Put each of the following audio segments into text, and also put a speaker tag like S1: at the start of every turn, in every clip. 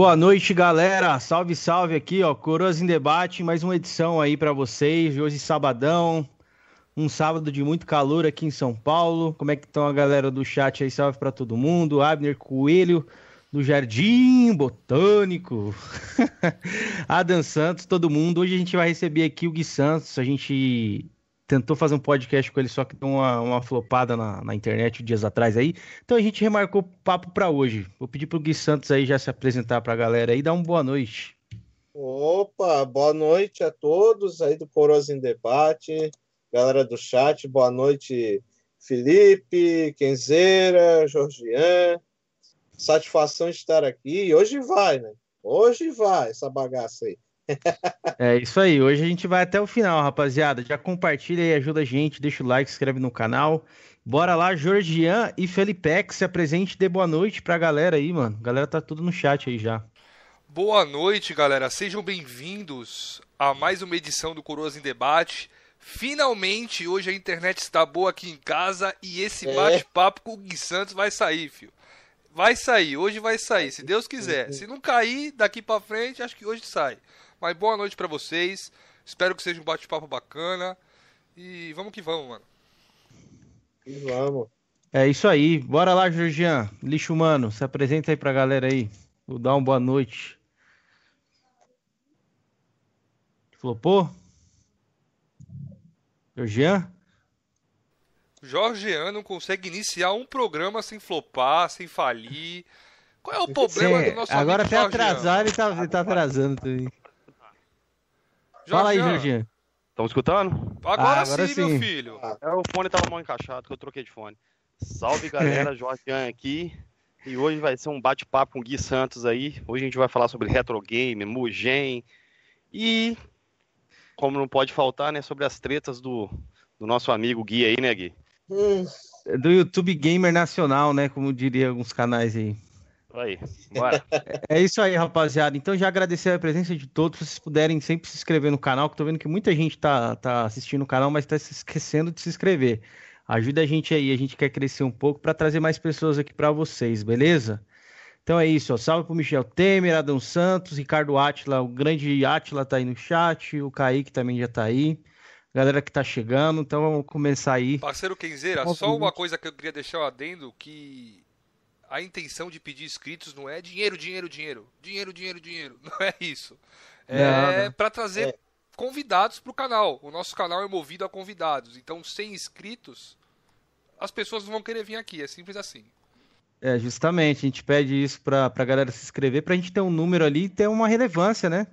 S1: Boa noite, galera. Salve, salve aqui, ó. Coroas em debate, mais uma edição aí para vocês. Hoje sabadão, um sábado de muito calor aqui em São Paulo. Como é que estão a galera do chat aí? Salve para todo mundo. Abner Coelho do Jardim Botânico. Adam Santos, todo mundo. Hoje a gente vai receber aqui o Gui Santos. A gente tentou fazer um podcast com ele, só que deu uma, uma flopada na, na internet dias atrás aí. Então a gente remarcou o papo para hoje. Vou pedir pro Gui Santos aí já se apresentar para a galera aí, dar uma boa noite.
S2: Opa, boa noite a todos aí do Coroas em Debate, galera do chat, boa noite Felipe, Kenzeira, Jorgian. Satisfação estar aqui. Hoje vai, né? Hoje vai essa bagaça aí.
S1: É isso aí. Hoje a gente vai até o final, rapaziada. Já compartilha e ajuda a gente, deixa o like, se inscreve no canal. Bora lá, Georgian e Felipex, se apresente de boa noite pra galera aí, mano. A galera tá tudo no chat aí já.
S3: Boa noite, galera. Sejam bem-vindos a mais uma edição do Coroas em Debate. Finalmente, hoje a internet está boa aqui em casa e esse é. bate-papo com o Gui Santos vai sair, filho. Vai sair, hoje vai sair, se Deus quiser. Se não cair daqui para frente, acho que hoje sai. Mas boa noite para vocês. Espero que seja um bate-papo bacana. E vamos que vamos, mano.
S2: E vamos.
S1: É isso aí. Bora lá, Georgian. Lixo humano, se apresenta aí pra galera aí. Vou dar uma boa noite. Flopou? Georgian?
S3: Jorgean não consegue iniciar um programa sem flopar, sem falir. Qual é o problema
S1: Sim,
S3: do nosso
S1: Agora
S3: até
S1: atrasar, ele tá, ele tá atrasando também. Fala aí, Jorginho.
S4: Estão escutando?
S3: Agora, ah, agora sim, sim, meu filho.
S4: É, o fone tava mal encaixado, que eu troquei de fone. Salve, galera. Jorgian aqui. E hoje vai ser um bate-papo com o Gui Santos aí. Hoje a gente vai falar sobre retro game, Mugen e, como não pode faltar, né, sobre as tretas do, do nosso amigo Gui aí, né, Gui?
S1: Hum. Do YouTube Gamer Nacional, né, como diria alguns canais aí.
S4: Aí, bora.
S1: É isso aí, rapaziada. Então já agradecer a presença de todos. Se vocês puderem sempre se inscrever no canal, que tô vendo que muita gente tá, tá assistindo o canal, mas tá se esquecendo de se inscrever. Ajuda a gente aí, a gente quer crescer um pouco para trazer mais pessoas aqui para vocês, beleza? Então é isso, ó. Salve pro Michel Temer, Adão Santos, Ricardo Atila, o grande Atila tá aí no chat, o Kaique também já tá aí. Galera que tá chegando, então vamos começar aí.
S3: Parceiro Kenzeira, só uma coisa que eu queria deixar um adendo, que a intenção de pedir inscritos não é dinheiro, dinheiro, dinheiro, dinheiro, dinheiro, dinheiro. Não é isso. É para trazer é. convidados para o canal. O nosso canal é movido a convidados. Então, sem inscritos, as pessoas não vão querer vir aqui. É simples assim.
S1: É, justamente. A gente pede isso para a galera se inscrever, para a gente ter um número ali e ter uma relevância, né?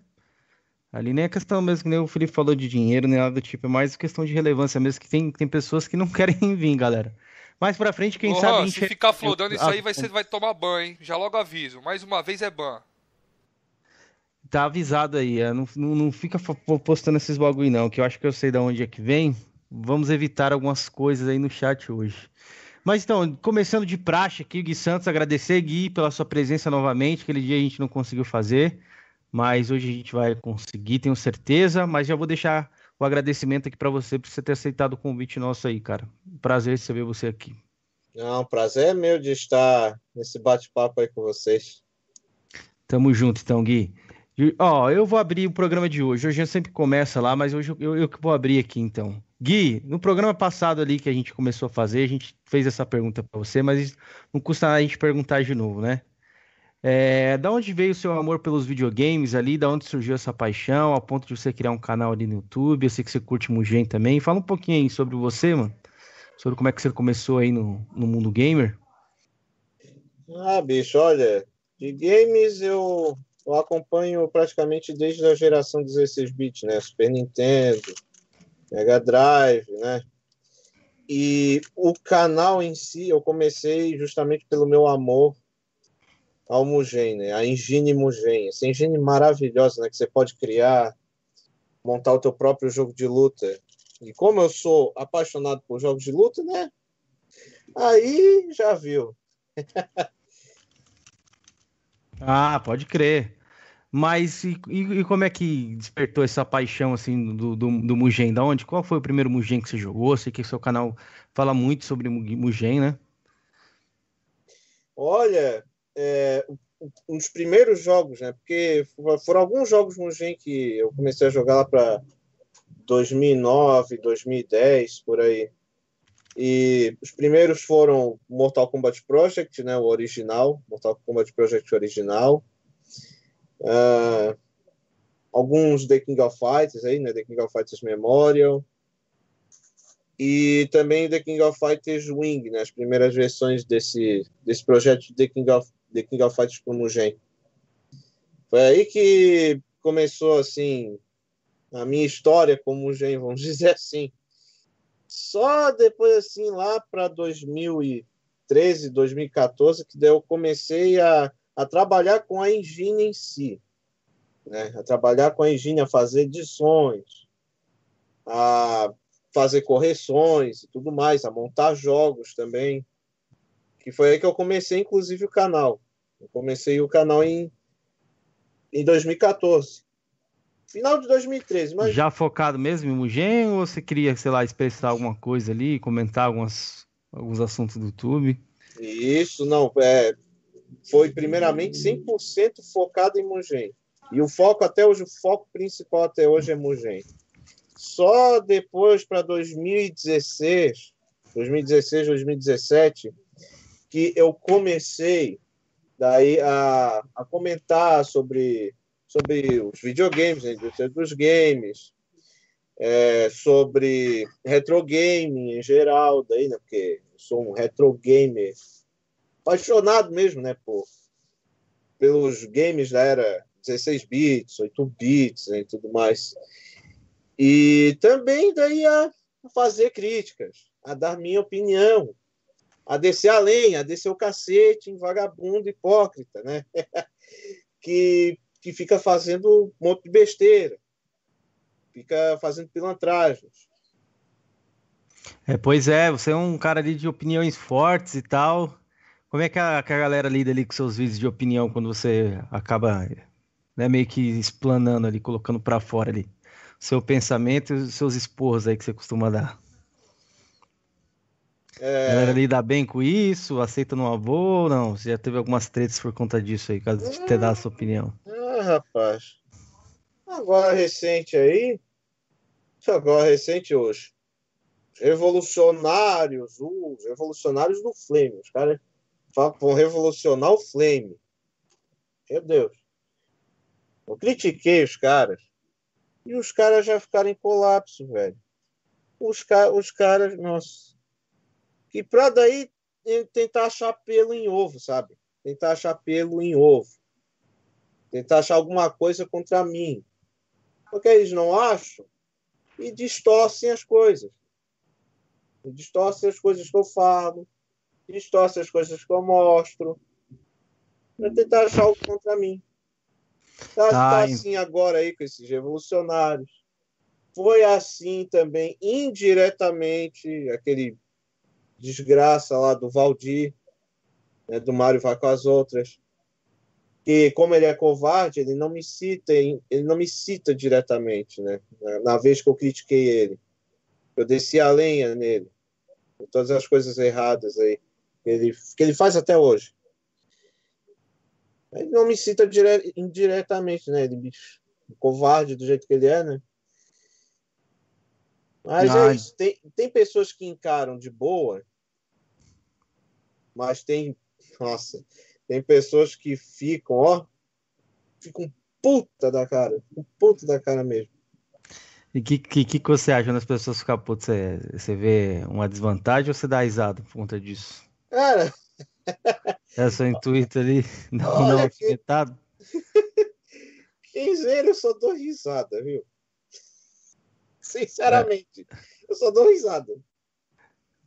S1: Ali nem é questão mesmo que nem o Felipe falou de dinheiro, nem nada do tipo, é mais questão de relevância mesmo, que tem, tem pessoas que não querem vir, galera. Mais pra frente, quem
S3: Ô,
S1: sabe.
S3: a gente... Se ficar flodando isso aí, vai, ser, vai tomar banho, hein? Já logo aviso. Mais uma vez é ban.
S1: Tá avisado aí. É, não, não, não fica postando esses bagulho, não, que eu acho que eu sei de onde é que vem. Vamos evitar algumas coisas aí no chat hoje. Mas então, começando de praxe aqui, Gui Santos, agradecer, Gui, pela sua presença novamente. Aquele dia a gente não conseguiu fazer, mas hoje a gente vai conseguir, tenho certeza. Mas já vou deixar o agradecimento aqui para você por você ter aceitado o convite nosso aí, cara. Prazer receber você aqui.
S2: Não, prazer é meu de estar nesse bate-papo aí com vocês.
S1: Tamo junto, então, Gui. Ó, eu vou abrir o programa de hoje. Hoje sempre começa lá, mas hoje eu, eu, vou abrir aqui, então. Gui, no programa passado ali que a gente começou a fazer, a gente fez essa pergunta para você, mas não custa nada a gente perguntar de novo, né? É, da onde veio o seu amor pelos videogames ali? Da onde surgiu essa paixão, a ponto de você criar um canal ali no YouTube? Eu sei que você curte Mugen também. Fala um pouquinho aí sobre você, mano. Sobre como é que você começou aí no, no mundo gamer.
S2: Ah, bicho, olha, de games eu, eu acompanho praticamente desde a geração 16 bits, né? Super Nintendo, Mega Drive, né? E o canal em si eu comecei justamente pelo meu amor a Mugen, né? A engine Mugen. Essa engine maravilhosa, né? Que você pode criar, montar o teu próprio jogo de luta. E como eu sou apaixonado por jogos de luta, né? Aí já viu.
S1: ah, pode crer. Mas e, e, como é que despertou essa paixão assim do, do, do Mugen? Da onde? Qual foi o primeiro Mugen que você jogou? Sei que seu canal fala muito sobre Mugen, né?
S2: Olha, é, os primeiros jogos, né? Porque foram alguns jogos no Gen que eu comecei a jogar lá para 2009, 2010, por aí. E os primeiros foram Mortal Kombat Project, né? O original, Mortal Kombat Project original. Uh, alguns The King of Fighters aí, né? The King of Fighters Memorial. E também The King of Fighters Wing, né? As primeiras versões desse, desse projeto The King of The King of Fighters pro Mugen. Foi aí que começou, assim, a minha história com o Mugen, vamos dizer assim. Só depois, assim, lá para 2013, 2014, que daí eu comecei a, a trabalhar com a engine em si. Né? A trabalhar com a engine, a fazer edições, a fazer correções e tudo mais, a montar jogos também. Que foi aí que eu comecei, inclusive, o canal. Eu comecei o canal em, em 2014. Final de 2013. Mas...
S1: Já focado mesmo em Mugen ou você queria, sei lá, expressar alguma coisa ali, comentar algumas, alguns assuntos do YouTube?
S2: Isso, não. É, foi primeiramente 100% focado em Mugen. E o foco até hoje, o foco principal até hoje é Mugen. Só depois para 2016, 2016, 2017, que eu comecei daí a, a comentar sobre, sobre os videogames, a indústria dos games, é, sobre retro game em geral, daí, né, porque sou um retro gamer apaixonado mesmo, né, por, pelos games da era 16 bits, 8 bits né, e tudo mais. E também daí a fazer críticas, a dar minha opinião a descer além, a descer o cacete em vagabundo hipócrita, né? que, que fica fazendo um monte de besteira, fica fazendo pilantragens.
S1: É, pois é, você é um cara ali de opiniões fortes e tal. Como é que a, que a galera lida ali com seus vídeos de opinião quando você acaba né, meio que explanando ali, colocando para fora ali seu pensamento e os seus esporros aí que você costuma dar? É... A galera lida bem com isso? Aceita no avô ou não? Você já teve algumas tretas por conta disso aí, caso de ter dado a sua opinião?
S2: Ah, rapaz. Agora recente aí. Agora recente hoje. Revolucionários, os revolucionários do Flame. Os caras vão revolucionar o Flame. Meu Deus. Eu critiquei os caras. E os caras já ficaram em colapso, velho. Os, ca os caras, nossa e para daí tentar achar pelo em ovo, sabe? Tentar achar pelo em ovo. Tentar achar alguma coisa contra mim. Porque eles não acham e distorcem as coisas. Distorcem as coisas que eu falo, distorcem as coisas que eu mostro. Para tentar achar algo contra mim. Tá, tá assim agora aí com esses revolucionários. Foi assim também, indiretamente, aquele desgraça lá do Valdir, né, do Mário vai com as outras. E como ele é covarde, ele não me cita, ele não me cita diretamente, né? Na vez que eu critiquei ele, eu desci a lenha nele, todas as coisas erradas aí que ele, que ele faz até hoje. Ele não me cita dire, indiretamente, né? Ele, covarde do jeito que ele é, né? Mas é isso. Tem, tem pessoas que encaram de boa, mas tem. Nossa, tem pessoas que ficam, ó. Ficam puta da cara. Puta da cara mesmo.
S1: E o que, que, que você acha quando as pessoas ficam putas? Você, você vê uma desvantagem ou você dá risada por conta disso?
S2: Cara.
S1: É seu intuito ali, não, não alfinetado?
S2: Quem eu só dou risada, viu? Sinceramente, é. eu só dou risada.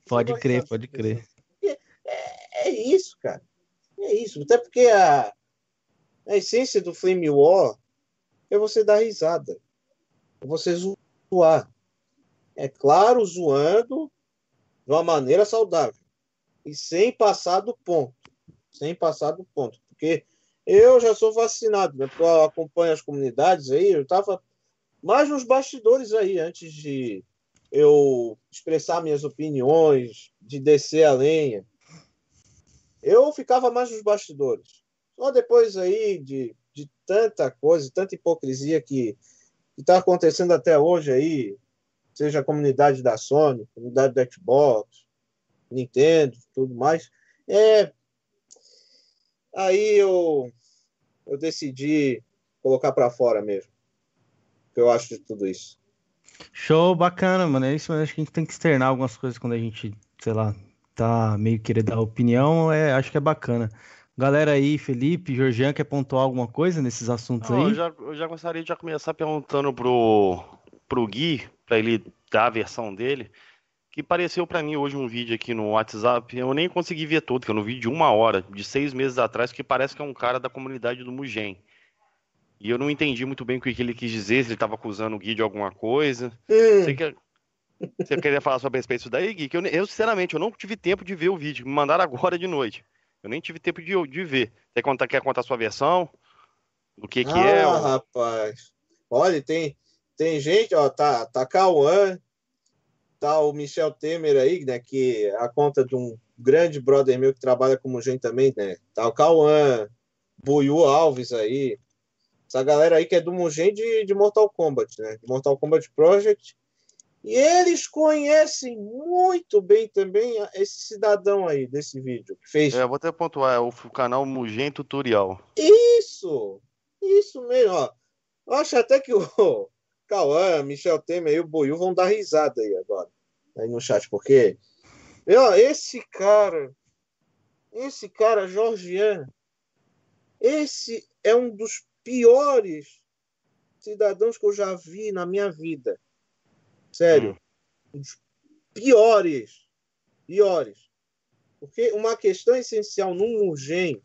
S1: Pode crer, risada pode crer.
S2: É, é, isso, cara. É isso. Até porque a, a essência do Flame War é você dar risada. É você zoar. É claro, zoando de uma maneira saudável. E sem passar do ponto. Sem passar do ponto. Porque eu já sou vacinado, né? Eu acompanho as comunidades aí, eu tava mais nos bastidores aí, antes de eu expressar minhas opiniões, de descer a lenha. Eu ficava mais nos bastidores. Só depois aí de, de tanta coisa, tanta hipocrisia que está acontecendo até hoje aí, seja a comunidade da Sony, comunidade da Xbox, Nintendo, tudo mais, é aí eu eu decidi colocar para fora mesmo. Que eu acho de tudo isso.
S1: Show, bacana, mano. É isso, mas acho que a gente tem que externar algumas coisas quando a gente, sei lá, tá meio querer dar opinião. É, acho que é bacana. Galera aí, Felipe, Georgian, quer pontuar alguma coisa nesses assuntos Não, aí?
S4: Eu já, eu já gostaria de já começar perguntando pro, pro Gui, para ele dar a versão dele, que pareceu para mim hoje um vídeo aqui no WhatsApp, eu nem consegui ver todo, que é um vídeo de uma hora, de seis meses atrás, que parece que é um cara da comunidade do Mugen. E eu não entendi muito bem o que ele quis dizer, se ele estava acusando o Gui de alguma coisa. Hum. Você, quer... Você queria falar sobre a respeito disso daí, Gui? Que eu, eu, sinceramente, eu não tive tempo de ver o vídeo. Me mandaram agora de noite. Eu nem tive tempo de, de ver. Você conta, quer contar a sua versão? Do que que é,
S2: ah, é? Ó... rapaz. Olha, tem, tem gente, ó, tá, tá Cauã, tá o Michel Temer aí, né, que é a conta de um grande brother meu que trabalha como gente também, né? Tá o Cauã, Buiu Alves aí, essa galera aí que é do Mugen de, de Mortal Kombat, né? Mortal Kombat Project. E eles conhecem muito bem também esse cidadão aí desse vídeo que fez.
S4: É, vou até pontuar, é o canal Mugen Tutorial.
S2: Isso! Isso mesmo, ó. Eu acho até que o Cauã, Michel Temer e o Boiú vão dar risada aí agora. Aí no chat, porque. Ó, esse cara. Esse cara, Georgian. Esse é um dos piores cidadãos que eu já vi na minha vida. Sério. Hum. Os piores. Piores. Porque uma questão essencial no Mugen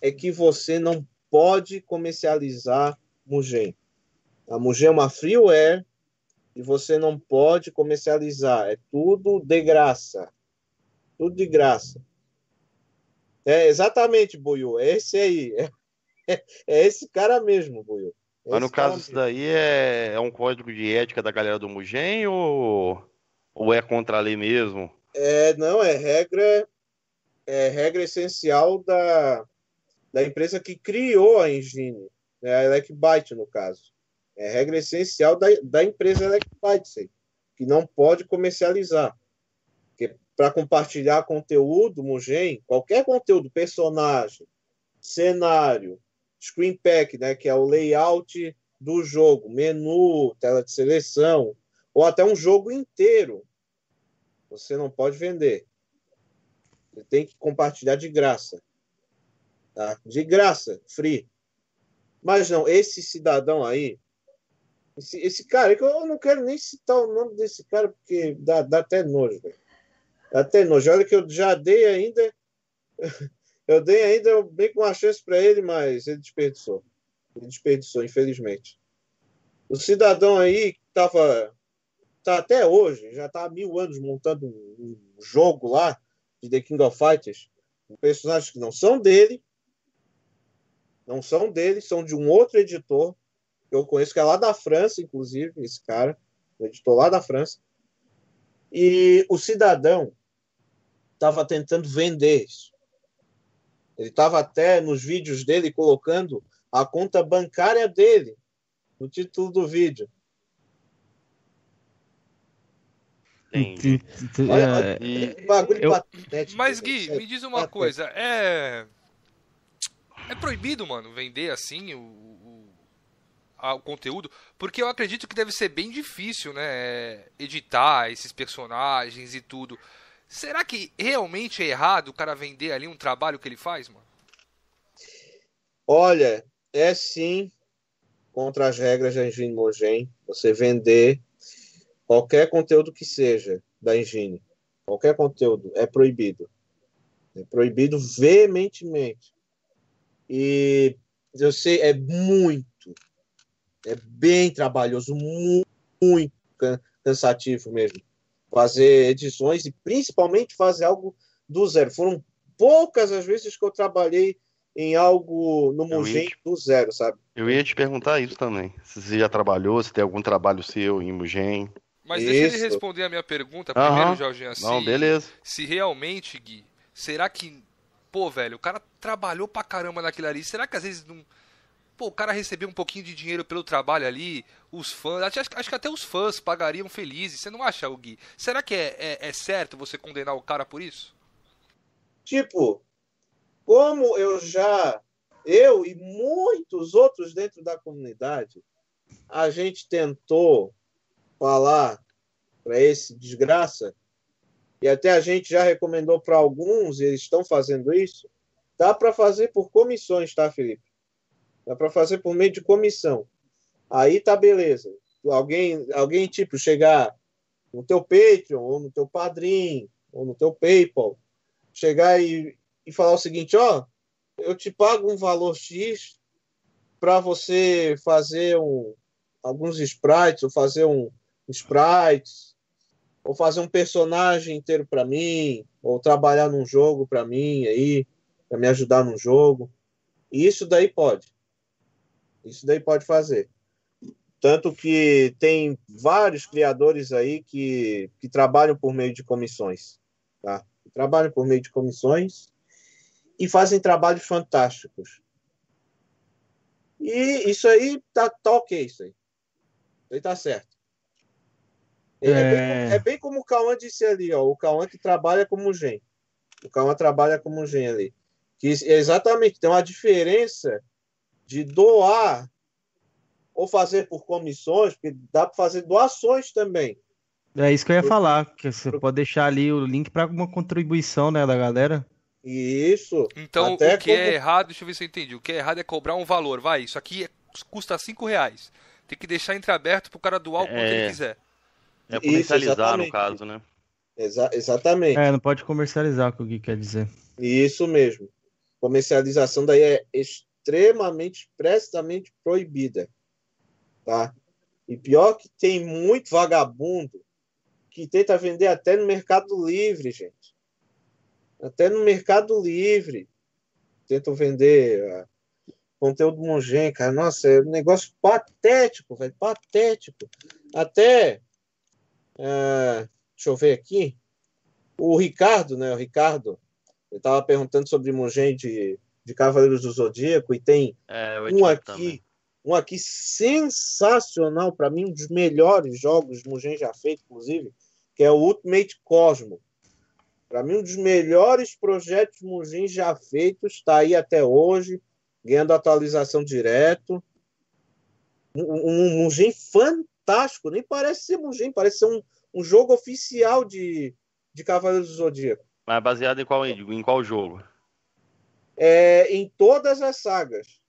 S2: é que você não pode comercializar Mugen. A Mugen é uma freeware e você não pode comercializar. É tudo de graça. Tudo de graça. É exatamente, Buiu. É esse aí. É é esse cara mesmo, Buiu.
S4: Mas no caso, isso daí é, é um código de ética da galera do Mugen ou, ou é contra a lei mesmo?
S2: É, não, é regra, é regra essencial da, da empresa que criou a engine, né, a Elecbyte, no caso. É regra essencial da, da empresa Elecbyte, que não pode comercializar. Para compartilhar conteúdo, Mugen, qualquer conteúdo, personagem, cenário, screen pack, né, que é o layout do jogo, menu, tela de seleção, ou até um jogo inteiro. Você não pode vender. Você tem que compartilhar de graça. Tá? De graça, free. Mas não, esse cidadão aí, esse, esse cara, eu não quero nem citar o nome desse cara, porque dá, dá até nojo, velho. Dá até nojo. Olha que eu já dei ainda eu dei ainda bem com uma chance para ele, mas ele desperdiçou. Ele desperdiçou, infelizmente. O cidadão aí que estava tá até hoje, já está há mil anos montando um jogo lá de The King of Fighters, personagens que não são dele, não são dele, são de um outro editor que eu conheço, que é lá da França, inclusive, esse cara, o editor lá da França. E o cidadão estava tentando vender isso. Ele estava até nos vídeos dele colocando a conta bancária dele no título do vídeo.
S3: Entendi. Olha, é, bagulho eu... patético. Mas, Gui, me diz uma coisa. É. É proibido, mano, vender assim o, o, a, o conteúdo? Porque eu acredito que deve ser bem difícil, né? Editar esses personagens e tudo. Será que realmente é errado o cara vender ali um trabalho que ele faz, mano?
S2: Olha, é sim contra as regras da Engine Mogen você vender qualquer conteúdo que seja da Engine. Qualquer conteúdo é proibido. É proibido veementemente. E eu sei, é muito, é bem trabalhoso, muito, muito cansativo mesmo fazer edições e principalmente fazer algo do zero. Foram poucas as vezes que eu trabalhei em algo no Mugen do zero, sabe?
S4: Eu ia te perguntar isso também. Se você já trabalhou, se tem algum trabalho seu em Mugen.
S3: Mas isso. deixa ele responder a minha pergunta primeiro, Jorginho.
S4: Não, beleza.
S3: Se realmente, Gui, será que pô, velho, o cara trabalhou pra caramba naquilo ali. Será que às vezes não. Pô, o cara recebeu um pouquinho de dinheiro pelo trabalho ali, os fãs. Acho, acho que até os fãs pagariam felizes. Você não acha, Gui? Será que é, é, é certo você condenar o cara por isso?
S2: Tipo, como eu já. Eu e muitos outros dentro da comunidade, a gente tentou falar para esse desgraça, e até a gente já recomendou para alguns, e eles estão fazendo isso, dá para fazer por comissões, tá, Felipe? Dá para fazer por meio de comissão. Aí tá beleza. Alguém, alguém tipo, chegar no teu Patreon, ou no teu Padrim, ou no teu PayPal, chegar e, e falar o seguinte, ó, eu te pago um valor X para você fazer um, alguns sprites, ou fazer um sprites, ou fazer um personagem inteiro para mim, ou trabalhar num jogo para mim aí, para me ajudar num jogo. E isso daí pode. Isso daí pode fazer. Tanto que tem vários criadores aí que, que trabalham por meio de comissões. Tá? Trabalham por meio de comissões e fazem trabalhos fantásticos. E isso aí tá, tá ok, isso aí. Isso aí tá certo. É, é... Bem, é, bem, como o Cauã disse ali, ó, o Cauã que trabalha como gen. O Cauã trabalha como gen ali. Que exatamente tem uma diferença de doar ou fazer por comissões, porque dá para fazer doações também.
S1: É isso que eu ia falar, que você pode deixar ali o link para alguma contribuição, né, da galera.
S2: Isso.
S3: Então, o que é como... é errado, deixa eu ver se eu entendi. O que é errado é cobrar um valor. Vai, isso aqui é, custa 5 reais. Tem que deixar entreaberto pro cara doar o quanto é... ele quiser.
S4: É comercializar, Isso, no caso, né?
S2: Exa exatamente.
S1: É, não pode comercializar, o que o Gui quer dizer.
S2: Isso mesmo. Comercialização daí é extremamente, expressamente proibida. Tá? E pior que tem muito vagabundo que tenta vender até no Mercado Livre, gente. Até no Mercado Livre. Tentam vender uh, conteúdo mongen, cara. Nossa, é um negócio patético, velho. Patético. Até é, deixa eu ver aqui. O Ricardo, né? O Ricardo, ele estava perguntando sobre Mugen de, de Cavaleiros do Zodíaco e tem é, um aqui, também. um aqui sensacional para mim, um dos melhores jogos Mugen já feito, inclusive, que é o Ultimate Cosmo. Para mim, um dos melhores projetos Mugen já feitos, está aí até hoje, ganhando atualização direto. Um, um, um Mugen fantástico fantástico, nem parece ser Mugen, parece ser um, um jogo oficial de, de Cavaleiros do Zodíaco.
S4: Mas baseado em qual, em qual jogo?
S2: É, em todas as sagas.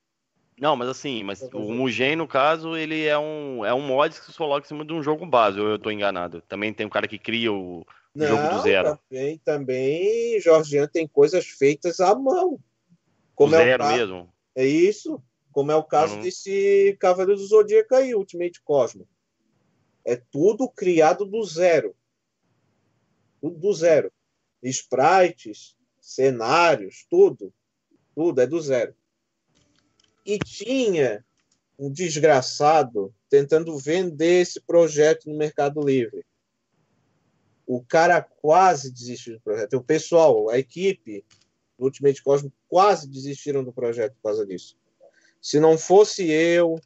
S4: Não, mas assim, mas o Mugen, no caso, ele é um, é um mod que se coloca em cima de um jogo base, ou eu tô enganado? Também tem um cara que cria o Não, jogo do zero.
S2: Também, também, Jorgian tem coisas feitas à mão.
S4: Como é zero o mesmo?
S2: É isso, como é o caso não... desse Cavaleiro do Zodíaco aí, Ultimate Cosmo. É tudo criado do zero. Tudo do zero. Sprites, cenários, tudo. Tudo é do zero. E tinha um desgraçado tentando vender esse projeto no Mercado Livre. O cara quase desistiu do projeto. O pessoal, a equipe do Ultimate Cosmo quase desistiram do projeto por causa disso. Se não fosse eu,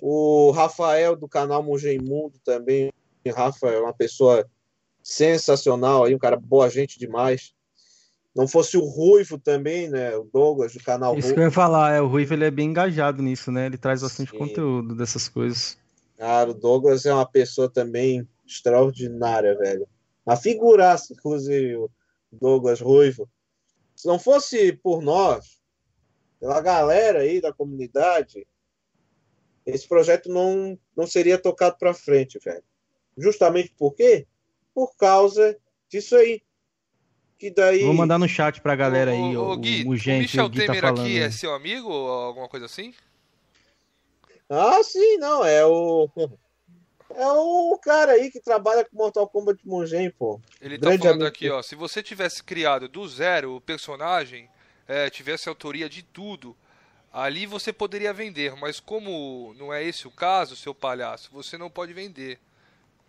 S2: o Rafael do canal Mugem Mundo também. Rafa é uma pessoa sensacional, aí, um cara boa gente demais. Não fosse o Ruivo também, né? O Douglas do canal
S1: Isso Ruivo. que eu ia falar, é, o Ruivo ele é bem engajado nisso, né? Ele traz bastante Sim. conteúdo dessas coisas.
S2: Cara, o Douglas é uma pessoa também extraordinária, velho. Uma figuraça, inclusive, o Douglas Ruivo. Se não fosse por nós, pela galera aí da comunidade, esse projeto não, não seria tocado para frente, velho. Justamente por quê? Por causa disso aí. Que daí...
S1: Vou mandar no chat pra galera aí.
S3: Ô, o, Gui, o, o, gente, o Michel o Gui tá Temer tá aqui é seu amigo ou alguma coisa assim?
S2: Ah, sim, não. É o. É o cara aí que trabalha com Mortal Kombat Mongen, pô.
S3: Ele tá falando amigo. aqui, ó. Se você tivesse criado do zero o personagem, é, tivesse autoria de tudo, Ali você poderia vender, mas como não é esse o caso, seu palhaço, você não pode vender.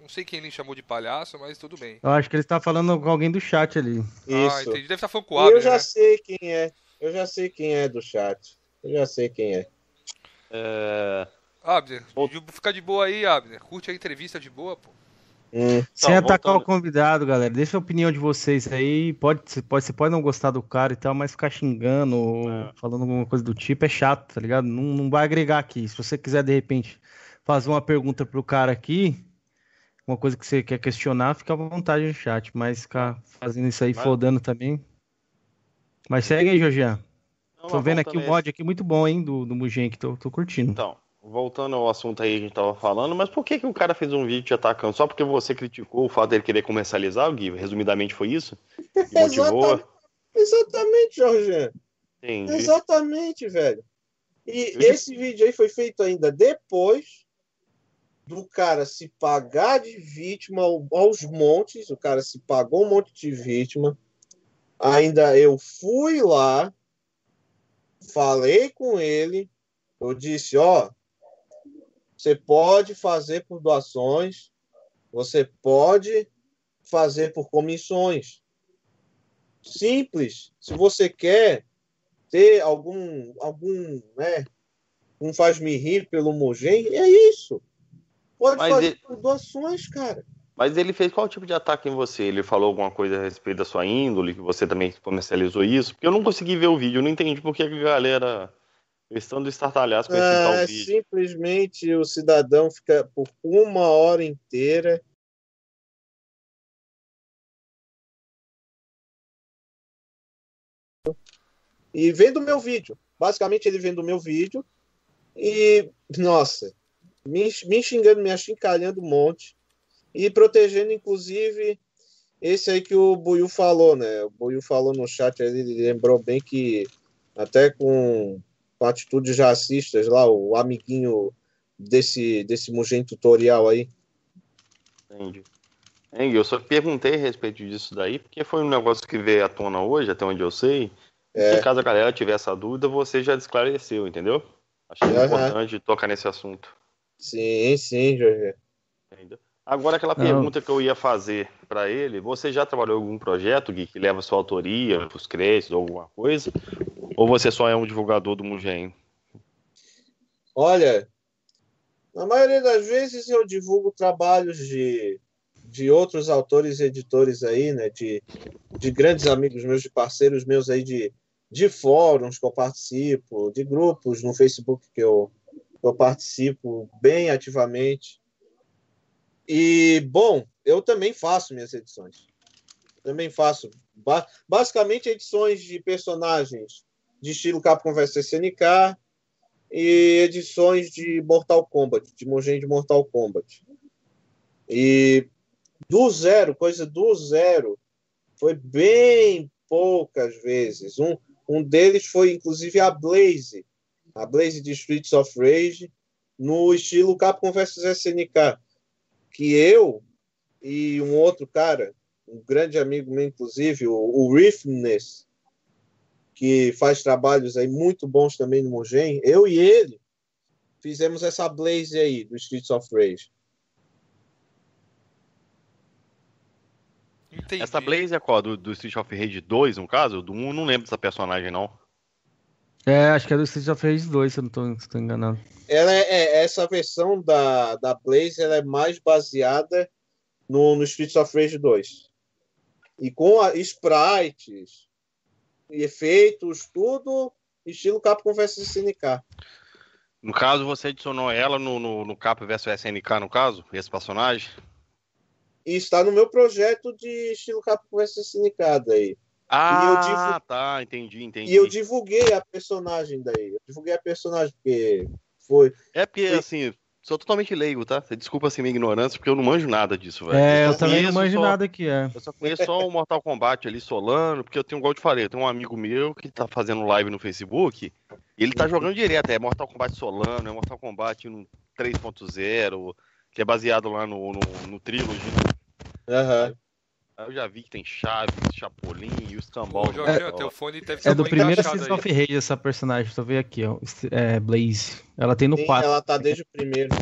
S3: Não sei quem ele chamou de palhaço, mas tudo bem.
S1: Eu acho que ele está falando com alguém do chat ali.
S3: Ah,
S2: Isso.
S3: entendi. Deve estar falando com o
S2: E eu
S3: Abner,
S2: já
S3: né?
S2: sei quem é. Eu já sei quem é do chat. Eu já sei quem é.
S4: É...
S3: Abner, de- fica de boa aí, Abner. Curte a entrevista de boa, pô.
S2: Hum.
S1: Sem
S4: Então,
S1: atacar
S4: voltando.
S1: o convidado, galera. Deixa a opinião de vocês aí. Pode, você pode, você pode não gostar do cara e tal, mas ficar xingando ou
S4: É.
S1: falando alguma coisa do tipo é chato, tá ligado? Não, não vai agregar aqui. Se você quiser, de repente, fazer uma pergunta pro cara aqui, uma coisa que você quer questionar, fica à vontade no chat. Mas ficar fazendo isso aí,
S4: Mas-
S1: fodando também. Mas segue aí, Georgian.
S4: Não,
S1: Tô vendo aqui o
S4: voltando a
S1: mod aqui muito bom, hein, do, do Mugen, que tô, tô curtindo.
S4: Então, voltando ao assunto aí que a gente tava falando, mas por que, que o cara fez um vídeo te atacando? Só porque você criticou o fato dele querer comercializar o Gui? Resumidamente foi isso? E motivou?
S2: Exatamente. Exatamente, Jorge.
S4: Entendi.
S2: Exatamente, velho. E
S4: Eu-
S2: esse vídeo aí foi feito ainda depois do cara se pagar de vítima ao- aos montes. O cara se pagou um monte de vítima. Ainda eu fui lá, falei com ele. Eu disse: Ó, você pode fazer por doações, você pode fazer por comissões. Simples. Se você quer ter algum, algum, né, um faz-me rir pelo Mogen, é isso. Pode
S4: Mas
S2: fazer
S4: ele-
S2: doações, cara.
S4: Mas ele fez qual tipo de ataque em você? Ele falou alguma coisa a respeito da sua índole, que você também comercializou isso? Porque eu não consegui ver o vídeo, eu não entendi por que a galera, estando estartalhados com esse
S2: Ah,
S4: tal vídeo.
S2: simplesmente o cidadão fica por uma hora inteira e vendo o meu vídeo. Basicamente, ele vendo o meu vídeo e, nossa, me, me xingando, me achincalhando um monte e protegendo, inclusive, esse aí que o Buiu falou, né? O Buiu falou no chat, ele lembrou bem que até com com atitudes racistas lá, o amiguinho desse, desse Mugen tutorial aí.
S4: Entendi. Eu só perguntei a respeito disso daí, porque foi um negócio que veio à tona hoje, até onde eu sei.
S2: É.
S4: Se caso a galera tiver essa dúvida, você já esclareceu, entendeu? Achei
S2: Aham.
S4: importante tocar nesse assunto.
S2: Sim, sim, Jorge.
S4: Entendeu? Agora, aquela
S1: Não.
S4: pergunta que eu ia fazer para ele, você já trabalhou em algum projeto Gui, que leva sua autoria, os créditos ou alguma coisa? Ou você só é um divulgador do Mugen?
S2: Olha, na maioria das vezes eu divulgo trabalhos de, de outros autores e editores aí, né? De, de grandes amigos meus, de parceiros meus aí de, de fóruns que eu participo, de grupos no Facebook que eu, que eu participo bem ativamente. E, bom, eu também faço minhas edições. Também faço. Ba- basicamente, edições de personagens de estilo Capcom vs SNK e edições de Mortal Kombat, de Mugen de Mortal Kombat. E do zero, coisa do zero, foi bem poucas vezes. Um, um deles foi, inclusive, a Blaze, a Blaze de Streets of Rage, no estilo Capcom vs SNK, que eu e um outro cara, um grande amigo meu, inclusive, o, o Riffness, que faz trabalhos aí muito bons também no Mugen, eu e ele fizemos essa Blaze aí do Streets of Rage.
S3: Entendi.
S4: Essa Blaze é qual? Do, do Street of Rage 2, no caso? Do 1, não lembro dessa personagem, não.
S1: É, acho que é do Street of Rage 2, se eu não tô, se eu tô enganado.
S2: Ela é, é- essa versão da, da Blaze ela é mais baseada no, no Streets of Rage 2. E com a, sprites, efeitos, tudo estilo Capcom vs SNK.
S4: No caso, você adicionou ela no, no, no Cap vs SNK, no caso? Esse personagem?
S2: E está no meu projeto de estilo Capcom vs SNK daí.
S4: Ah, tá, entendi, entendi.
S2: E eu divulguei a personagem daí. Eu divulguei a personagem porque foi.
S4: É porque,
S2: Foi-
S4: assim, sou totalmente leigo, tá? Você desculpa assim minha ignorância, porque eu não manjo nada disso, velho.
S1: É, eu
S4: só
S1: também não manjo
S4: só-
S1: nada que é.
S4: Eu só conheço só o Mortal Kombat ali, Solano, porque eu tenho, igual eu te falei, eu tenho um amigo meu que tá fazendo live no Facebook, e ele tá jogando direto, é Mortal Kombat Solano, é Mortal Kombat no 3.0, que é baseado lá no, no, no Trilogy.
S2: Aham.
S4: Aí eu já vi que tem Chaves, Chapolin e os Cambal.
S3: Ô, Jorge, teu fone deve estar
S1: É do primeiro
S3: aí.
S1: of Rage essa personagem, tô vendo aqui, ó. É, Blaze. Ela tem no
S2: Sim,
S1: 4.
S2: ela tá desde o primeiro.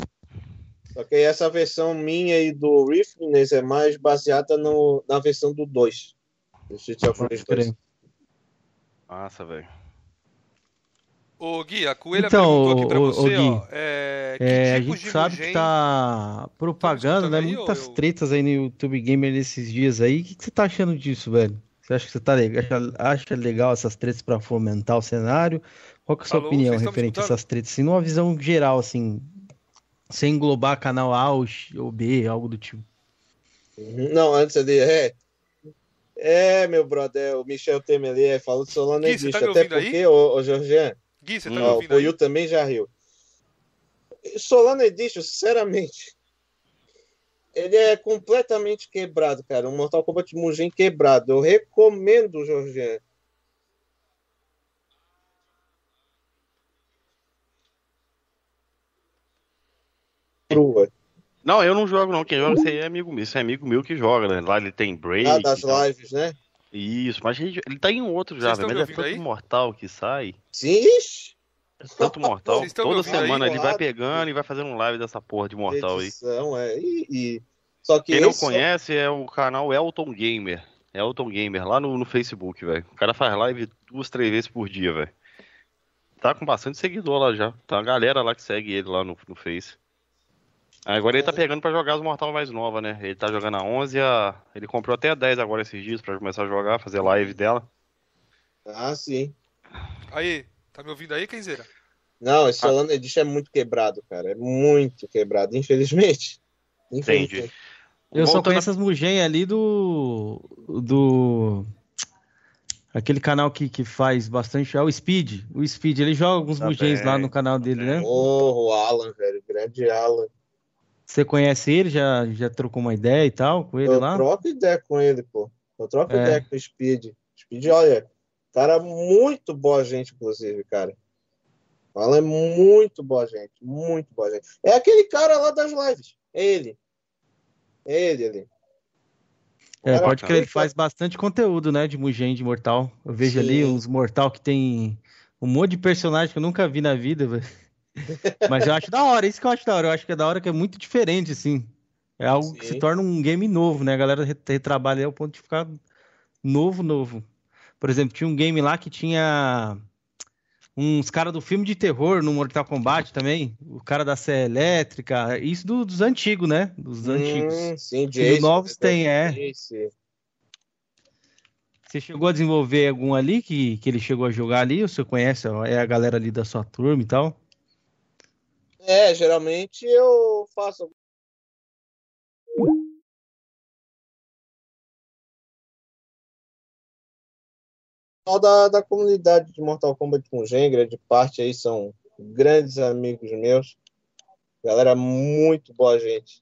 S2: Só que essa versão minha e do Riffness é mais baseada no, na versão do 2. Do Street of Rage 2.
S4: Nossa, velho.
S3: Ô, Gui, a Coelha
S1: Então,
S3: perguntou aqui pra
S1: ô, ô,
S3: você,
S1: Gui,
S3: ó. É, que
S1: É, a
S3: tipos
S1: gente
S3: de
S1: sabe
S3: Mugen-
S1: que tá propagando,
S3: escutando
S1: né?
S3: aí,
S1: Muitas
S3: eu-
S1: tretas aí no YouTube Gamer nesses dias aí. O que, que você tá achando disso, velho? Você acha que você tá legal, acha, acha legal essas tretas pra fomentar o cenário? Qual que é a sua
S3: Alô,
S1: opinião referente a essas tretas? Assim, numa visão geral, assim, sem englobar canal A ou B, algo do tipo.
S2: Não, antes ali, é. É, meu brother, o Michel Temer falou de Solana
S3: Gui, você tá
S2: Edition.
S3: me
S2: Até
S3: aí?
S2: porque, ô, ô
S3: Gui, você tá
S4: Hum,
S3: me
S2: ó, o
S3: ouvindo aí?
S2: Poyu também já riu. Solana Edition, sinceramente, ele é completamente quebrado, cara. Um Mortal Kombat Mugen quebrado. Eu recomendo. Crua.
S4: Não, eu não jogo, não. Quem joga isso aí é amigo meu. Isso é amigo meu que joga, né? Lá ele tem break.
S2: Ah, das lives, né?
S4: Isso, mas ele, ele tá em outro já, velho. Mas é tanto
S3: aí?
S4: mortal que sai.
S2: Sim, ixi.
S4: Tanto mortal. Toda
S3: ouvindo aí?
S4: semana ele vai pegando e vai fazendo um live dessa porra de mortal aí.
S2: Edição, é. E, e- Só que
S4: Quem não
S2: esse-
S4: conhece é o canal Elton Gamer. Elton Gamer, lá no, no Facebook, velho. O cara faz live duas, três vezes por dia, velho. Tá com bastante seguidor lá já. Tá uma galera lá que segue ele lá no, no Face. Agora ele tá pegando pra jogar as Mortal mais nova, né? Ele tá jogando a 11, a... ele comprou até a 10 agora esses dias pra começar a jogar, fazer live dela.
S2: Ah, sim.
S3: Aí, tá me ouvindo aí, Kenzeira?
S2: Não, esse Solana Edition é muito quebrado, cara. É muito quebrado, infelizmente.
S4: Entendi.
S1: Eu só
S4: Voltando
S1: conheço as Mugen ali do. do. Aquele canal que, que faz bastante. É o Speed. O Speed, ele joga alguns
S4: Também,
S1: Mugens lá no canal dele, né?
S2: Oh, o Alan, velho. Grande Alan.
S1: Você conhece ele? Já, já trocou uma ideia e tal com ele
S2: Eu
S1: lá?
S2: troco ideia com ele, pô. Eu troco
S1: É.
S2: ideia com o Speed. Speed, olha, cara muito boa gente, inclusive, cara. O Alan é muito boa gente. Muito boa gente. É aquele cara lá das lives. É ele. É ele ali.
S1: É,
S2: Cara,
S1: pode crer, ele faz bastante conteúdo, né? De Mugen, de Mortal. Eu vejo ali
S2: Sim.
S1: uns Mortal que tem um monte de personagem que eu nunca vi na vida, velho. Mas eu acho da hora, isso que eu acho da hora. Eu acho que é da hora que é muito diferente, assim. É algo que se
S2: Sim.
S1: torna um game novo, né? A galera re- retrabalha ao ponto de ficar novo, novo. Por exemplo, tinha um game lá que tinha uns caras do filme de terror no Mortal Kombat também. O cara da Serra Elétrica. Isso do- dos antigos, né? Dos antigos.
S2: Hum, sim,
S1: E
S2: Jason.
S1: os novos tem, é. Você chegou a desenvolver algum ali que, que ele chegou a jogar ali? Ou você conhece? ó, É a galera ali da sua turma e tal?
S2: É, geralmente eu faço. Pessoal Da, da comunidade de Mortal Kombat com Gengra, de parte aí, são grandes amigos meus. Galera muito boa gente.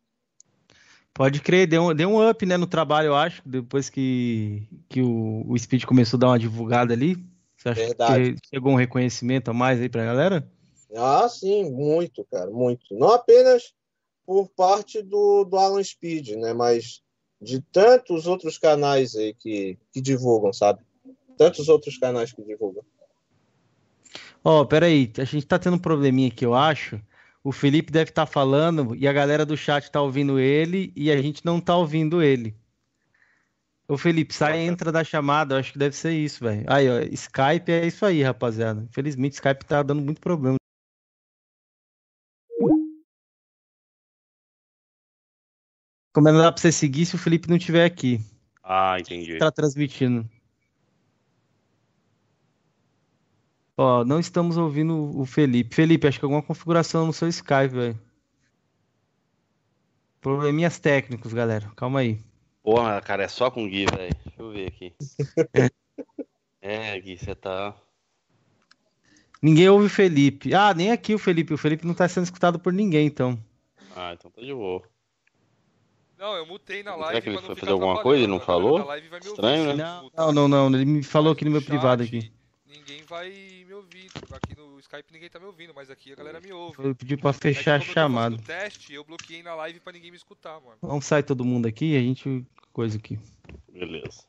S1: Pode crer, deu, um- deu um up, né, no trabalho, eu acho, depois que, que o, o Speed começou a dar uma divulgada ali. Você acha
S2: Verdade.
S1: que chegou um reconhecimento a mais aí pra galera?
S2: Ah, sim, muito, cara, muito. Não apenas por parte do, do Alan Speed, né? Mas de tantos outros canais aí que, que divulgam, sabe? Tantos outros canais que divulgam.
S1: Ó, peraí, a gente tá tendo um probleminha aqui, eu acho. O Felipe deve estar falando e a galera do chat tá ouvindo ele e a gente não tá ouvindo ele. Ô Felipe, sai e entra da chamada, eu acho que deve ser isso, velho. Aí, ó, Skype é isso aí, rapaziada. Infelizmente, Skype tá dando muito problema. Como é que dá pra você seguir se o Felipe não estiver aqui?
S4: Ah, entendi.
S1: Tá transmitindo. Ó, não estamos ouvindo o Felipe. Felipe, acho que alguma configuração no seu Skype, velho. Probleminhas técnicos, galera. Calma aí.
S4: Porra, cara, é só com Gui, velho. Deixa eu ver aqui. É, Gui, você tá.
S1: Ninguém ouve o Felipe. Ah, nem aqui o Felipe. O Felipe não tá sendo escutado por ninguém, então.
S4: Ah, então tá de boa.
S3: Não, eu mutei na
S4: Será
S3: live
S4: que ele foi fazer alguma coisa e não falou?
S3: ouvir
S4: Estranho, né?
S1: Não, não, não. Ele me falou aqui no meu
S3: chat,
S1: privado aqui.
S3: Ninguém vai me ouvir. Aqui no Skype ninguém tá me ouvindo, mas aqui a galera me ouve.
S1: Eu pedi pra
S3: É que
S1: fechar a
S3: como eu
S1: chamada.
S3: teste, eu bloqueei na live pra ninguém me escutar, mano.
S1: Vamos sair todo mundo aqui e a gente coisa aqui.
S4: Beleza.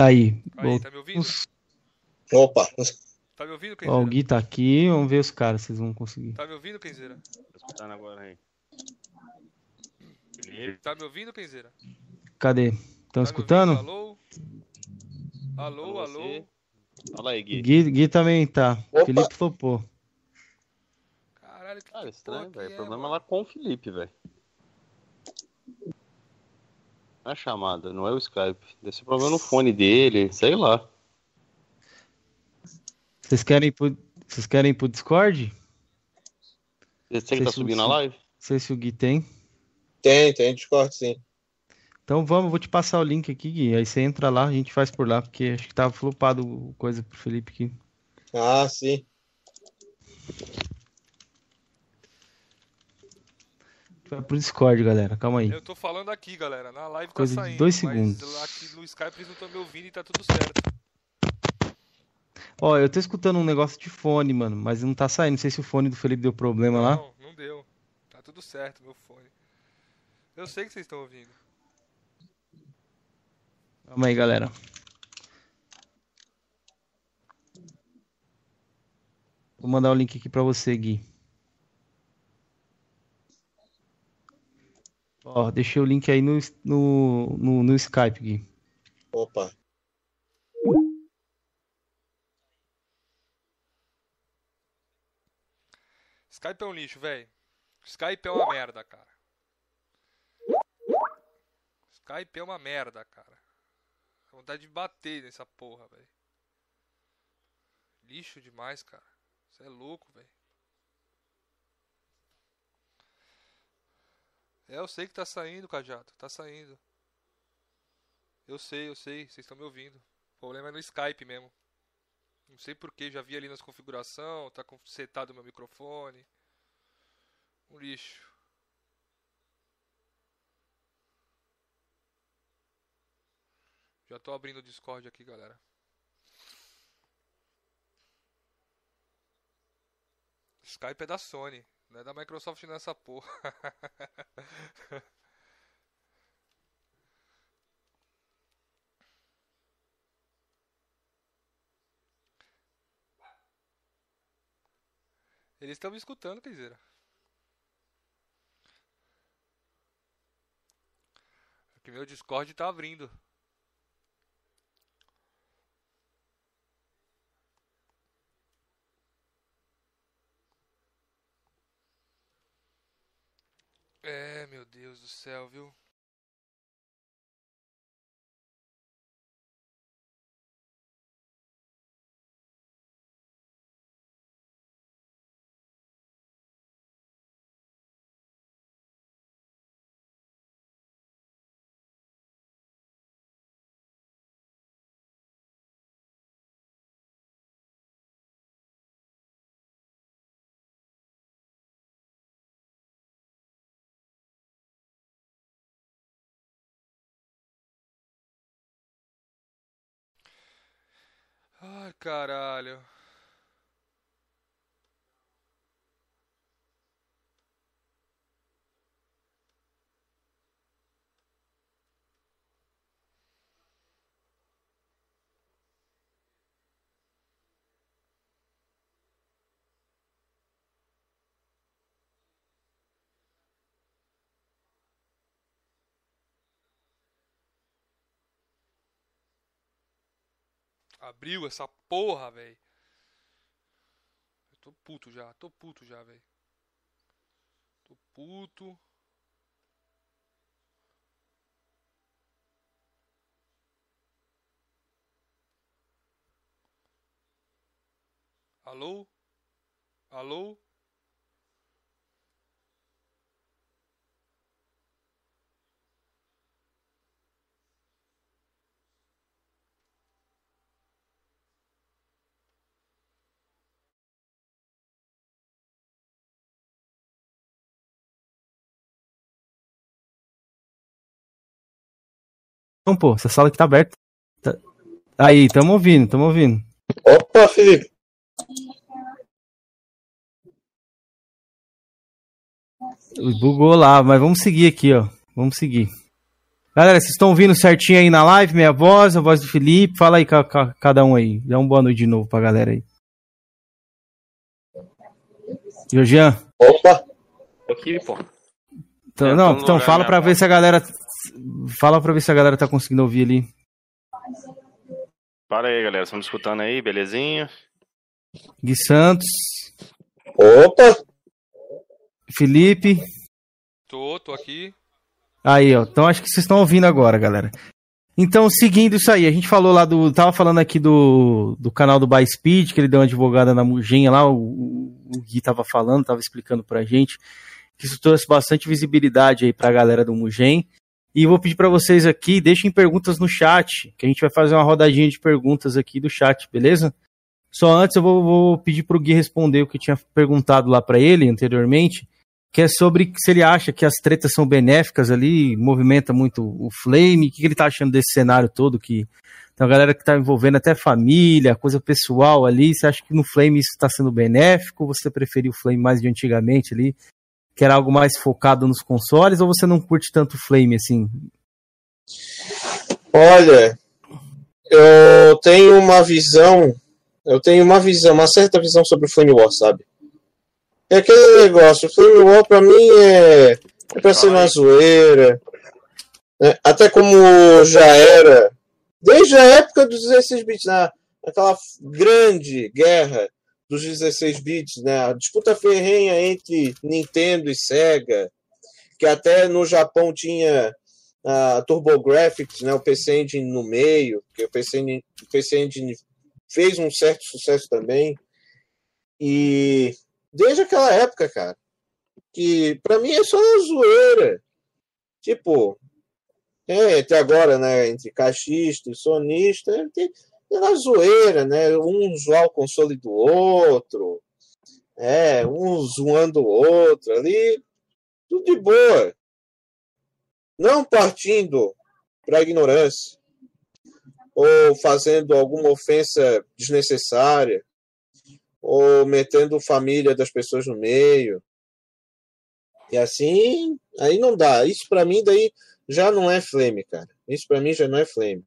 S1: Aí.
S3: Aí, tá me ouvindo?
S2: Opa,
S3: Tá me ouvindo,
S1: Ó, o
S3: Kenzeira?
S1: Gui tá aqui, vamos ver os caras, vocês vão conseguir.
S3: Tá me ouvindo, Kenzeira?
S4: Tô escutando agora aí.
S3: Tá me ouvindo, Kenzeira?
S1: Cadê? Estão
S3: Tá
S1: escutando?
S3: Alô? Alô,
S4: Alô? Fala aí, Gui.
S1: Gui, Gui também tá.
S2: Opa.
S1: Felipe flopou.
S3: Caralho, que
S4: Cara, estranho, velho.
S3: é,
S4: O problema é
S3: mano?
S4: lá com o Felipe, velho. Não é a chamada, não é o Skype. Deve ser problema no fone dele, sei lá.
S1: Vocês querem ir pro, vocês querem ir pro Discord?
S4: Você que tá
S1: se
S4: subindo
S1: o-
S4: a live?
S1: Não sei se o Gui tem.
S2: tem, tem Discord sim.
S1: Então vamos, vou te passar o link aqui, Gui. Aí você entra lá, a gente faz por lá, porque acho que tava flopado coisa pro Felipe aqui.
S2: Ah, sim.
S1: Vai pro Discord, galera. Calma aí.
S3: Eu tô falando aqui, galera. Na live
S1: Coisa de
S3: tá saindo.
S1: dois
S3: mas
S1: segundos.
S3: aqui no Skype eles não estão me ouvindo e tá tudo certo.
S1: Ó, eu tô escutando um negócio de fone, mano, mas não tá saindo. Não sei se o fone do Felipe deu problema lá.
S3: Não, não deu. Tá tudo certo, meu fone. Eu sei que vocês estão ouvindo.
S1: Calma aí, galera. Vou mandar o link aqui pra você, Gui. Ó, deixei o link aí no, no, no, no Skype, Gui.
S2: Opa.
S3: Skype é um lixo, velho. Skype é uma merda, cara. Skype é uma merda, cara. Dá vontade de bater nessa porra, velho. Lixo demais, cara. Você é louco, velho. É, eu sei que tá saindo, Cajado. Tá saindo. Eu sei, eu sei. Vocês estão me ouvindo. O problema é no Skype mesmo. Não sei porquê, já vi ali nas configurações, tá setado o meu microfone. Um lixo. Já tô abrindo o Discord aqui, galera. Skype é da Sony, não é da Microsoft nessa porra. Eles estão me escutando, Kaiseira. Aqui meu Discord tá abrindo. É, meu Deus do céu, viu? Caralho. Abriu essa porra, velho. Tô puto já, tô puto já, velho. Tô puto. Alô? Alô?
S1: Então, pô, essa sala aqui tá aberta. Tá- Aí, tamo ouvindo, tamo ouvindo.
S2: Opa, Felipe.
S1: Bugou lá, mas vamos seguir aqui, ó. Vamos seguir. Galera, vocês estão ouvindo certinho aí na live, minha voz, a voz do Felipe? Fala aí cada um aí. Dá um boa noite de novo pra galera aí. Georgian.
S2: Opa!
S4: Aqui, pô.
S1: Então, não, então fala pra ver se a galera. Fala pra ver se a galera tá conseguindo ouvir ali.
S4: Para aí, galera. Estamos escutando aí, belezinha?
S1: Gui Santos.
S2: Opa!
S1: Felipe.
S3: Tô, tô aqui.
S1: Aí, ó. Então acho que vocês estão ouvindo agora, galera. Então, seguindo isso aí, a gente falou lá do. Tava falando aqui do, do canal do By Speed, que ele deu uma advogada na Mugenha lá, o, o Gui tava falando, tava explicando pra gente, que isso trouxe bastante visibilidade aí pra galera do Mugen. E vou pedir para vocês aqui, deixem perguntas no chat, que a gente vai fazer uma rodadinha de perguntas aqui do chat, beleza? Só antes eu vou, vou pedir pro Gui responder o que eu tinha perguntado lá para ele anteriormente, que é sobre se ele acha que as tretas são benéficas ali, movimenta muito o Flame, o que ele tá achando desse cenário todo, que tem uma galera que tá envolvendo até família, coisa pessoal ali, você acha que no Flame isso está sendo benéfico, você preferiu o Flame mais de antigamente ali, que era algo mais focado nos consoles, ou você não curte tanto o Flame assim?
S2: Olha, eu tenho uma visão, eu tenho uma visão, uma certa visão sobre o Flame War, sabe? É aquele negócio, o Flame War pra mim é, é pra ser uma zoeira. Né? Até como já era, desde a época dos 16 bits, na, naquela grande guerra dos 16 bits, né? A disputa ferrenha entre Nintendo e Sega, que até no Japão tinha a TurboGrafx, né? O PC Engine no meio, que o PC, o PC Engine fez um certo sucesso também. E desde aquela época, cara. Que para mim é só uma zoeira. Tipo, é, até agora, né, entre caixista e sonista, tem uma zoeira, né? Um zoar o console do outro, é, um zoando o outro ali, tudo de boa. Não partindo para ignorância ou fazendo alguma ofensa desnecessária ou metendo família das pessoas no meio. E assim, aí não dá. Isso para mim daí já não é flame, cara. Isso para mim já não é flame.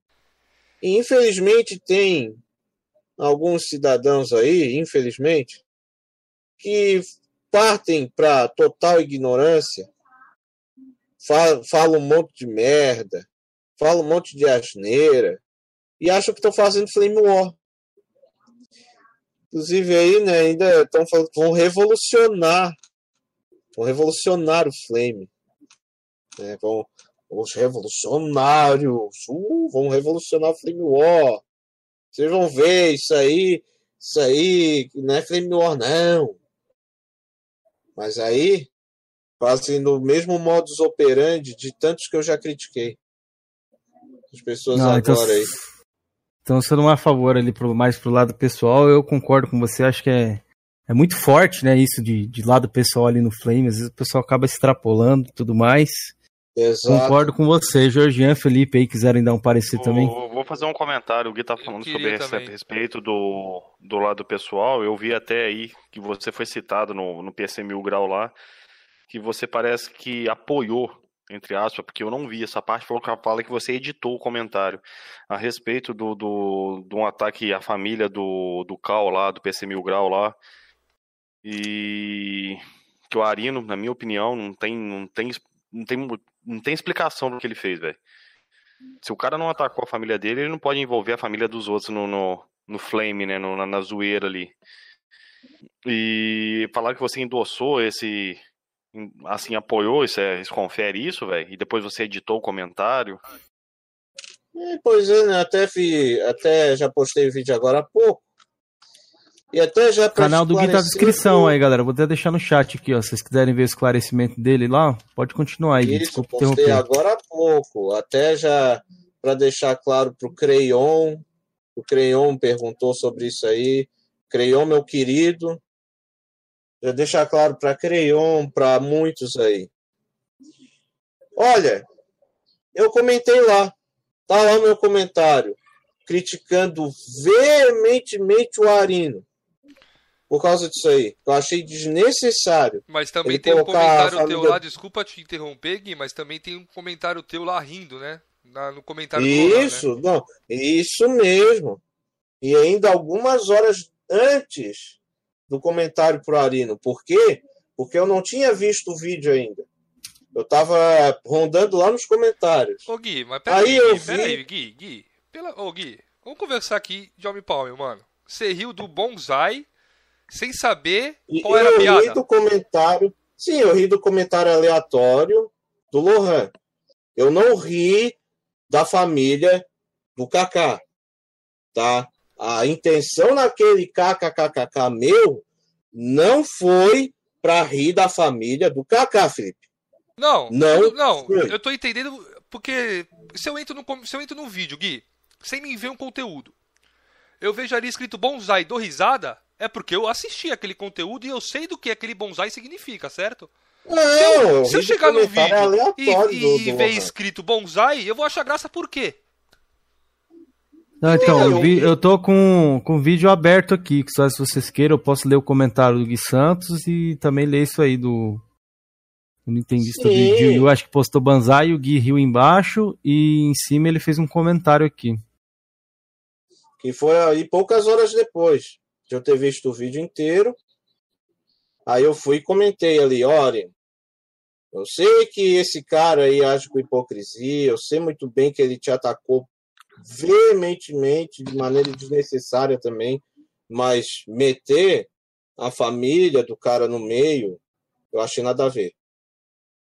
S2: Infelizmente tem alguns cidadãos aí, infelizmente, que partem para total ignorância, falam, falam um monte de merda, falam um monte de asneira e acham que estão fazendo flame war. Inclusive aí, né, ainda estão falando que vão revolucionar. Vão revolucionar o Flame. Né, vão, os revolucionários uh, vão revolucionar o Flame War. Vocês vão ver isso aí. Isso aí não é Flame War, não. Mas aí fazem no mesmo modus operandi de tantos que eu já critiquei. As pessoas não, então agora então... aí.
S1: Então, se eu não é a favor ali pro, mais pro lado pessoal, eu concordo com você. Acho que é, é muito forte, né? Isso de, de lado pessoal ali no Flame. Às vezes o pessoal acaba extrapolando e tudo mais. Exato. Concordo com você, Georgian, Felipe aí quiserem dar um parecer
S4: vou,
S1: também.
S4: Vou fazer um comentário. O Gui tá falando sobre esse, a respeito do, do lado pessoal. Eu vi até aí que você foi citado no, no PC Mil Grau lá, que você parece que apoiou entre aspas, porque eu não vi essa parte, falou que fala que você editou o comentário a respeito do, do, de um ataque à família do, do Cal lá, do PC Mil Grau lá. E que o Arino, na minha opinião, não tem, não tem, não tem, não tem explicação do que ele fez, velho. Se o cara não atacou a família dele, ele não pode envolver a família dos outros no, no, no flame, né, no, na, na zoeira ali. E falar que você endossou esse assim, apoiou, isso, é, isso confere isso, velho? E depois você editou o comentário?
S2: É, pois é, né? Até, vi, até já postei vídeo agora há pouco. E até já
S1: Canal do Gui tá na descrição aí, galera. Vou até deixar no chat aqui, ó. Se vocês quiserem ver o esclarecimento dele lá, pode continuar aí. Isso, Desculpa
S2: postei interromper. agora há pouco. Até já para deixar claro pro Creion. O Creion perguntou sobre isso aí. Creion, meu querido, já deixar claro para Creion, para muitos aí. Olha, eu comentei lá, tá lá meu comentário, criticando veementemente o Arino. Por causa disso aí. Eu achei desnecessário.
S3: Mas também tem um comentário teu lá, desculpa te interromper, Gui, mas também tem um comentário teu lá rindo, né? Na- no comentário do Lohan, né?
S2: Isso, não, isso mesmo. E ainda algumas horas antes do comentário pro Arino. Por quê? Porque eu não tinha visto o vídeo ainda. Eu tava rondando lá nos comentários.
S3: Ô Gui, mas peraí,
S2: Aí eu
S3: Gui,
S2: vi-
S3: peraí, Gui, Gui. Pela... Ô Gui, vamos conversar aqui de homem pra homem, mano. Você riu do bonsai sem saber qual era a
S2: eu ri
S3: piada.
S2: do comentário. Sim, eu ri do comentário aleatório do Lohan. Eu não ri da família do Kaká. Tá? A intenção naquele kkkk meu não foi para rir da família do Kaká, Felipe.
S3: Não,
S2: Não
S3: não,
S2: foi.
S3: eu tô entendendo porque se eu entro no se eu entro no vídeo, Gui, sem me ver um conteúdo, eu vejo ali escrito bonsai do risada, é porque eu assisti aquele conteúdo e eu sei do que aquele bonsai significa, certo?
S2: Não,
S3: Se eu, eu chegar no vídeo
S2: aleatório
S3: e, e
S2: do
S3: ver escrito bonsai, eu vou achar graça por quê?
S1: Não, então, eu, vi- eu tô com, com o vídeo aberto aqui, que só se vocês queiram, eu posso ler o comentário do Gui Santos e também ler isso aí do, do Nintendista do. Yu, acho que postou Banzai, o Gui riu embaixo e em cima ele fez um comentário aqui.
S2: que foi aí poucas horas depois de eu ter visto o vídeo inteiro. Aí eu fui e comentei ali, olha, eu sei que esse cara aí age com hipocrisia, eu sei muito bem que ele te atacou veementemente, de maneira desnecessária também, mas meter a família do cara no meio, eu achei nada a ver.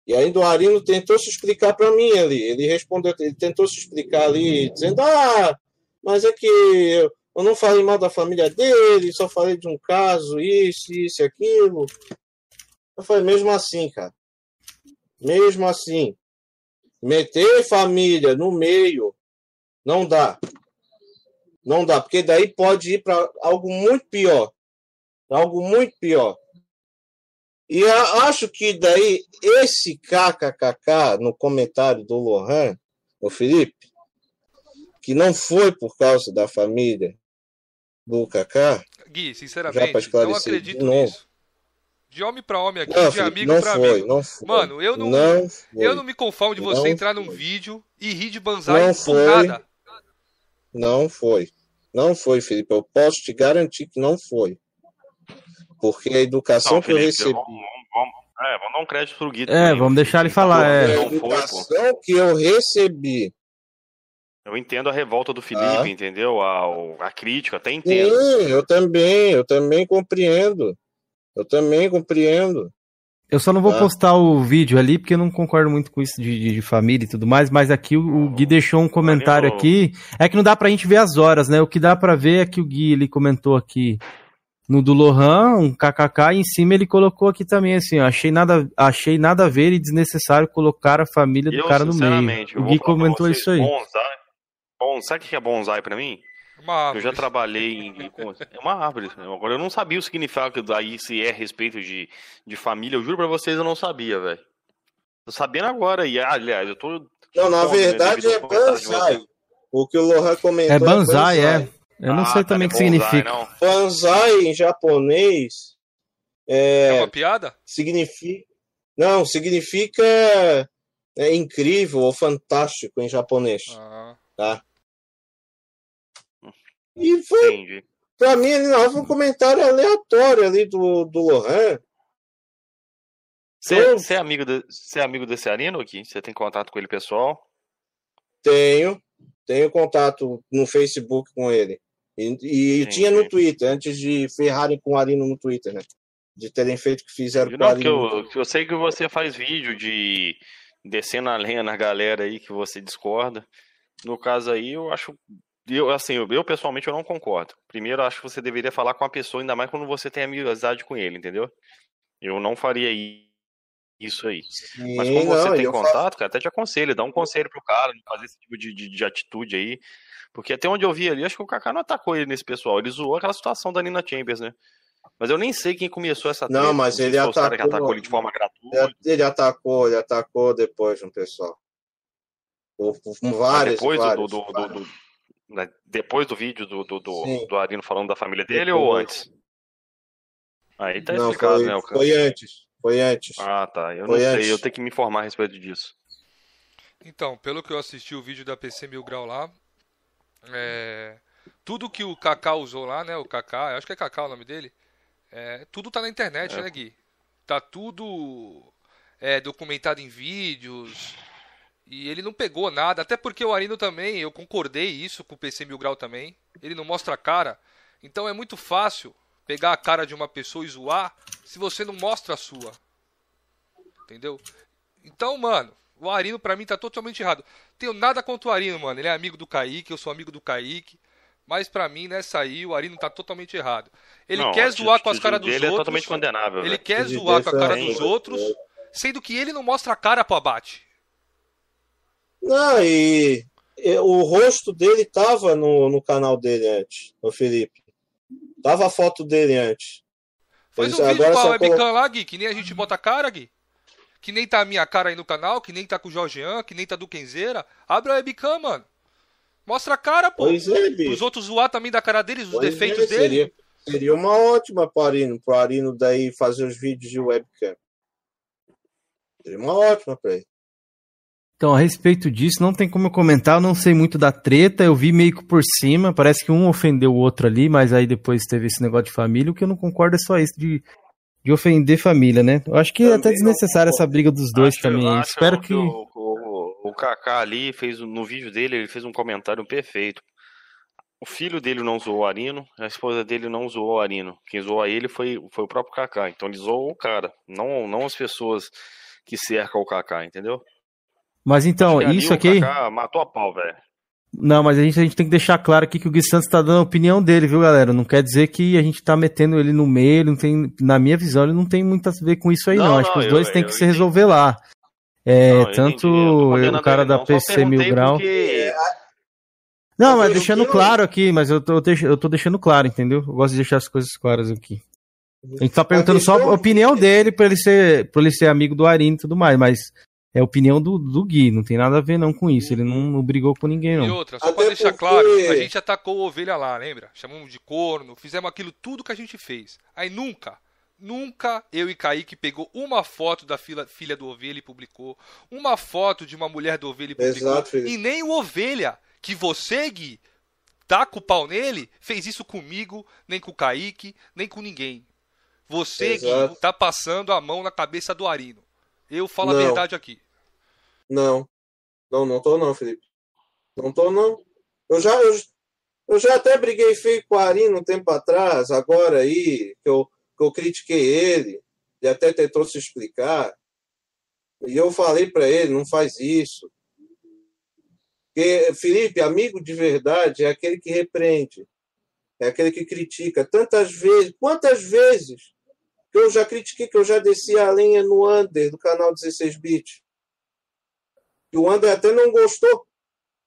S2: E ainda o Arino tentou se explicar para mim ali. Ele respondeu, ele tentou se explicar ali, dizendo: Ah, mas é que eu, eu não falei mal da família dele, só falei de um caso, isso, isso aquilo. Eu falei, mesmo assim, cara. Mesmo assim. Meter família no meio não dá. Não dá, porque daí pode ir para algo muito pior. Algo muito pior. E acho que daí esse kkkk no comentário do Lohan, o Felipe, que não foi por causa da família do Kaká,
S3: Gui, sinceramente, não acredito nisso. De homem pra homem aqui,
S2: não,
S3: de
S2: Felipe,
S3: amigo
S2: foi,
S3: amigo.
S2: não foi.
S3: Mano, eu não-
S2: não foi,
S3: Eu não me conformo de você entrar num
S2: foi.
S3: vídeo e rir de banzai
S2: Não
S3: por
S2: foi.
S3: nada.
S2: não foi. Não foi, Felipe. Eu posso te garantir que não foi. Porque a educação
S4: Não,
S2: que eu
S4: Felipe,
S2: recebi.
S4: vamos, vamos- vamos- é, vamos dar um crédito pro Gui.
S1: É,
S4: também,
S1: vamos deixar ele falar,
S2: a
S1: é.
S4: Não foi, pô.
S2: educação que eu recebi.
S4: Eu entendo a revolta do Felipe,
S2: Ah.
S4: entendeu? A, a crítica, até entendo.
S2: Sim, eu também, eu também compreendo. Eu também compreendo.
S1: Eu só não vou
S2: Ah.
S1: postar o vídeo ali, porque eu não concordo muito com isso de, de- de família e tudo mais, mas aqui o, o Gui deixou um comentário
S4: Valeu.
S1: aqui. É que não dá pra gente ver as horas, né? O que dá pra ver é que o Gui ele comentou aqui no do Lohan, um kkk, e em cima ele colocou aqui também assim, ó, achei nada, achei nada a ver e desnecessário colocar a família do
S4: Eu,
S1: cara no meio. O Gui comentou isso aí.
S4: Bonsai, bom, sabe o que é bonsai pra mim?
S3: Uma
S4: Eu já trabalhei em. com- É uma árvore. Agora eu não sabia o significado daí se é a respeito de, de família. Eu juro pra vocês, eu não sabia, velho. Tô sabendo agora. E, aliás, eu tô.
S2: Não, na
S4: Bom, né,
S2: verdade é banzai.
S4: vocês.
S2: O que o Lohan comentou
S1: É banzai, é. Eu não
S4: Ah,
S1: sei
S4: tá,
S1: também o
S4: não
S1: que
S4: é bonsai,
S1: significa.
S4: não.
S2: Banzai em japonês
S3: É
S2: é,
S3: uma piada?
S2: significa. Não, significa é, incrível ou fantástico em japonês.
S3: Ah.
S2: Tá? E foi, pra mim, não, foi um comentário aleatório ali do, do Lohan.
S4: Você você é, amigo de- é amigo desse Arino aqui? Você tem contato com ele pessoal?
S2: Tenho, tenho contato no Facebook com ele. E, e
S4: Entendi.
S2: tinha no Twitter, antes de ferrarem com o Arino no Twitter, né? De terem feito o que fizeram com o
S4: Não,
S2: Arino.
S4: eu, eu sei que você faz vídeo de descendo a lenha na galera aí que você discorda. No caso aí, eu acho. Eu, assim, eu, pessoalmente eu não concordo. Primeiro, acho que você deveria falar com a pessoa, ainda mais quando você tem amizade com ele, entendeu? Eu não faria isso aí.
S2: Sim,
S4: Mas como você
S2: não,
S4: tem contato, cara, até te aconselho, dá um conselho pro cara, fazer esse tipo de, de, de atitude aí. Porque até onde eu vi ali, acho que o Kaká não atacou ele nesse pessoal. Ele zoou aquela situação da Nina Chambers, né? Mas eu nem sei quem começou essa
S2: Não,
S4: treta,
S2: mas ele
S4: caras que
S2: atacou-
S4: atacou ele de forma gratuita.
S2: Ele atacou, ele atacou depois no pessoal. Por, por
S4: Mas
S2: várias,
S4: depois do,
S2: várias,
S4: do, do-
S2: várias.
S4: do- né, depois do vídeo do, do, do, do Arino falando da família dele
S2: Depois.
S4: ou antes? Aí tá
S2: Não,
S4: explicado,
S2: foi,
S4: né, o cara?
S2: foi antes. Foi antes.
S4: Ah, tá. Eu
S2: Foi
S4: não
S2: antes.
S4: sei, eu tenho que me informar a respeito disso.
S3: Então, pelo que eu assisti o vídeo da PC Mil Grau lá, é, tudo que o Kaká usou lá, né? O Kaká, eu acho que é Kaká o nome dele. é, tudo tá na internet,
S4: É.
S3: né, Gui? Tá tudo é, documentado em vídeos. E ele não pegou nada, até porque o Arino também, eu concordei isso com o PC Mil Grau também. Ele não mostra a cara. Então é muito fácil pegar a cara de uma pessoa e zoar se você não mostra a sua. Entendeu? Então, mano, o Arino pra mim tá totalmente errado. Tenho nada contra o Arino, mano. Ele é amigo do Kaique, eu sou amigo do Kaique. Mas pra mim, nessa aí, o Arino tá totalmente errado. Ele
S4: Não,
S3: quer zoar com as caras dos
S4: dele
S3: outros.
S4: é totalmente condenável.
S3: ele
S4: velho.
S3: quer zoar com a cara dos outros, sendo que ele não mostra a cara pro abate.
S2: Não, e, e o rosto dele tava no, no canal dele antes, o Felipe. Tava a foto dele antes.
S3: Faz
S2: Eles
S3: um vídeo com a webcam
S2: colo-
S3: lá, Gui, que nem a gente bota a cara, Gui. Que nem tá a minha cara aí no canal, que nem tá com o Jorgean, que nem tá do Kenzeira. Abre a webcam, mano. Mostra a cara, pô.
S2: Pois é,
S3: Os
S2: bicho.
S3: outros zoar também da cara deles, os
S2: Pois
S3: defeitos
S2: é,
S3: dele.
S2: Seria, seria uma ótima pro Arino, pro Arino daí fazer os vídeos de webcam. Seria uma ótima pra ele.
S1: Então, a respeito disso, não tem como eu comentar, eu não sei muito da treta, eu vi meio que por cima, parece que um ofendeu o outro ali, mas aí depois teve esse negócio de família, o que eu não concordo é só isso de, de ofender família, né? Eu acho que é
S2: Também
S1: até
S2: não
S1: desnecessária essa briga dos dois
S4: Acho-
S1: também.
S4: acho
S1: Espero que.
S4: O, o, o Kaká ali fez no vídeo dele, ele fez um comentário perfeito. O filho dele não zoou o Arino, a esposa dele não zoou o Arino. Quem zoou a ele foi, foi o próprio Kaká. Então ele zoou o cara, não, não as pessoas que cercam o Kaká, entendeu?
S1: Mas então, isso aqui.
S4: Kaká matou a pau, velho.
S1: Não, mas a gente, a gente tem que deixar claro aqui que o Gui Santos tá dando a opinião dele, viu, galera? Não quer dizer que a gente tá metendo ele no meio, ele não tem, na minha visão, ele não tem muito a ver com isso aí, não.
S4: Não,
S1: Acho que os dois
S4: eu-
S1: têm
S4: eu
S1: que se
S4: entendi.
S1: resolver lá. É,
S4: Não, eu
S1: tanto
S4: eu
S1: o cara da
S4: não.
S1: PC Mil Grau.
S4: porque-
S1: Não, mas deixando
S2: eu-
S1: claro aqui, mas eu tô, eu tô deixando claro, entendeu? Eu gosto de deixar as coisas claras aqui. A gente tá perguntando só a
S2: questão-
S1: opinião dele pra ele ser, pra ele ser amigo do Arino e tudo mais, mas é a opinião do, do Gui, não tem nada a ver não com isso. Ele não, não brigou com ninguém,
S3: E
S1: não.
S3: outra, só
S2: Até
S3: pra deixar
S2: porque-
S3: claro, a gente atacou o ovelha lá, lembra? Chamamos de corno, fizemos aquilo tudo que a gente fez. Aí nunca, nunca eu e Kaique pegou uma foto da filha, filha do ovelha e publicou, uma foto de uma mulher do ovelha e publicou,
S2: Exato, Felipe.
S3: e nem o ovelha, que você, Gui, tá com o pau nele, fez isso comigo, nem com o Kaique, nem com ninguém. Você,
S2: Exato.
S3: Gui, tá passando a mão na cabeça do Arino. Eu falo a
S2: Não.
S3: verdade aqui.
S2: Não. Não, não tô não, Felipe. Não tô não. Eu já, eu, eu já até briguei feio com o Arino um tempo atrás, agora aí, que eu, que eu critiquei ele, ele até tentou se explicar. E eu falei para ele, não faz isso. Porque, Felipe, amigo de verdade é aquele que repreende. É aquele que critica. Tantas vezes, quantas vezes que eu já critiquei, que eu já desci a lenha no under do canal 16-bit. E o André até não gostou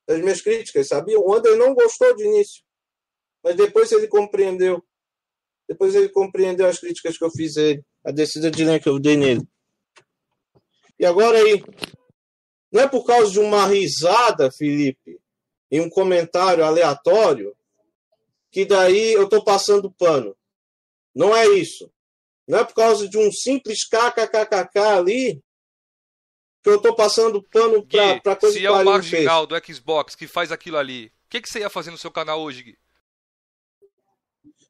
S2: das minhas críticas, sabia? O André não gostou de início. Mas depois ele compreendeu. Depois ele compreendeu as críticas que eu fiz a ele, a descida de linha que eu dei nele. E agora aí, não é por causa de uma risada, Felipe, em um comentário aleatório, que daí eu estou passando pano. Não é isso. Não é por causa de um simples kkkk ali que eu tô passando pano pra,
S3: Gui,
S2: pra coisa
S3: se
S2: que
S3: é
S2: o
S3: o marginal do Xbox que faz aquilo ali, o que, que você ia fazer no seu canal hoje, Gui?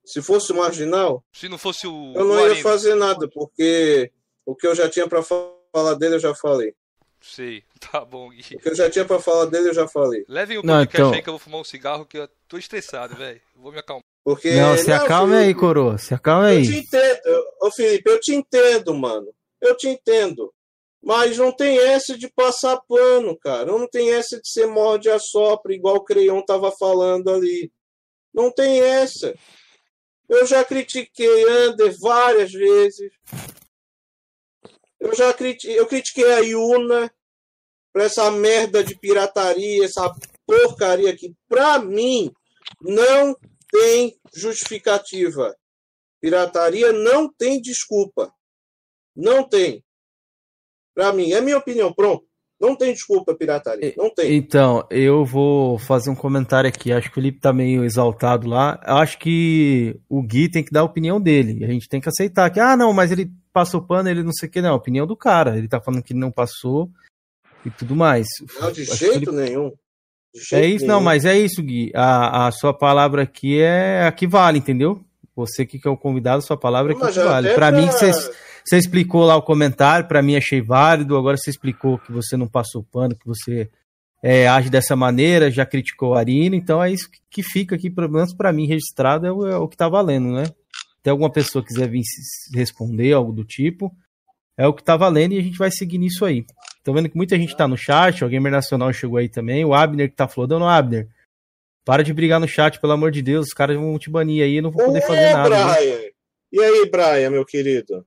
S2: Se fosse o marginal,
S3: Se não fosse o.
S2: eu
S3: o
S2: não ia
S3: Arino?
S2: fazer nada, porque o que eu já tinha pra falar dele eu já falei.
S3: Sei, tá bom, Gui.
S2: O que eu já tinha pra falar dele eu já falei.
S3: Levem o
S1: Não,
S3: podcast
S1: então-
S3: aí que eu vou fumar um cigarro que eu tô estressado, velho. Vou me acalmar.
S2: Porque
S1: Não, se acalme aí,
S2: Felipe,
S1: coroa, se acalme
S2: Eu te
S1: aí.
S2: entendo, ô Felipe, eu te entendo, mano. Eu te entendo. Mas não tem essa de passar pano, cara. Não tem essa de ser morde a sopra, igual o Creion tava falando ali. Não tem essa. Eu já critiquei Ander várias vezes. Eu já critiquei, eu critiquei a Yuna pra essa merda de pirataria, essa porcaria que, pra mim, não tem justificativa. Pirataria não tem desculpa. Não tem. Pra mim, é minha opinião, pronto. Não tem desculpa, pirataria. Não tem.
S1: Então, eu vou fazer um comentário aqui. Acho que o Felipe tá meio exaltado lá. Acho que o Gui tem que dar a opinião dele. A gente tem que aceitar que, ah, não, mas ele passou pano, ele não sei o que, não. A opinião do cara. Ele tá falando que ele não passou e tudo mais.
S2: Não, de Acho jeito ele... nenhum.
S1: É isso, nenhum. não, mas é isso, Gui. A, a sua palavra aqui é a que vale, entendeu? Você que é o convidado, sua palavra é que, que vale. Para mim, você explicou lá o comentário, para mim achei válido. Agora você explicou que você não passou pano, que você é, age dessa maneira, já criticou a Arina. Então é isso que fica aqui, pelo menos para mim, registrado, é o, é o que tá valendo, né? Tem alguma pessoa quiser vir responder algo do tipo, é o que tá valendo e a gente vai seguir nisso aí. Tô vendo que muita gente tá no chat, o Gamer Nacional chegou aí também, o Abner que tá flodando, Abner. Para de brigar no chat, pelo amor de Deus, os caras vão te banir aí, eu não vou poder fazer nada.
S2: Brian. Né? E aí, Brian, meu querido?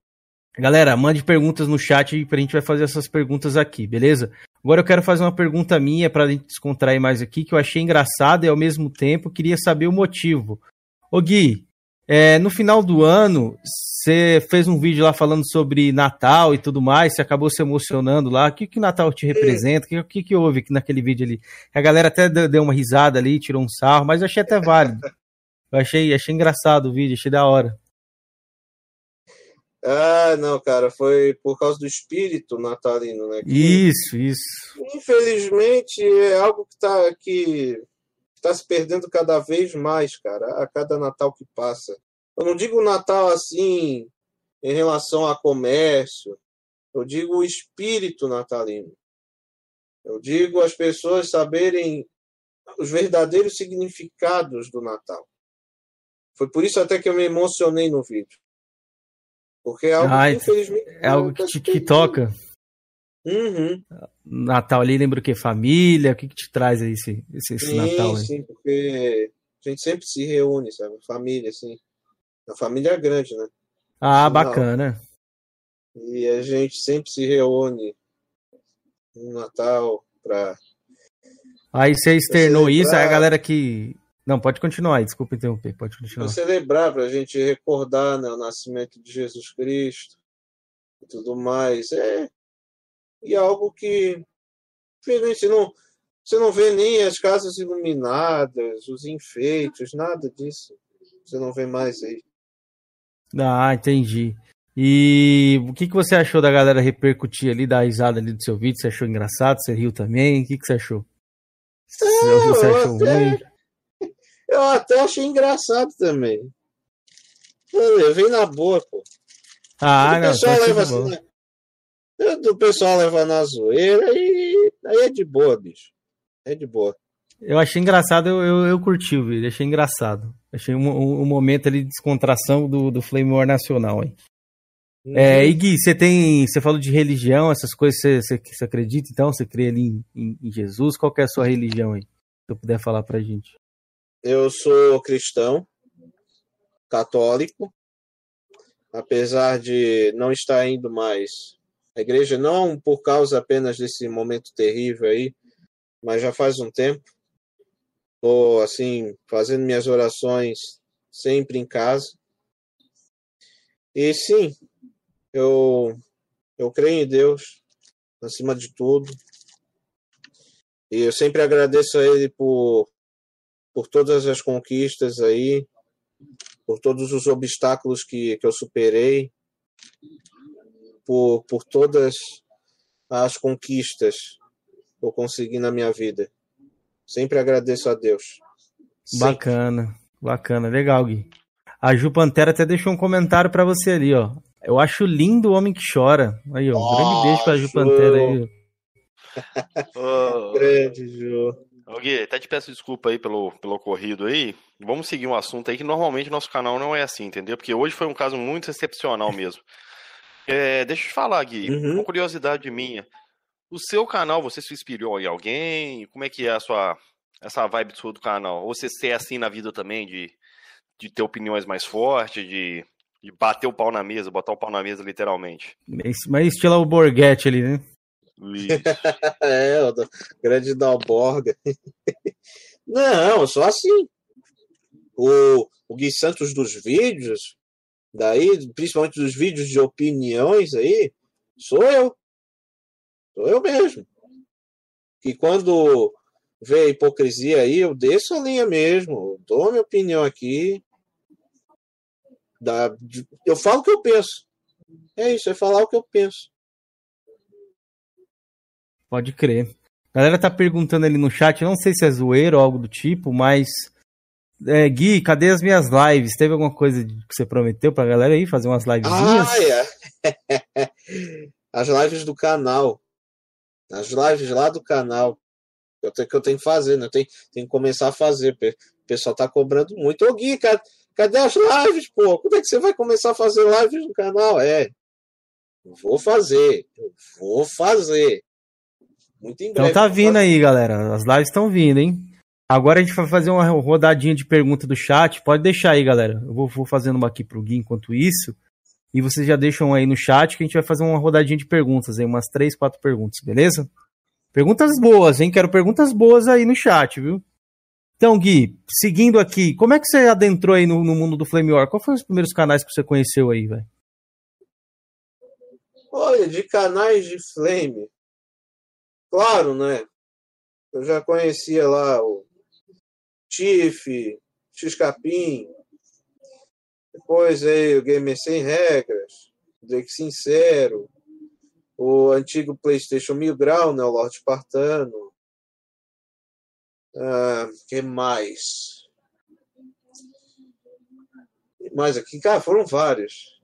S1: Galera, mande perguntas no chat e a gente vai fazer essas perguntas aqui, beleza? Agora eu quero fazer uma pergunta minha para a gente descontrair mais aqui, que eu achei engraçada e ao mesmo tempo queria saber o motivo. Ô Gui, é, no final do ano, você fez um vídeo lá falando sobre Natal e tudo mais, você acabou se emocionando lá. O que, que o Natal te representa? O que, que, houve naquele vídeo ali? A galera até deu uma risada ali, tirou um sarro, mas eu achei até válido. Eu achei, achei engraçado o vídeo, achei da hora.
S2: Ah, não, cara, foi por causa do espírito natalino, né?
S1: Que, isso, isso.
S2: Infelizmente é algo que tá que está se perdendo cada vez mais, cara, a cada Natal que passa. Eu não digo Natal assim em relação a comércio, eu digo o espírito natalino. Eu digo as pessoas saberem os verdadeiros significados do Natal. Foi por isso até que eu me emocionei no vídeo. Porque é algo
S1: ah, que, infelizmente. É algo que que toca.
S2: Uhum.
S1: Natal ali lembra o que? Família? O que, que te traz aí esse, esse, esse
S2: sim,
S1: Natal?
S2: Aí? Sim, porque a gente sempre se reúne, sabe? Família, assim. A família é grande, né?
S1: Ah, bacana.
S2: E a gente sempre se reúne no Natal pra.
S1: Aí você externou isso, aí a galera que não, pode continuar aí, desculpa interromper, pode continuar.
S2: celebrar, para a gente recordar né, o nascimento de Jesus Cristo e tudo mais. É, e é algo que, você não, você não vê nem as casas iluminadas, os enfeites, nada disso. Você não vê mais aí.
S1: Ah, entendi. E o que, que você achou da galera repercutir ali, da risada ali do seu vídeo? Você achou engraçado? Você riu também? O que, que você achou?
S2: É, você achou até... ruim? Eu até achei engraçado também. Eu levei na boa, pô.
S1: Ah, não,
S2: pessoal leva assim, né? O pessoal leva na zoeira e aí é de boa, bicho. É de boa.
S1: Eu achei engraçado, eu, eu, eu curti o vídeo, achei engraçado. Achei um, um, um, momento ali de descontração do, do Flame War Nacional, hein? Uhum. É, e Gui, você tem. Você falou de religião, essas coisas, você, você, você acredita então? Você crê ali em, em, em Jesus? Qual é a sua religião aí? Se eu puder falar pra gente.
S2: Eu sou cristão, católico, apesar de não estar indo mais à igreja, não por causa apenas desse momento terrível aí, mas já faz um tempo. Estou, assim, fazendo minhas orações sempre em casa. E sim, eu, eu creio em Deus, acima de tudo. E eu sempre agradeço a Ele por por todas as conquistas aí, por todos os obstáculos que, que eu superei, por, por todas as conquistas que eu consegui na minha vida. Sempre agradeço a Deus.
S1: Sempre. Bacana, bacana, legal, Gui. A Ju Pantera até deixou um comentário para você ali, ó. Eu acho lindo o homem que chora. Aí, ó. Um oh, grande beijo pra Ju, Ju. Pantera aí.
S2: oh. grande, Ju.
S4: Ô Gui, até te peço desculpa aí pelo, pelo ocorrido aí. Vamos seguir um assunto aí que normalmente nosso canal não é assim, entendeu? Porque hoje foi um caso muito excepcional mesmo. É, deixa eu te falar, Gui, uhum. uma curiosidade minha. O seu canal, você se inspirou em alguém? Como é que é a sua essa vibe sua do canal? Ou você é assim na vida também, de, de ter opiniões mais fortes, de, de bater o pau na mesa, botar o pau na mesa literalmente?
S1: Mas estilo o Borghetti ali, né?
S2: é, o grande Dalborga. Não, só assim. O, o Gui Santos dos vídeos, daí, principalmente dos vídeos de opiniões aí, sou eu. Sou eu mesmo. que quando vê a hipocrisia aí, eu desço a linha mesmo, dou minha opinião aqui. eu falo o que eu penso. É isso, é falar o que eu penso.
S1: Pode crer. A galera tá perguntando ali no chat, não sei se é zoeiro ou algo do tipo, mas. É, Gui, cadê as minhas lives? Teve alguma coisa que você prometeu pra galera aí fazer umas livezinhas?
S2: Ah, é. As lives do canal. As lives lá do canal. Eu tenho, que eu tenho que fazer, né? Eu tenho, tenho que começar a fazer. O pessoal tá cobrando muito. Ô Gui, cadê, cadê as lives, pô? Quando é que você vai começar a fazer lives no canal? É. Vou fazer. Vou fazer.
S1: Muito em breve. Então tá vindo aí, galera. As lives estão vindo, hein? Agora a gente vai fazer uma rodadinha de pergunta do chat. Pode deixar aí, galera. Eu vou, vou fazendo uma aqui pro Gui enquanto isso. E vocês já deixam aí no chat que a gente vai fazer uma rodadinha de perguntas aí, umas três, quatro perguntas, beleza? Perguntas boas, hein? Quero perguntas boas aí no chat, viu? Então, Gui, seguindo aqui, como é que você adentrou aí no, no mundo do Flame War? Qual foram os primeiros canais que você conheceu aí, velho?
S2: Olha, de canais de Flame. Claro, né? Eu já conhecia lá o Tiff, X-Capim, depois aí o Gamer Sem Regras, Drake Sincero, o antigo PlayStation Mil Grau, né? O Lorde Espartano. Ah, que mais? mais aqui, cara, foram vários.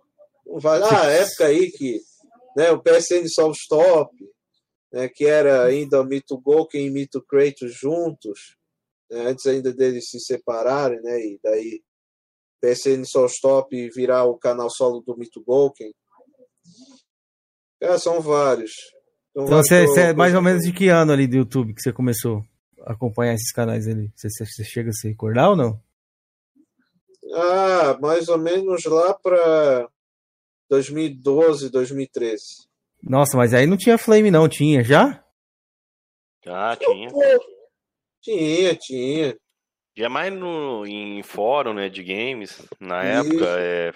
S2: Ah, época aí que né, o PSN Solve Stop, né, que era ainda o Mito Golken e Mito Kratos juntos, né, antes ainda deles se separarem, né, e daí PSN Só Stop virar o canal solo do Mito Golken. É, são vários.
S1: São então vários você, você é mais ou menos de que ano ali do YouTube que você começou a acompanhar esses canais ali? Você, você chega a se recordar ou não?
S2: Ah, mais ou menos lá para 2012, 2013.
S1: Nossa, mas aí não tinha Flame, não, tinha já?
S4: Já, tinha.
S2: Tinha, tinha.
S4: Já mais no, em fórum, né, de games, na época, é,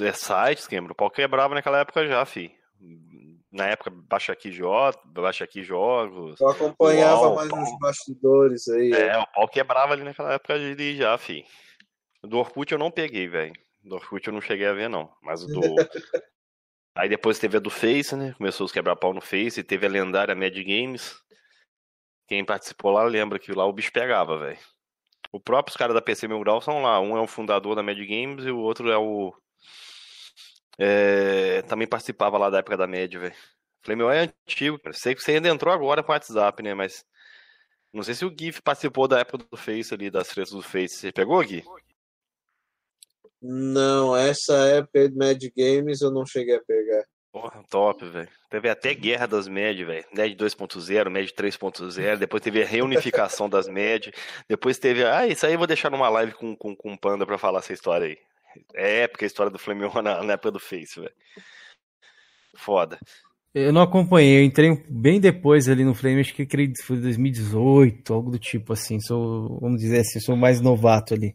S4: é sites, lembra? O pau quebrava naquela época já, fi. Na época, baixa aqui, jogos, baixa aqui jogos.
S2: Eu acompanhava mais nos bastidores aí.
S4: É, é, o pau quebrava ali naquela época de já, fi. Do Orkut eu não peguei, velho. Do Orkut eu não cheguei a ver, não. Mas o do, Aí depois teve a do Face, né? Começou os quebra-pau no Face, teve a lendária Mad Games. Quem participou lá lembra que lá o bicho pegava, velho. O próprio caras da PC Mil Grau são lá. Um é o fundador da Mad Games e o outro é o. É... Também participava lá da época da Mad, velho. Falei, meu, é antigo. Sei que você ainda entrou agora com o WhatsApp, né? Mas. Não sei se o GIF participou da época do Face ali, das tretas do Face. Você pegou, Gui?
S2: Não, essa época de Mad Games eu não cheguei a pegar.
S4: Porra, top, velho. Teve até guerra das MED, velho. MED 2.0, MED 3.0. Depois teve a reunificação das MED. Depois teve. Ah, isso aí eu vou deixar numa live com, com, com o Panda pra falar essa história aí. É épica a história do Flame na, na época do Face, velho. Foda.
S1: Eu não acompanhei, eu entrei bem depois ali no Flame, acho que foi 2018, algo do tipo assim. Sou, vamos dizer assim, sou mais novato ali.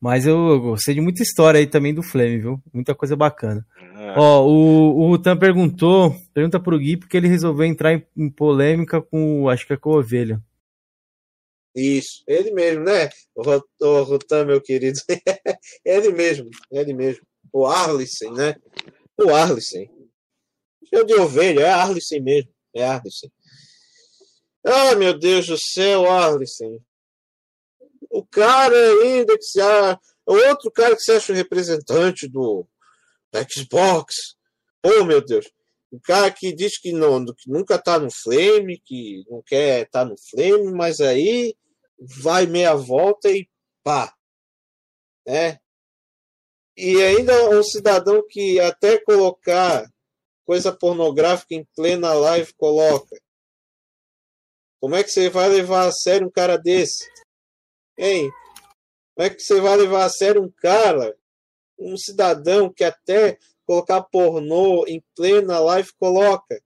S1: Mas eu, eu gostei de muita história aí também do Flame, viu? Muita coisa bacana. É. Ó, o, o Rutan perguntou, pergunta pro Gui porque ele resolveu entrar em, em polêmica com, acho que é com a ovelha.
S2: Isso, ele mesmo, né? O, o Rutan, meu querido. ele mesmo, ele mesmo. O Arlisen, né? O Arlisen. Cheio de ovelha, é Arlisen mesmo. É Arlisen. Ah, meu Deus do céu, Arlisen o cara ainda que se acha, outro cara que se acha o representante do, do Xbox. Oh, meu Deus. O cara que diz que, não, que nunca tá no Flame, que não quer estar tá no Flame, mas aí vai meia volta e pá. Né? E ainda um cidadão que até colocar coisa pornográfica em plena live coloca. Como é que você vai levar a sério um cara desse? Hein? Como é que você vai levar a sério um cara, um cidadão que até colocar pornô em plena live coloca?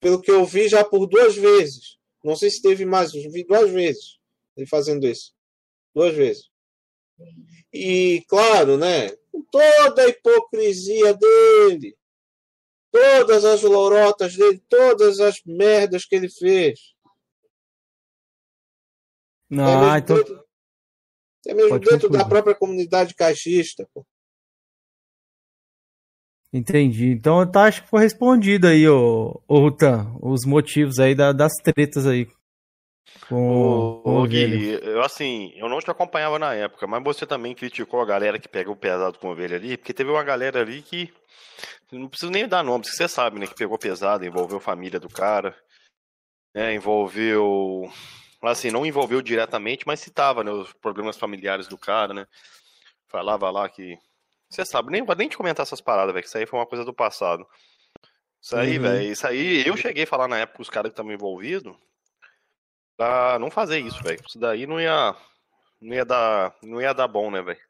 S2: Pelo que eu vi já por duas vezes. Não sei se teve mais, vi duas vezes ele fazendo isso. Duas vezes. E, claro, né? Com toda a hipocrisia dele. todas as lorotas dele, todas as merdas que ele fez.
S1: Não, é então.
S2: Dentro, é mesmo Pode dentro da própria comunidade caixista. Pô.
S1: Entendi. Então tá, acho que foi respondido aí, ô, ô Rutan, os motivos aí da, das tretas aí.
S4: Com, o, o Gui, eu assim, eu não te acompanhava na época, mas você também criticou a galera que pegou pesado com ovelha ali, porque teve uma galera ali que não preciso nem dar nomes, você sabe, né, que pegou pesado, envolveu a família do cara, né, envolveu, assim, não envolveu diretamente, mas citava, né, os problemas familiares do cara, né, falava lá que você sabe, nem vou nem te comentar essas paradas, velho, que isso aí foi uma coisa do passado. Isso aí, uhum. velho, isso aí, eu cheguei a falar na época os caras que estavam envolvidos pra não fazer isso, velho. Isso daí não ia, não ia dar, não ia dar bom, né, velho?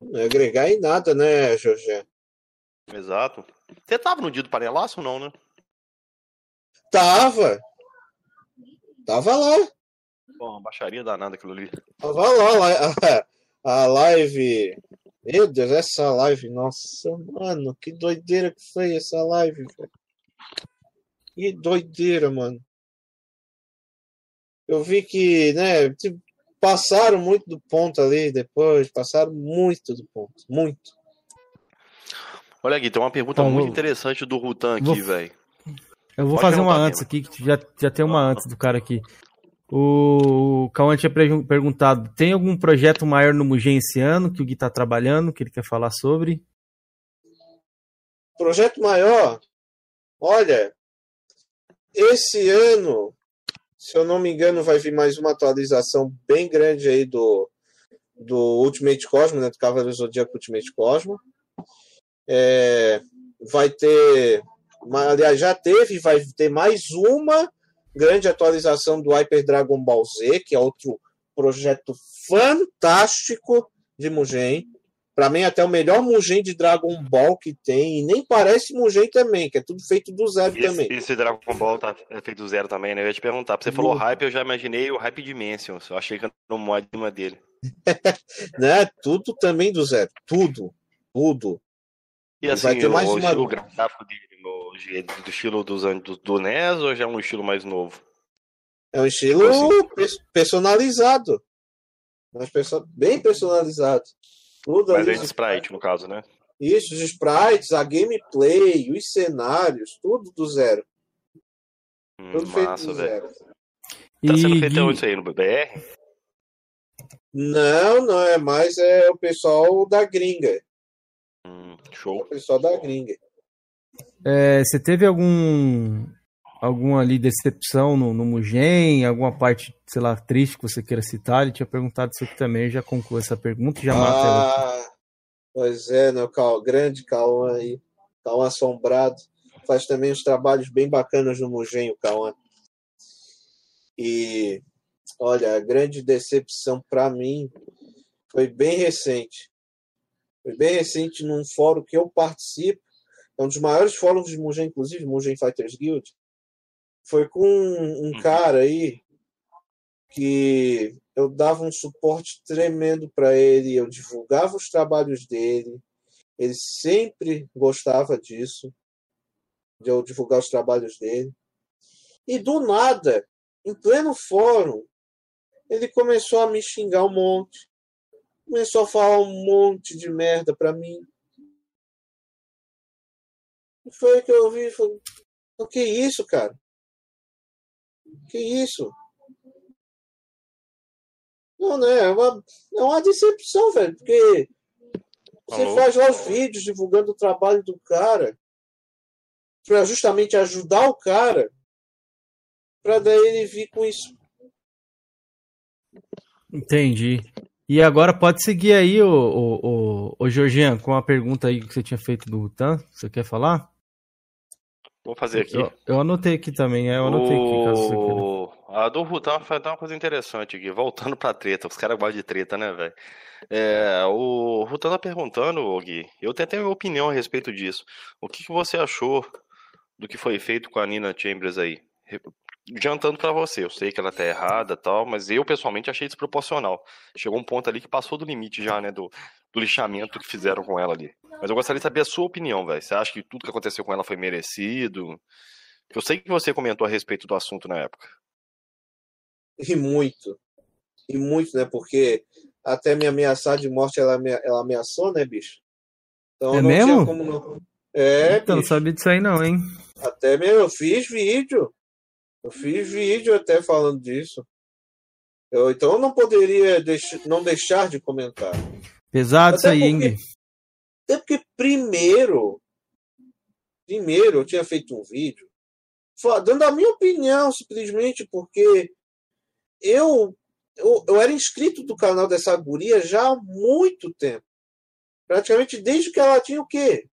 S2: Não ia agregar em nada, né, Jorge?
S4: Exato. Você tava no dia do panelaço ou não, né?
S2: Tava. Tava lá.
S4: Pô, uma baixaria danada aquilo ali.
S2: Tava lá, a, a live meu Deus, essa live, nossa, mano, que doideira que foi essa live, velho. Que doideira, mano. Eu vi que, né, tipo, passaram muito do ponto ali depois, passaram muito do ponto, muito.
S4: Olha aqui, tem uma pergunta então, muito interessante do Rutan aqui, velho.
S1: Eu vou Pode fazer uma antes aqui, que já, já tem uma antes do cara aqui. O Cauã tinha perguntado: tem algum projeto maior no Mugen esse ano que o Gui está trabalhando, que ele quer falar sobre?
S2: Projeto maior? Olha, esse ano, se eu não me engano, vai vir mais uma atualização bem grande aí do, do Ultimate Cosmo, né, do Cavaleiro Zodíaco Ultimate Cosmo. É, vai ter, aliás, já teve, vai ter mais uma grande atualização do Hyper Dragon Ball Z, que é outro projeto fantástico de Mugen. Para mim, até o melhor Mugen de Dragon Ball que tem. E nem parece Mugen também, que é tudo feito do zero
S4: esse,
S2: também.
S4: Esse Dragon Ball tá é feito do zero também, né? Eu ia te perguntar. Você falou hype, eu já imaginei o Hype Dimensions. Eu achei que era no mod dele.
S2: né? Tudo também do zero. Tudo. Tudo.
S4: E assim, vai ter mais o, uma... o gráfico dele do estilo dos do, do NES ou já é um estilo mais novo?
S2: É um estilo assim. personalizado. Mas bem personalizado.
S4: Tudo Mas é de sprite, no caso, né?
S2: Isso, os sprites, a gameplay, os cenários, tudo do zero.
S4: Hum, tudo massa, feito do zero. Tá sendo feito e... isso aí no BBR?
S2: Não, não é mais é o pessoal da gringa.
S4: Hum, show. É
S2: o pessoal da gringa.
S1: É, você teve algum alguma ali decepção no, no Mugen, alguma parte, sei lá, triste que você queira citar? Ele tinha perguntado isso aqui também, já concluo essa pergunta já ah.
S2: Pois é, né, o grande Cauã aí, Cauã assombrado, faz também uns trabalhos bem bacanas no Mugen, o Cauã. E olha, a grande decepção para mim foi bem recente. Foi bem recente num fórum que eu participo, um dos maiores fóruns de Mugen, inclusive, Mugen Fighters Guild. Foi com um uhum. cara aí que eu dava um suporte tremendo para ele, eu divulgava os trabalhos dele, ele sempre gostava disso, de eu divulgar os trabalhos dele. E do nada, em pleno fórum, ele começou a me xingar um monte, começou a falar um monte de merda para mim. Foi que eu ouvi. Falei, o que isso, cara? Que isso? Não, né? É uma, é uma decepção, velho, porque você Alô? faz lá os vídeos divulgando o trabalho do cara para justamente ajudar o cara para daí ele vir com isso.
S1: Entendi. E agora pode seguir aí, o, o, o, o Georgian, com a pergunta aí que você tinha feito do Rutan. Você quer falar?
S4: Vou fazer aqui.
S1: Eu, eu anotei aqui também, é, eu anotei
S4: o... aqui. A do Rutan foi uma coisa interessante aqui, voltando pra treta, os caras gostam de treta, né, velho? É, o Rutan tá perguntando, Gui, eu tenho até minha opinião a respeito disso. O que, que você achou do que foi feito com a Nina Chambers aí? Adiantando para você, eu sei que ela tá errada tal, mas eu pessoalmente achei desproporcional. Chegou um ponto ali que passou do limite já, né, do, do lixamento que fizeram com ela ali. Mas eu gostaria de saber a sua opinião, velho. Você acha que tudo que aconteceu com ela foi merecido? Eu sei que você comentou a respeito do assunto na época.
S2: E muito. E muito, né? Porque até me ameaçar de morte, ela, ela ameaçou, né, bicho?
S1: Então é não mesmo? tinha como
S2: não. É,
S1: então, não sabia disso aí não, hein?
S2: Até mesmo, eu fiz vídeo. Eu fiz vídeo até falando disso. Eu, então eu não poderia deix não deixar de comentar.
S1: Pesado isso aí, Ing.
S2: Até porque primeiro, primeiro eu tinha feito um vídeo dando a minha opinião, simplesmente porque eu, eu, eu era inscrito do canal dessa guria já há muito tempo. Praticamente desde que ela tinha o quê?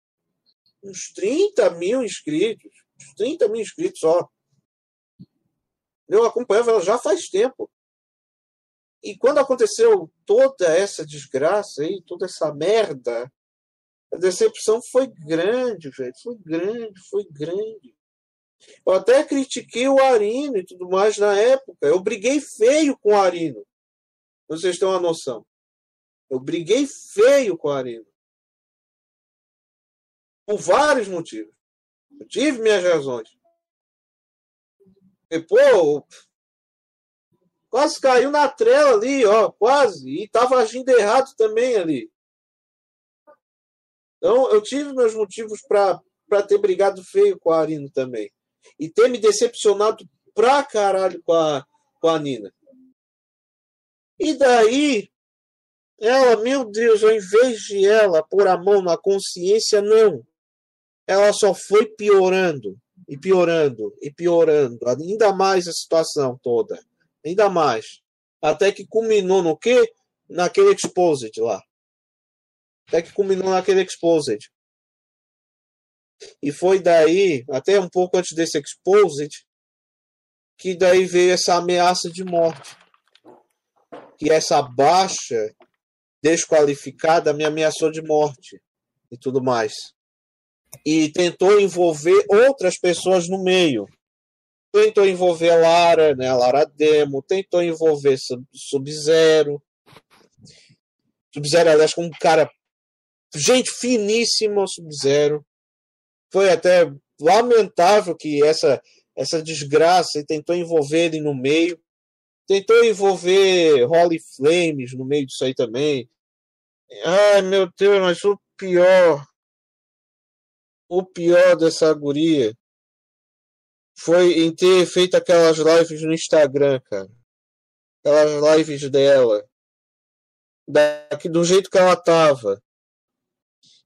S2: Uns 30 mil inscritos. Uns 30 mil inscritos só. Eu acompanhava ela já faz tempo. E quando aconteceu toda essa desgraça aí, toda essa merda, a decepção foi grande, velho. Foi grande, foi grande. Eu até critiquei o Arino e tudo mais na época. Eu briguei feio com o Arino. Vocês têm uma noção. Eu briguei feio com o Arino. Por vários motivos. Eu tive minhas razões. E, pô, quase caiu na trela ali, ó, quase. E tava agindo errado também ali. Então, eu tive meus motivos para ter brigado feio com a Arino também e ter me decepcionado pra caralho com a, com a Nina. E daí, ela, meu Deus, ao invés de ela pôr a mão na consciência, não. Ela só foi piorando, e piorando, e piorando, ainda mais a situação toda. Ainda mais. Até que culminou no quê? Naquele exposed lá. Até que culminou naquele exposed. E foi daí, até um pouco antes desse Exposed, que daí veio essa ameaça de morte. Que essa baixa desqualificada me ameaçou de morte e tudo mais. E tentou envolver outras pessoas no meio. Tentou envolver a Lara, né, a Lara Demo, tentou envolver Sub-Zero. Sub-Zero, aliás, como um cara. Gente finíssima, Sub-Zero foi até lamentável que essa, essa desgraça tentou envolver ele no meio. Tentou envolver Holly Flames no meio disso aí também. Ai, meu Deus, mas o pior. O pior dessa guria foi em ter feito aquelas lives no Instagram, cara. Aquelas lives dela. Daqui, do jeito que ela tava.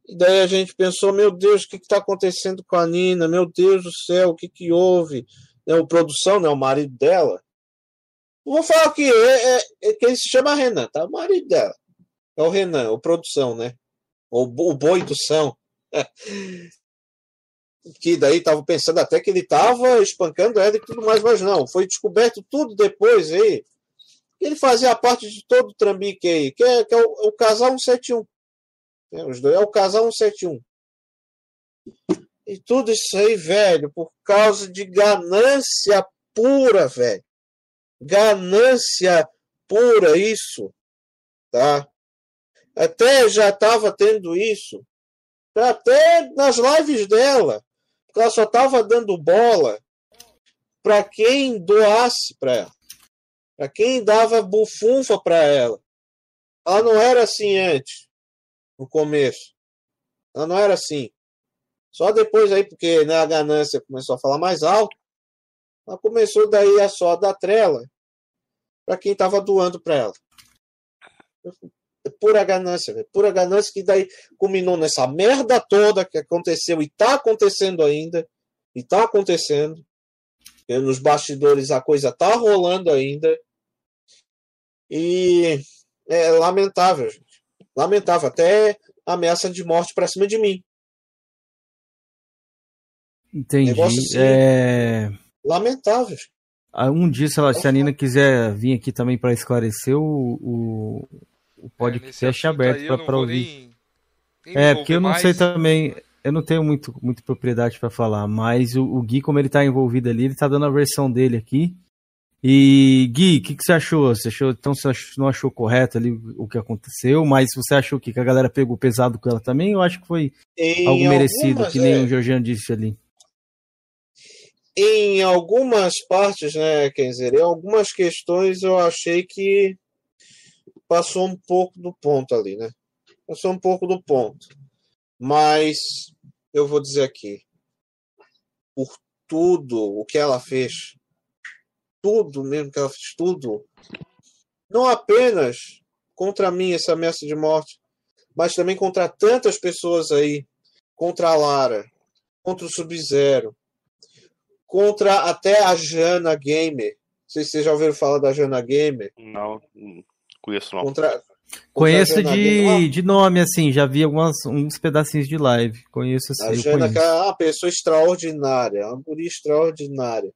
S2: E daí a gente pensou, meu Deus, o que está acontecendo com a Nina? Meu Deus do céu, o que, que houve? É o produção, né? O marido dela. Vou falar que é, é, é, que ele se chama Renan, tá? O marido dela. É o Renan, o produção, né? O, o boi do São. que daí tava pensando até que ele tava espancando ela e tudo mais, mas não. Foi descoberto tudo depois aí. Ele fazia parte de todo o trambique aí, que é, que é o, o casal 171. É, os dois é o casal 171. E tudo isso aí, velho, por causa de ganância pura, velho. Ganância pura, isso. Tá? Até já estava tendo isso. Até nas lives dela. Porque ela só estava dando bola para quem doasse para ela. Para quem dava bufunfa para ela. Ela não era assim antes no começo. Ela não era assim. Só depois aí, porque né, a ganância começou a falar mais alto, ela começou daí a só dar trela para quem estava doando para ela. É pura ganância, pura ganância que daí culminou nessa merda toda que aconteceu e está acontecendo ainda, e está acontecendo. E nos bastidores a coisa está rolando ainda. E é lamentável, gente lamentável, até ameaça de morte para cima de mim.
S1: Entendi. Assim, é...
S2: Lamentável.
S1: Ah, um dia, se, a Nina quiser vir aqui também para esclarecer, o, o, o podcast é, aberto para ouvir. Nem, nem é, porque eu não mais. sei também. eu não tenho muito, muito propriedade para falar, mas o, o, Gui, como ele tá envolvido ali, ele tá dando a versão dele aqui. E Gui, o que, que, você achou? Você achou? Então você não achou correto ali o que aconteceu, mas você achou que a galera pegou pesado com ela também? Eu acho que foi em algo merecido, que nem é... o Georgiano disse ali.
S2: Em algumas partes, né, Kenzer, em algumas questões eu achei que passou um pouco do ponto ali, né? Passou um pouco do ponto. Mas eu vou dizer aqui, por tudo o que ela fez, tudo mesmo que ela fez, tudo, não apenas contra mim essa ameaça de morte, mas também contra tantas pessoas aí, contra a Lara, contra o Sub-Zero, contra até a Jana Gamer. Não sei se vocês já ouviram falar da Jana Gamer.
S4: Não, conheço não.
S2: Contra,
S1: Conheço de, de nome, assim, já vi algumas, uns pedacinhos de live. Conheço assim.
S2: A Jana é uma pessoa extraordinária, uma guria extraordinária.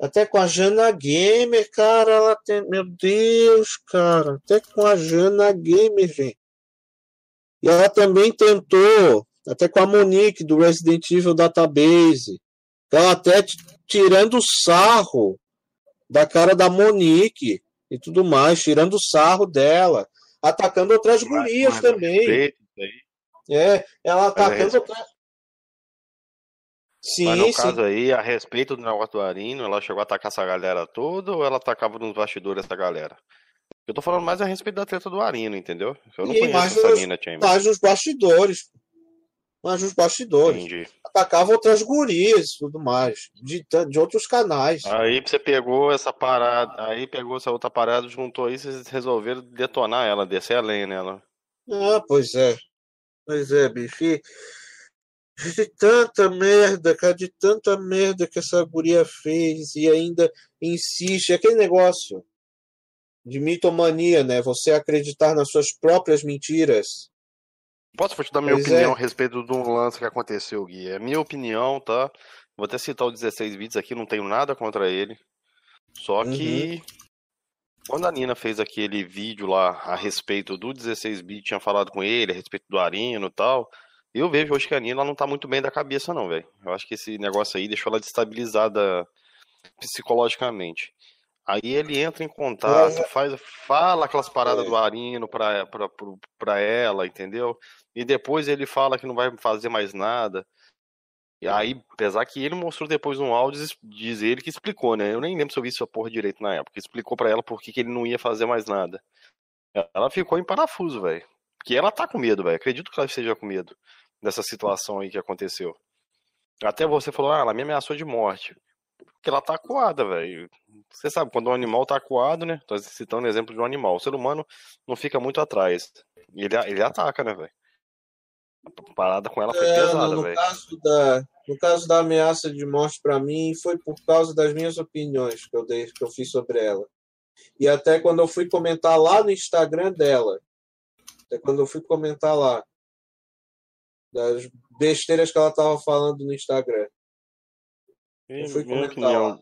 S2: Até com a Jana Gamer, cara, ela tem. Meu Deus, cara. Até com a Jana Gamer, gente. E ela também tentou, até com a Monique do Resident Evil Database. Ela até tirando sarro da cara da Monique e tudo mais, tirando sarro dela, atacando outras mas, gurias mas também. É, ela atacando outras.
S4: Sim, Mas no sim. caso aí, a respeito do negócio do Arino, ela chegou a atacar essa galera toda ou ela atacava nos bastidores essa galera? Eu tô falando mais a respeito da treta do Arino, entendeu? Eu não e conheço essa mina,
S2: Chamber. Mais nos bastidores. Mais nos bastidores. Entendi atacava outras gurias e tudo mais, de, de outros canais.
S4: Aí você pegou essa parada, aí pegou essa outra parada, juntou aí, vocês resolveram detonar ela, descer a lenha nela.
S2: Ah, pois é. Pois é, bicho. E de tanta merda, cara, de tanta merda que essa guria fez e ainda insiste. Aquele negócio de mitomania, né? Você acreditar nas suas próprias mentiras.
S4: Posso te dar minha pois opinião é. a respeito de um lance que aconteceu, Gui? É minha opinião, tá? Vou até citar o 16 bits aqui, não tenho nada contra ele. Só uhum. que quando a Nina fez aquele vídeo lá a respeito do 16 bits, tinha falado com ele a respeito do Arino e tal. Eu vejo hoje que a Nina não tá muito bem da cabeça, não, velho. Eu acho que esse negócio aí deixou ela destabilizada psicologicamente. Aí ele entra em contato, faz, fala aquelas paradas é. do Arino pra, pra, pra, pra ela, entendeu? E depois ele fala que não vai fazer mais nada. E aí, apesar que ele mostrou depois um áudio, diz ele que explicou, né? Eu nem lembro se eu vi essa porra direito na época. Explicou para ela por que, que ele não ia fazer mais nada. Ela ficou em parafuso, velho. Porque ela tá com medo, velho. Acredito que ela esteja com medo dessa situação aí que aconteceu. Até você falou, ah, ela me ameaçou de morte. Porque ela tá acuada, velho. Você sabe, quando um animal tá acuado, né? Tô citando um exemplo de um animal. O ser humano não fica muito atrás. Ele, ele ataca, né, velho? A parada com ela foi é, pesada, velho.
S2: No caso da ameaça de morte para mim, foi por causa das minhas opiniões que eu, dei, que eu fiz sobre ela. E até quando eu fui comentar lá no Instagram dela, até quando eu fui comentar lá, das besteiras que ela tava falando no Instagram.
S4: Eu fui minha opinião, lá.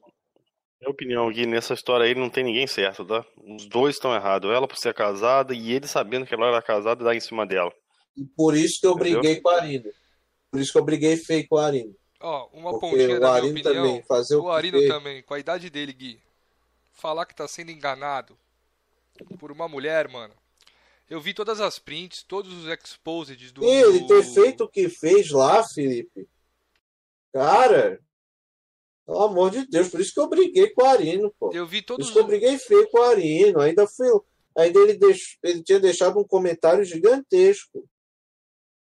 S4: minha opinião, Gui, nessa história aí não tem ninguém certo, tá? Os dois estão errados. Ela por ser casada e ele sabendo que ela era casada e dar em cima dela.
S2: E por isso que eu Entendeu? briguei com a Arina. Por isso que eu briguei feio com a Arina.
S3: Ó, uma Porque pontinha da minha opinião. Também, fazer o, o Arino também, com a idade dele, Gui. Falar que tá sendo enganado por uma mulher, mano. Eu vi todas as prints, todos os exposeds do.
S2: Ele ter feito o que fez lá, Felipe. Cara, pelo amor de Deus, por isso que eu briguei com o Arino, pô.
S3: Eu vi todos.
S2: Por isso que eu briguei feio com o Arino. Ainda fui. Ainda ele, deix... ele tinha deixado um comentário gigantesco.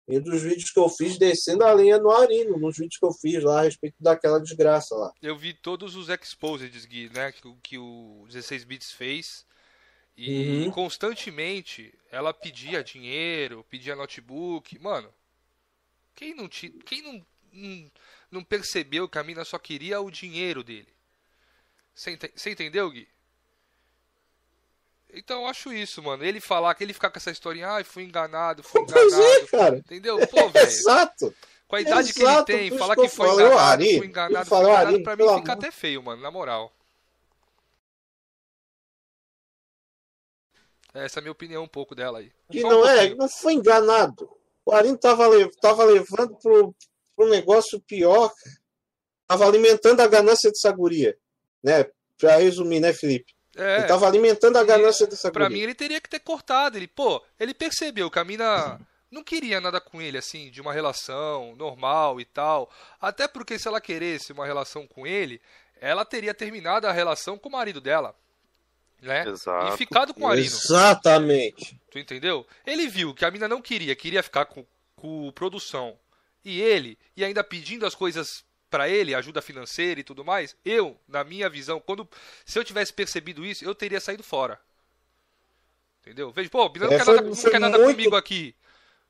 S2: E dos vídeos que eu fiz descendo a linha no Arino, nos vídeos que eu fiz lá a respeito daquela desgraça lá.
S3: Eu vi todos os exposeds, Gui, né? Que, que o 16 bits fez. E uhum. constantemente ela pedia dinheiro, pedia notebook. Mano, quem não, te, quem não, não, não percebeu que a mina só queria o dinheiro dele? Você entendeu, Gui? Então eu acho isso, mano. Ele falar que ele ficar com essa historinha, ai, ah, fui enganado, fui enganado. Pois é, cara. Entendeu? Pô, velho.
S2: Exato.
S3: Com a idade Exato, que ele tem, falar que foi enganado, Ari, fui enganado, fui enganado, Ari, pra mim fica até feio, mano, na moral. Essa é a minha opinião um pouco dela aí.
S2: Que não um é, não foi enganado. O Arino tava, tava levando pro, pro negócio pior, cara. Tava alimentando a ganância dessa guria, né? Pra resumir, né, Felipe? É, ele tava alimentando a ganância dessa
S3: Pra mim, ele teria que ter cortado. Ele, pô, ele percebeu que a mina não queria nada com ele, assim, de uma relação normal e tal. Até porque se ela queresse uma relação com ele, ela teria terminado a relação com o marido dela. Né?
S4: Exato.
S3: E ficado com o Arino.
S2: Exatamente.
S3: Tu entendeu? Ele viu que a mina não queria, queria ficar com, com produção. E ele, e ainda pedindo as coisas para ele, ajuda financeira e tudo mais, eu, na minha visão, quando se eu tivesse percebido isso, eu teria saído fora. Entendeu? Veja, pô, não, é, quer, nada, não quer nada muito... comigo aqui.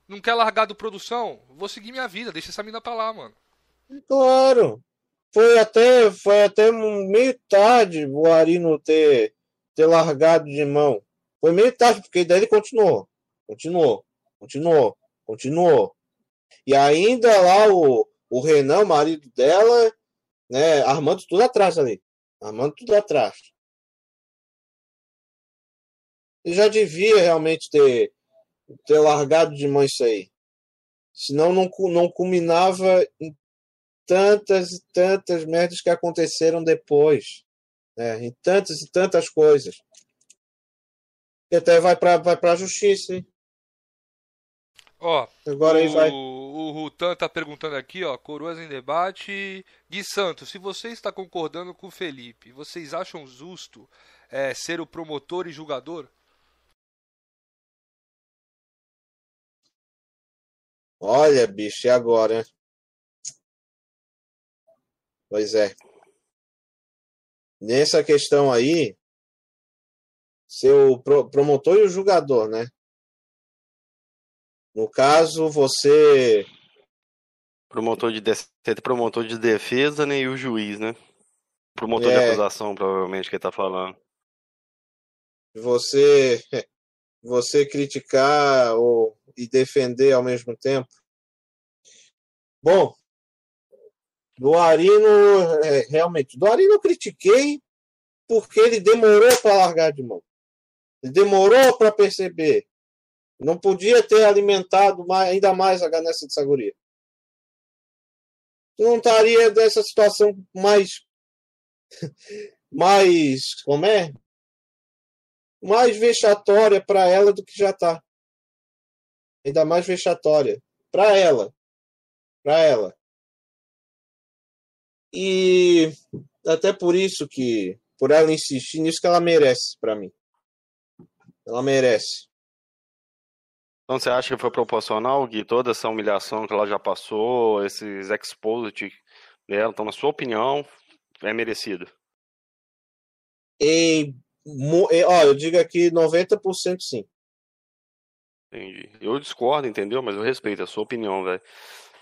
S3: Não quer largar do produção, vou seguir minha vida, deixa essa mina pra lá, mano.
S2: Claro. Foi até, foi até meio tarde o Arino ter, ter largado de mão. Foi meio tarde, porque daí ele continuou. Continuou, continuou, continuou. E ainda lá o, o Renan, o marido dela, né, armando tudo atrás ali. Armando tudo atrás. Ele já devia realmente ter, ter largado de mão isso aí. Senão não, não culminava em tantas e tantas merdas que aconteceram depois. Né? Em tantas e tantas coisas. E até vai para vai a justiça, hein?
S3: Ó, Agora o, aí vai. O Rutan tá perguntando aqui, ó, Coroas em debate. Gui Santos, se você está concordando com o Felipe, vocês acham justo é, ser o promotor e julgador?
S2: Olha, bicho, e agora? Pois é. Nessa questão aí, ser o promotor e o julgador, né? No caso, você.
S4: Promotor de, de... promotor de defesa né, e o juiz, né? Promotor é. de acusação, provavelmente, que ele tá falando.
S2: Você. Você criticar ou... e defender ao mesmo tempo. Bom, do Arino, é, realmente, do Arino eu critiquei porque ele demorou para largar de mão. Ele demorou para perceber não podia ter alimentado mais, ainda mais a ganância de Saguria. Não estaria dessa situação mais. mais. como é? Mais vexatória para ela do que já está. Ainda mais vexatória. Para ela. Para ela. E até por isso que. Por ela insistir nisso que ela merece para mim. Ela merece.
S4: Então você acha que foi proporcional, Gui, toda essa humilhação que ela já passou, esses exposed dela? Então, na sua opinião, é merecido?
S2: E, ó, eu digo aqui 90% sim.
S4: Entendi. Eu discordo, entendeu? Mas eu respeito a sua opinião, velho.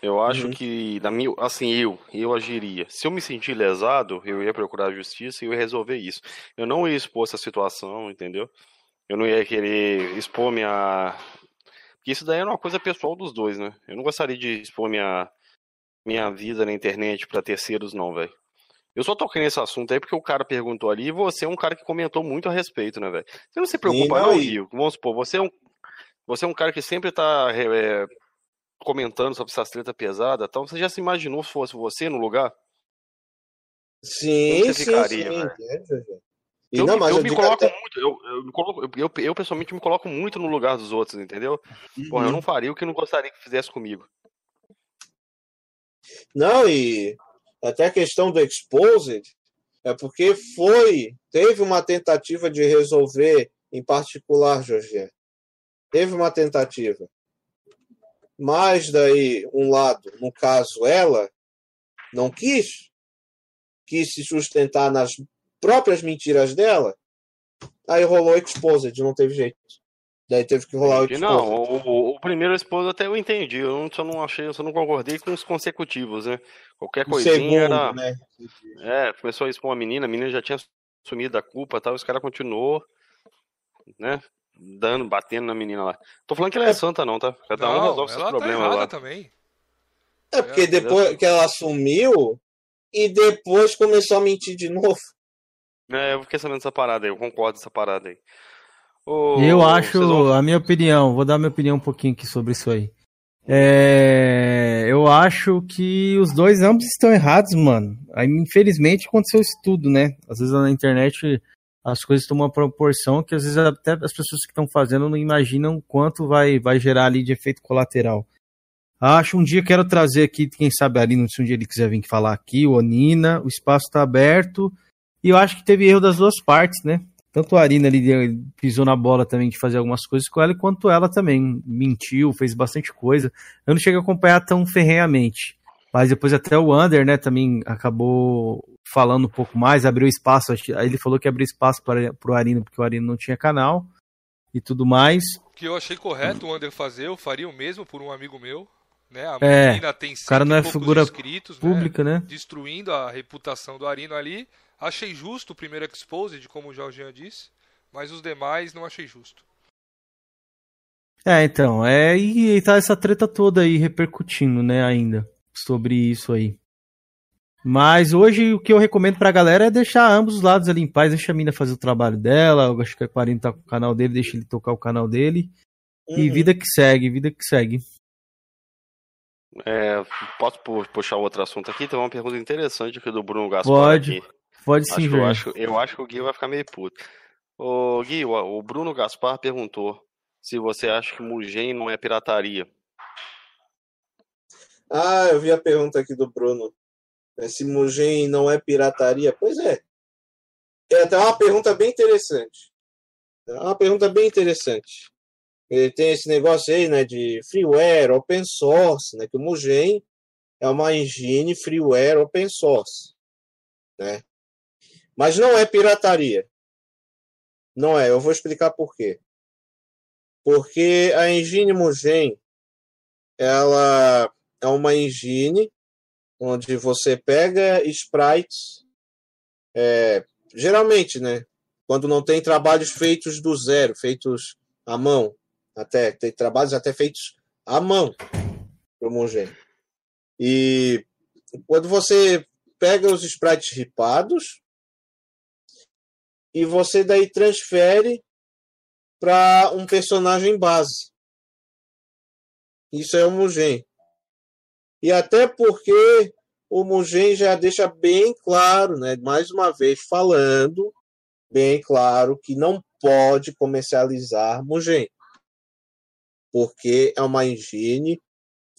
S4: Eu acho uhum. que, na minha, assim, eu, eu agiria. Se eu me sentir lesado, eu ia procurar a justiça e eu ia resolver isso. Eu não ia expor essa situação, entendeu? Eu não ia querer expor minha, que isso daí é uma coisa pessoal dos dois, né? Eu não gostaria de expor minha, minha vida na internet para terceiros, não, velho. Eu só toquei nesse assunto aí porque o cara perguntou ali e você é um cara que comentou muito a respeito, né, velho? Você não se preocupa, não, Rio? Vamos supor, você é um, você é um cara que sempre tá é, comentando sobre essas treta pesada, então você já se imaginou se fosse você no lugar?
S2: Sim, sim, ficaria, sim.
S4: E eu, não, eu, me coloco até... muito, eu, eu, me coloco, eu, eu, pessoalmente me coloco muito no lugar dos outros, entendeu? Uhum. Porra, eu não faria o que não gostaria que fizesse comigo.
S2: Não, e até a questão do Exposed é porque foi, teve uma tentativa de resolver em particular, Jorge. Teve uma tentativa. Mas daí, um lado, no caso ela, não quis, quis se sustentar nas próprias mentiras dela, aí rolou Exposed, não teve jeito. Daí teve que rolar o Exposed.
S4: Não, o, o primeiro Exposed até eu entendi, eu só não achei, eu só não concordei com os consecutivos, né? Qualquer coisinha segundo, era... Né? É, começou a expor uma menina, a menina já tinha assumido a culpa tal, os caras continuou, né? Dando, batendo na menina lá. Tô falando que ela é, é santa não, tá? Cada um resolve seus tá problemas tá lá.
S3: também.
S2: É porque depois que ela assumiu e depois começou a mentir de novo.
S4: É, eu fiquei sabendo dessa parada aí, eu concordo com essa parada aí.
S1: Ô, eu acho, vão... a minha opinião, vou dar minha opinião um pouquinho aqui sobre isso aí. É, eu acho que os dois ambos estão errados, mano. Aí, infelizmente, aconteceu isso tudo, né? Às vezes na internet as coisas tomam uma proporção que às vezes até as pessoas que estão fazendo não imaginam quanto vai, vai gerar ali de efeito colateral. Acho um dia quero trazer aqui, quem sabe ali, se um dia ele quiser vir falar aqui, o Onina, o espaço está aberto. E eu acho que teve erro das duas partes, né? Tanto a Arina ali pisou na bola também de fazer algumas coisas com ela, quanto ela também mentiu, fez bastante coisa. Eu não cheguei a acompanhar tão ferrenhamente. Mas depois até o Under, né, também acabou falando um pouco mais, abriu espaço. Ele falou que abriu espaço para o Arina, porque o Arina não tinha canal e tudo mais.
S3: Que eu achei correto o Under fazer, eu faria o mesmo por um amigo meu. Né? A
S1: é, tem o cara não é figura inscritos, né, pública, né? né?
S3: Destruindo a reputação do Arino ali. Achei justo o primeiro Exposed, como o Jorginho disse, mas os demais não achei justo.
S1: É, então, é, e, e tá essa treta toda aí repercutindo, né, ainda, sobre isso aí. Mas hoje o que eu recomendo pra galera é deixar ambos os lados ali em paz, deixa a mina fazer o trabalho dela, eu acho que a 40 tá com o canal dele, deixa ele tocar o canal dele. Uhum. E vida que segue, vida que segue.
S4: É, posso puxar outro assunto aqui? Tem uma pergunta interessante aqui do Bruno Gaspar.
S1: Pode.
S4: Aqui.
S1: Pode sim,
S4: acho, eu, acho, eu acho que o Gui vai ficar meio puto. Ô, Gui, o, Bruno Gaspar perguntou se você acha que Mugen não é pirataria.
S2: Ah, eu vi a pergunta aqui do Bruno. É, se Mugen não é pirataria? Pois é. É até uma pergunta bem interessante. É uma pergunta bem interessante. Ele tem esse negócio aí, né, de freeware, open source, né, que o Mugen é uma engine freeware open source, né? Mas não é pirataria. Não é, eu vou explicar por quê. Porque a engine Mugen, ela é uma engine onde você pega sprites, é, geralmente, né? Quando não tem trabalhos feitos do zero, feitos à mão, até tem trabalhos até feitos à mão para Mugen. E quando você pega os sprites ripados, e você daí transfere para um personagem base. Isso é o Mugen. E até porque o Mugen já deixa bem claro, né, mais uma vez falando, bem claro que não pode comercializar Mugen. Porque é uma engine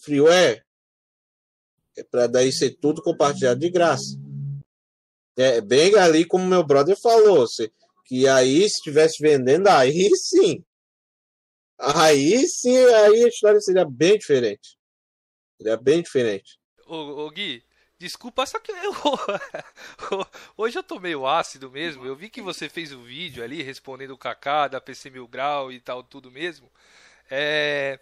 S2: freeware. É para daí ser tudo compartilhado de graça. É bem ali como meu brother falou, se, que aí se estivesse vendendo, aí sim. Aí sim, aí a história seria bem diferente. Seria bem diferente.
S3: Ô, ô Gui, desculpa, só que eu, hoje eu tô meio ácido mesmo. Eu vi que você fez o um vídeo ali respondendo o Kaká da PC Mil Grau e tal, tudo mesmo. É...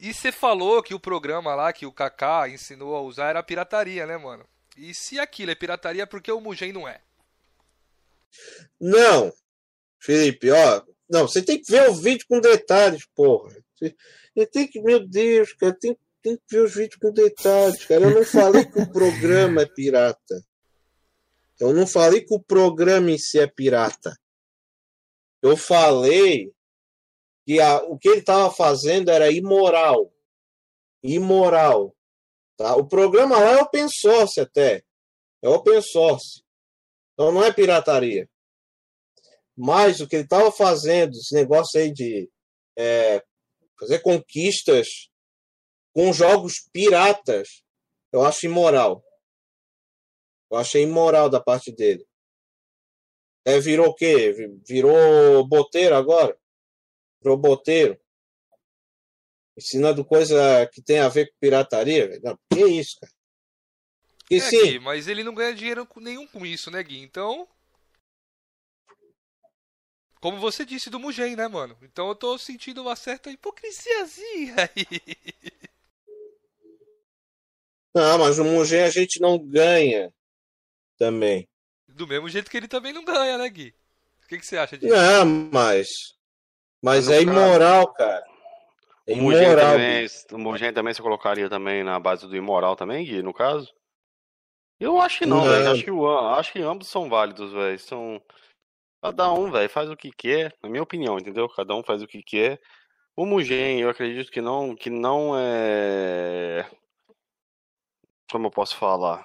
S3: E você falou que o programa lá que o Kaká ensinou a usar era pirataria, né, mano? E se aquilo é pirataria, por que o Mugen não é?
S2: Não, Felipe, ó. Não, você tem que ver o vídeo com detalhes, porra. Você, tem que, meu Deus, cara, tem, tem que ver os vídeos com detalhes, cara. Eu não falei que o programa é pirata. Eu não falei que o programa em si é pirata. Eu falei que a, o que ele estava fazendo era imoral. Imoral. Tá? O programa lá é open source até. É open source. Então não é pirataria. Mas o que ele estava fazendo, esse negócio aí de é, fazer conquistas com jogos piratas, eu acho imoral. Eu achei imoral da parte dele. É, virou o quê? Virou boteiro agora? Virou boteiro ensinando coisa que tem a ver com pirataria. Não, que isso, cara.
S3: E é, sim. Gui, mas ele não ganha dinheiro nenhum com isso, né, Gui? Então. Como você disse do Mugen, né, mano? Então eu tô sentindo uma certa hipocrisiazinha aí.
S2: Não, mas o Mugen a gente não ganha também.
S3: Do mesmo jeito que ele também não ganha, né, Gui? O que, que você acha disso?
S2: Não, mas. Mas, mas é imoral, cara.
S4: É o Mugen, também, o Mugen também você colocaria também na base do imoral também, Gui, no caso? Eu acho que não, não. velho. Acho que, acho que ambos são válidos, velho. São. Cada um, velho, faz o que quer, na minha opinião, entendeu? Cada um faz o que quer. O Mugen, eu acredito que não, que não é. Como eu posso falar?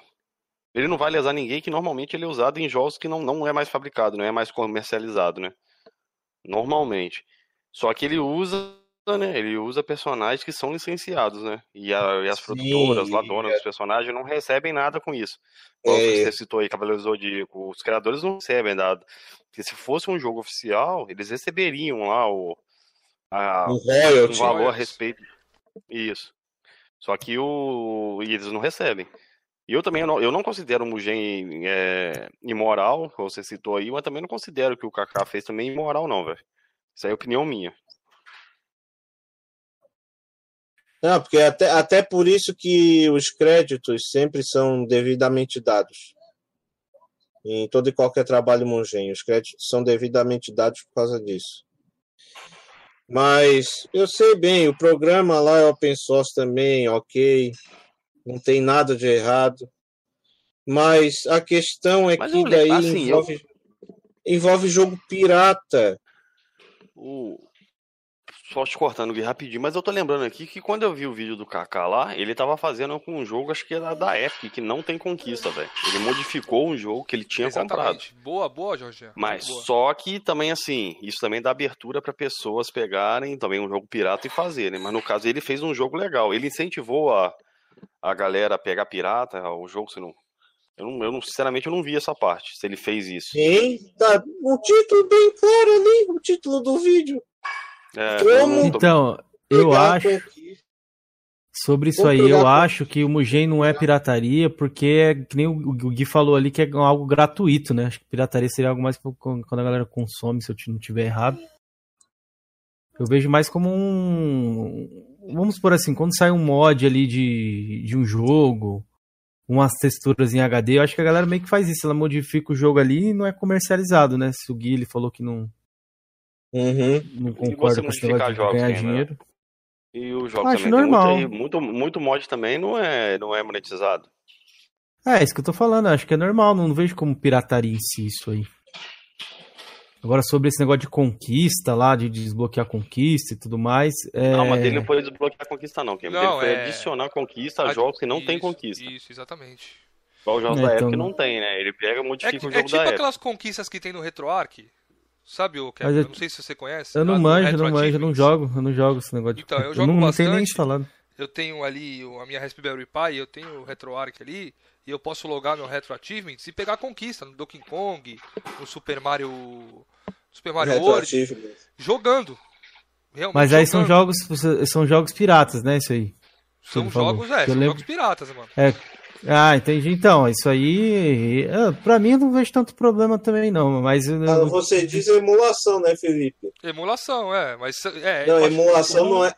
S4: Ele não vai lesar ninguém, que normalmente ele é usado em jogos que não, não é mais fabricado, não é mais comercializado, né? Normalmente. Só que ele usa, né? Ele usa personagens que são licenciados, né? E, a, e as Sim, produtoras, lá donas é. dos personagens, não recebem nada com isso. Como é. você citou aí, Cavaleiro Zodíaco, os criadores não recebem nada. Porque se fosse um jogo oficial, eles receberiam lá o, a, um valor a respeito. Isso. Só que o. E eles não recebem. E eu também não, eu não considero o Mugen é, imoral, como você citou aí, mas também não considero que o Kaká fez também imoral, não, velho. Isso aí é opinião minha.
S2: Não, porque até, até por isso que os créditos sempre são devidamente dados. Em todo e qualquer trabalho Mugen, os créditos são devidamente dados por causa disso. Mas eu sei bem, o programa lá é open source também, ok, não tem nada de errado. Mas a questão é Mas que daí assim, envolve, eu... envolve jogo pirata.
S4: O, só te cortando aqui rapidinho, mas eu tô lembrando aqui que quando eu vi o vídeo do Kaká lá, ele tava fazendo com um jogo, acho que era da Epic, que não tem conquista, velho. Ele modificou um jogo que ele tinha Exatamente. comprado.
S3: Boa, boa, Jorge.
S4: Mas
S3: boa.
S4: só que também, assim, isso também dá abertura para pessoas pegarem também um jogo pirata e fazerem. Mas no caso, ele fez um jogo legal. Ele incentivou a, a galera a pegar pirata, o jogo, se não. Eu, não, eu não, sinceramente, eu não vi essa parte, se ele fez isso.
S2: Sim, tá o título bem claro ali, o título do vídeo.
S1: É, Como? Então, eu acho. Sobre isso aí, eu acho que o Mugen não é pirataria, porque é que nem o Gui falou ali, que é algo gratuito, né? Acho que pirataria seria algo mais quando a galera consome, se eu não tiver errado. Eu vejo mais como um. Vamos por assim, quando sai um mod ali de, de um jogo, umas texturas em HD, eu acho que a galera meio que faz isso, ela modifica o jogo ali e não é comercializado, né? Se o Gui ele falou que não,
S2: Uhum.
S1: Não concordo com esse negócio jogos, ganhar dinheiro.
S4: E o jogo Acho também normal. Muito, muito, muito, mod também não é, não é monetizado.
S1: É, é isso que eu tô falando, acho que é normal, não vejo como pirataria em si isso aí. Agora, sobre esse negócio de conquista lá, de desbloquear conquista e tudo mais. É...
S4: Não, mas ele não foi desbloquear conquista, não. Não, ele foi é... adicionar conquista a jogos que não isso, tem conquista.
S3: Isso, exatamente.
S4: Igual os jogos é, da então... Epic não tem, né? Ele pega e modifica é, o jogo é
S3: tipo
S4: da Epic.
S3: aquelas conquistas que tem no RetroArch, Sabe o Kevin? Eu... eu... não sei se você conhece.
S1: Eu não manjo, não manjo, eu não jogo, eu não jogo esse negócio de
S3: Então, eu jogo eu não, bastante. Não nem instalado. Eu tenho ali a minha Raspberry Pi, eu tenho o RetroArch ali, e eu posso logar no Retro Achievements e pegar conquista no Donkey Kong, no Super Mario Super Mario World, jogando.
S1: Realmente Mas aí jogando. são jogos são jogos piratas, né, isso aí.
S3: São jogos, é, são lembro... jogos piratas, mano.
S1: É, ah, entendi. Então, isso aí, é, pra mim eu não vejo tanto problema também não, mas...
S2: Ah, você diz emulação, né, Felipe?
S3: Emulação, é, mas... É,
S2: não, emulação não é...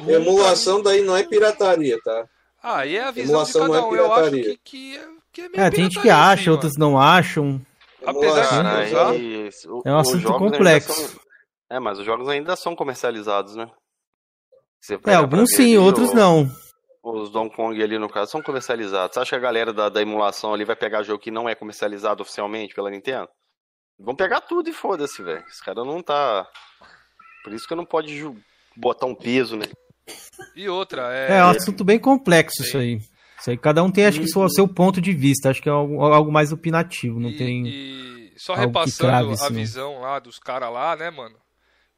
S2: Emulação daí não é pirataria, tá?
S3: Ah, e é a visão emulação de cada um, é eu acho que, que, é, que é meio
S1: É, tem gente que acha, assim, outros não acham.
S3: Apesar de
S1: não usar... É um assunto complexo.
S4: São... É, mas os jogos ainda são comercializados, né?
S1: É, alguns sim, outros não
S4: os Donkey Kong ali no caso são comercializados. Você acha que a galera da, da emulação ali vai pegar jogo que não é comercializado oficialmente pela Nintendo? Vão pegar tudo e foda-se, velho. Esse cara não tá. Por isso que não pode botar um peso, né?
S3: E outra, é.
S1: É um assunto bem complexo Sim. isso aí. Isso aí, cada um tem, acho que, o seu ponto de vista. Acho que é algo, algo mais opinativo. Não
S3: e,
S1: tem.
S3: E só repassando a visão lá dos caras lá, né, mano?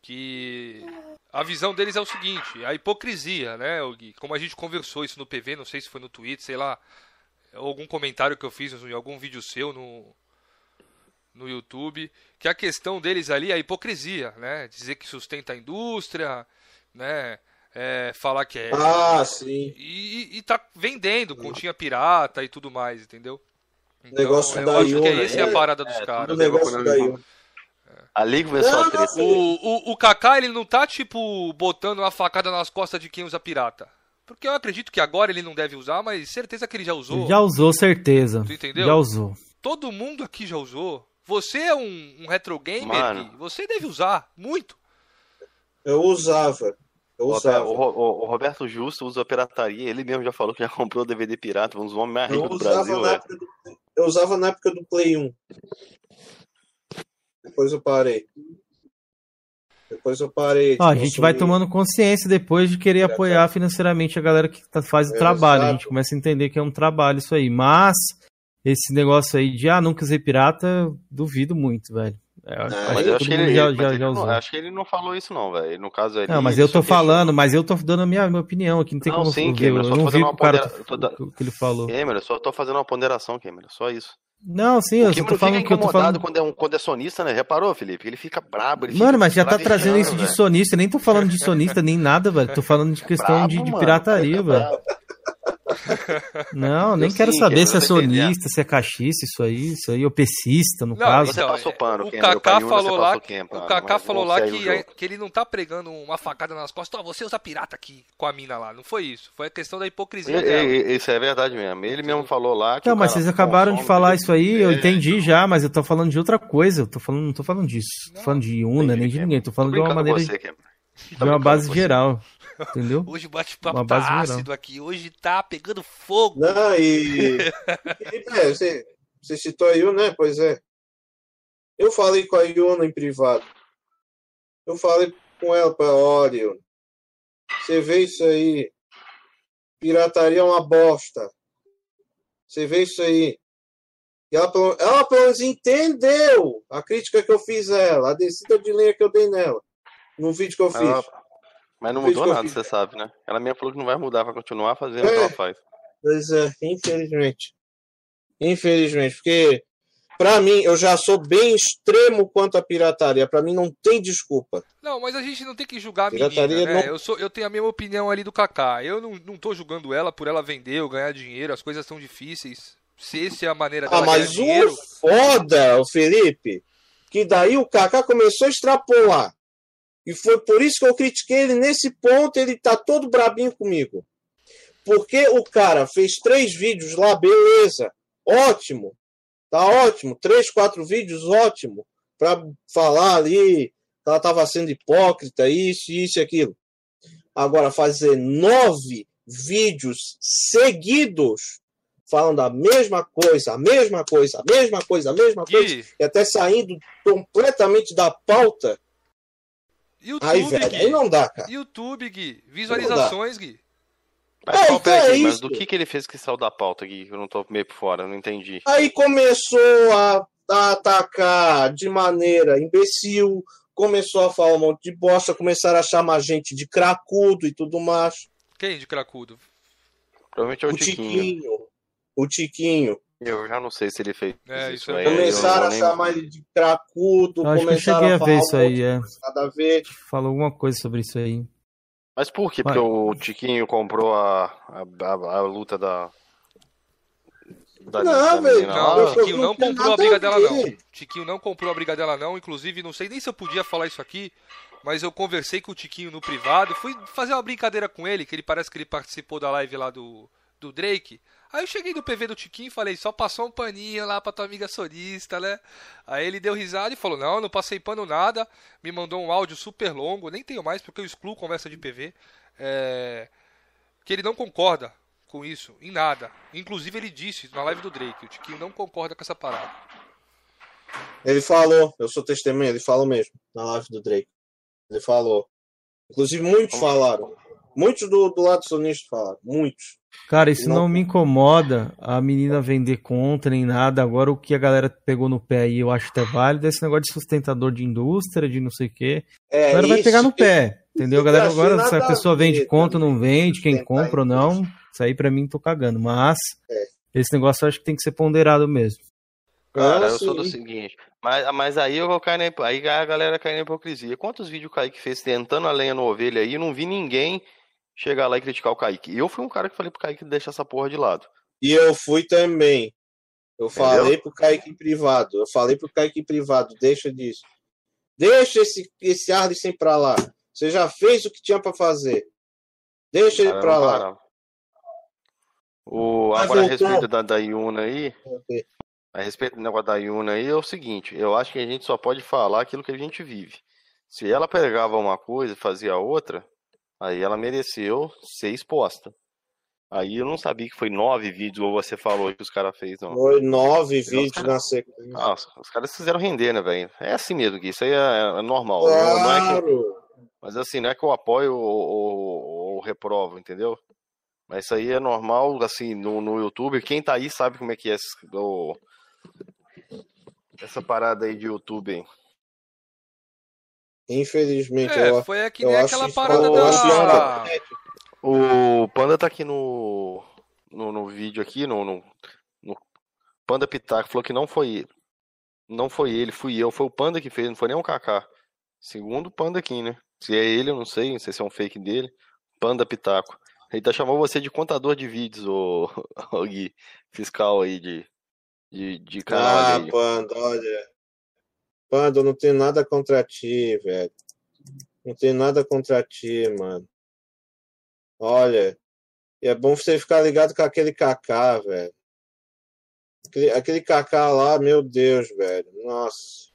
S3: Que a visão deles é o seguinte, a hipocrisia, né, Gui? Como a gente conversou isso no PV, não sei se foi no Twitter, sei lá, algum comentário que eu fiz em algum vídeo seu no, no YouTube, que a questão deles ali é a hipocrisia, né? Dizer que sustenta a indústria, né? É, falar que é.
S2: Ah, sim.
S3: E, e tá vendendo continha pirata e tudo mais, entendeu?
S2: Então, negócio eu da acho
S3: Iona, que é essa é a parada dos é, caras. O negócio
S2: da Iona.
S4: Ali começou a treta.
S3: O, o, o Kaká, ele não tá, tipo, botando uma facada nas costas de quem usa pirata. Porque eu acredito que agora ele não deve usar, mas certeza que ele já usou.
S1: Já usou, certeza.
S3: Tu entendeu?
S1: Já usou.
S3: Todo mundo aqui já usou. Você é um, um retro gamer, Mano. você deve usar muito.
S2: Eu usava. Eu usava.
S4: O, o, o, Roberto Justo usa pirataria, ele mesmo já falou que já comprou DVD pirata, um dos homens mais ricos do Brasil.
S2: É. Do, eu usava na época do Play 1. Depois eu parei. Depois eu parei.
S1: Ó, a gente vai tomando consciência depois de querer apoiar financeiramente a galera que tá, faz o trabalho. A gente começa a entender que é um trabalho isso aí. Mas esse negócio aí de ah, nunca usei pirata, duvido muito, velho.
S4: É, é, mas eu acho que ele, já, já, já não, acho que ele não falou isso não, velho. No caso ele,
S1: Não, mas eu tô falando, mas eu tô dando a minha, minha opinião aqui, não tem não, como
S4: sim, ver. eu, eu não vi o cara
S1: pondera... que ele falou.
S4: Cameron, eu só tô fazendo uma ponderação, Cameron, só isso.
S1: Não, sim, eu só tô falando que eu tô falando.
S4: Quando é, um, quando é sonista, né? Reparou, Felipe? Ele fica brabo. Ele
S1: mano, mas já tá trazendo isso de sonista. nem tô falando de sonista nem nada, velho. Tô falando de questão de, de pirataria, velho. Não, nem eu quero sim, saber se é sonista, se é cachista, isso aí, isso aí, ou pesista, no não, caso.
S3: Então, passou pano, o Kaká falou lá, o Kaká falou lá que, que ele não tá pregando uma facada nas costas, oh, você usa pirata aqui com a mina lá, não foi isso, foi a questão da hipocrisia e, dela.
S4: Isso é verdade mesmo, ele mesmo falou lá que
S1: Não, mas vocês acabaram de falar isso aí, eu entendi já, mas eu tô falando de outra coisa, eu tô falando, não tô falando disso, tô falando de Una, nem de ninguém, tô falando de uma maneira... Você, de uma base geral. Entendeu?
S3: Hoje o bate-papo tá ácido aqui, hoje tá pegando fogo.
S2: Não, e. e é, você, você citou a Yuna, né? Pois é. Eu falei com a Yuna em privado. Eu falei com ela para olha, você vê isso aí. Pirataria é uma bosta. Você vê isso aí. E ela, ela pelo menos entendeu a crítica que eu fiz a ela, a descida de linha que eu dei nela, no vídeo que eu fiz. Ela,
S4: mas não mudou nada, você sabe, né? Ela mesmo falou que não vai mudar, vai continuar fazendo é, o que ela faz.
S2: Pois é, infelizmente. Infelizmente, porque para mim eu já sou bem extremo quanto à pirataria. Para mim não tem desculpa.
S3: Não, mas a gente não tem que julgar a pirataria menina, né? Não... Eu, sou, eu tenho a mesma opinião ali do Kaká. Eu não, não tô julgando ela por ela vender ou ganhar dinheiro. As coisas são difíceis. Se essa é a maneira
S2: dela ah, mas ganhar dinheiro... foda, o Felipe, que daí o Kaká começou a extrapolar. E foi por isso que eu critiquei ele nesse ponto, ele tá todo brabinho comigo. Porque o cara fez três vídeos lá, beleza, ótimo, tá ótimo, três, quatro vídeos, ótimo, para falar ali que ela tava sendo hipócrita, isso, isso e aquilo. Agora, fazer nove vídeos seguidos falando a mesma coisa, a mesma coisa, a mesma coisa, a mesma coisa, e, e até saindo completamente da pauta,
S3: YouTube, aí, velho,
S2: Gui. aí não dá, cara.
S3: YouTube, Gui. Visualizações, Gui.
S4: Mas, é, então é mas do que, que ele fez que saiu da pauta, Gui? Eu não tô meio por fora, não entendi.
S2: Aí começou a, a atacar de maneira imbecil, começou a falar um monte de bosta, começaram a chamar a gente de cracudo e tudo mais.
S3: Quem de cracudo?
S4: Provavelmente é o, o Tiquinho. Tiquinho.
S2: O Tiquinho.
S4: Eu já não sei se ele fez
S3: é,
S4: isso,
S3: aí.
S2: Começaram a chamar ele de cracudo,
S1: Acho
S2: começaram
S1: que eu cheguei a, a ver isso aí, é.
S2: Nada a ver.
S1: Falou alguma coisa sobre isso aí.
S4: Mas por quê? Porque o Tiquinho comprou a, a, a, a luta da.
S2: da não, velho.
S3: Não, o Tiquinho não comprou a briga dela, não. Tiquinho não comprou a briga dela, não. Inclusive, não sei nem se eu podia falar isso aqui, mas eu conversei com o Tiquinho no privado. Fui fazer uma brincadeira com ele, que ele parece que ele participou da live lá do, do Drake. Aí eu cheguei no PV do Tiquinho e falei, só passou um paninho lá pra tua amiga sonista, né? Aí ele deu risada e falou, não, não passei pano nada. Me mandou um áudio super longo, nem tenho mais porque eu excluo conversa de PV. É... Que ele não concorda com isso, em nada. Inclusive ele disse na live do Drake, o Tiquinho não concorda com essa parada.
S2: Ele falou, eu sou testemunha, ele falou mesmo, na live do Drake. Ele falou. Inclusive muitos falaram. Muitos do, do lado sonista falaram, muitos.
S1: Cara, isso não... não... me incomoda a menina vender conta nem nada. Agora o que a galera pegou no pé aí, eu acho até válido, esse negócio de sustentador de indústria, de não sei o quê. É, a galera vai pegar no pé, entendeu? A galera agora, se a pessoa vende conta ou não vende, quem compra ou não, isso aí pra mim tô cagando. Mas é. esse negócio eu acho que tem que ser ponderado mesmo.
S4: Cara, eu sou do seguinte, mas, mas aí eu vou cair na, aí a galera cai na hipocrisia. Quantos vídeos o Kaique fez tentando a lenha no ovelha aí? Eu não vi ninguém chegar lá e criticar o Kaique. Eu fui um cara que falei pro Kaique deixar essa porra de lado.
S2: E eu fui também. Eu Entendeu? falei pro Kaique em privado. Eu falei pro Kaique em privado, deixa disso. Deixa esse, esse Arlison pra lá. Você já fez o que tinha para fazer. Deixa ele pra lá.
S4: O, agora, a respeito da, da Yuna aí, okay. a respeito do negócio da Yuna aí, é o seguinte: eu acho que a gente só pode falar aquilo que a gente vive. Se ela pegava uma coisa e fazia outra, Aí ela mereceu ser exposta. Aí eu não sabia que foi nove vídeos, ou você falou que os caras fez, não.
S2: Foi nove vídeos na sequência.
S4: Ah, os, os caras fizeram render, né, velho? É assim mesmo, que isso aí é, é normal.
S2: Claro.
S4: Não é que, mas assim, não é que eu apoio ou, ou, ou reprovo, entendeu? Mas isso aí é normal, assim, no, no YouTube. Quem tá aí sabe como é que é o, essa parada aí de YouTube, hein?
S2: Infelizmente,
S3: É,
S2: eu,
S3: foi que
S2: eu
S3: nem
S2: acho
S3: aquela parada
S2: isso
S3: da.
S2: patético.
S4: O Panda tá aqui no, no, no vídeo aqui, no, no, no Panda Pitaco, falou que não foi ele. Não foi ele, fui eu. Foi o Panda que fez, não foi nem o Kaká. Segundo o Panda aqui, né? Se é ele, eu não sei, não sei se é um fake dele. Panda Pitaco. Ele tá chamando você de contador de vídeos, ô, ô Gui, fiscal aí de, de, de canal
S2: Ah,
S4: aí.
S2: Panda, olha. Panda, eu não tenho nada contra ti, velho. Não tenho nada contra ti, mano. Olha, é bom você ficar ligado com aquele Kaká, velho. Aquele, aquele Kaká lá, meu Deus, velho. Nossa.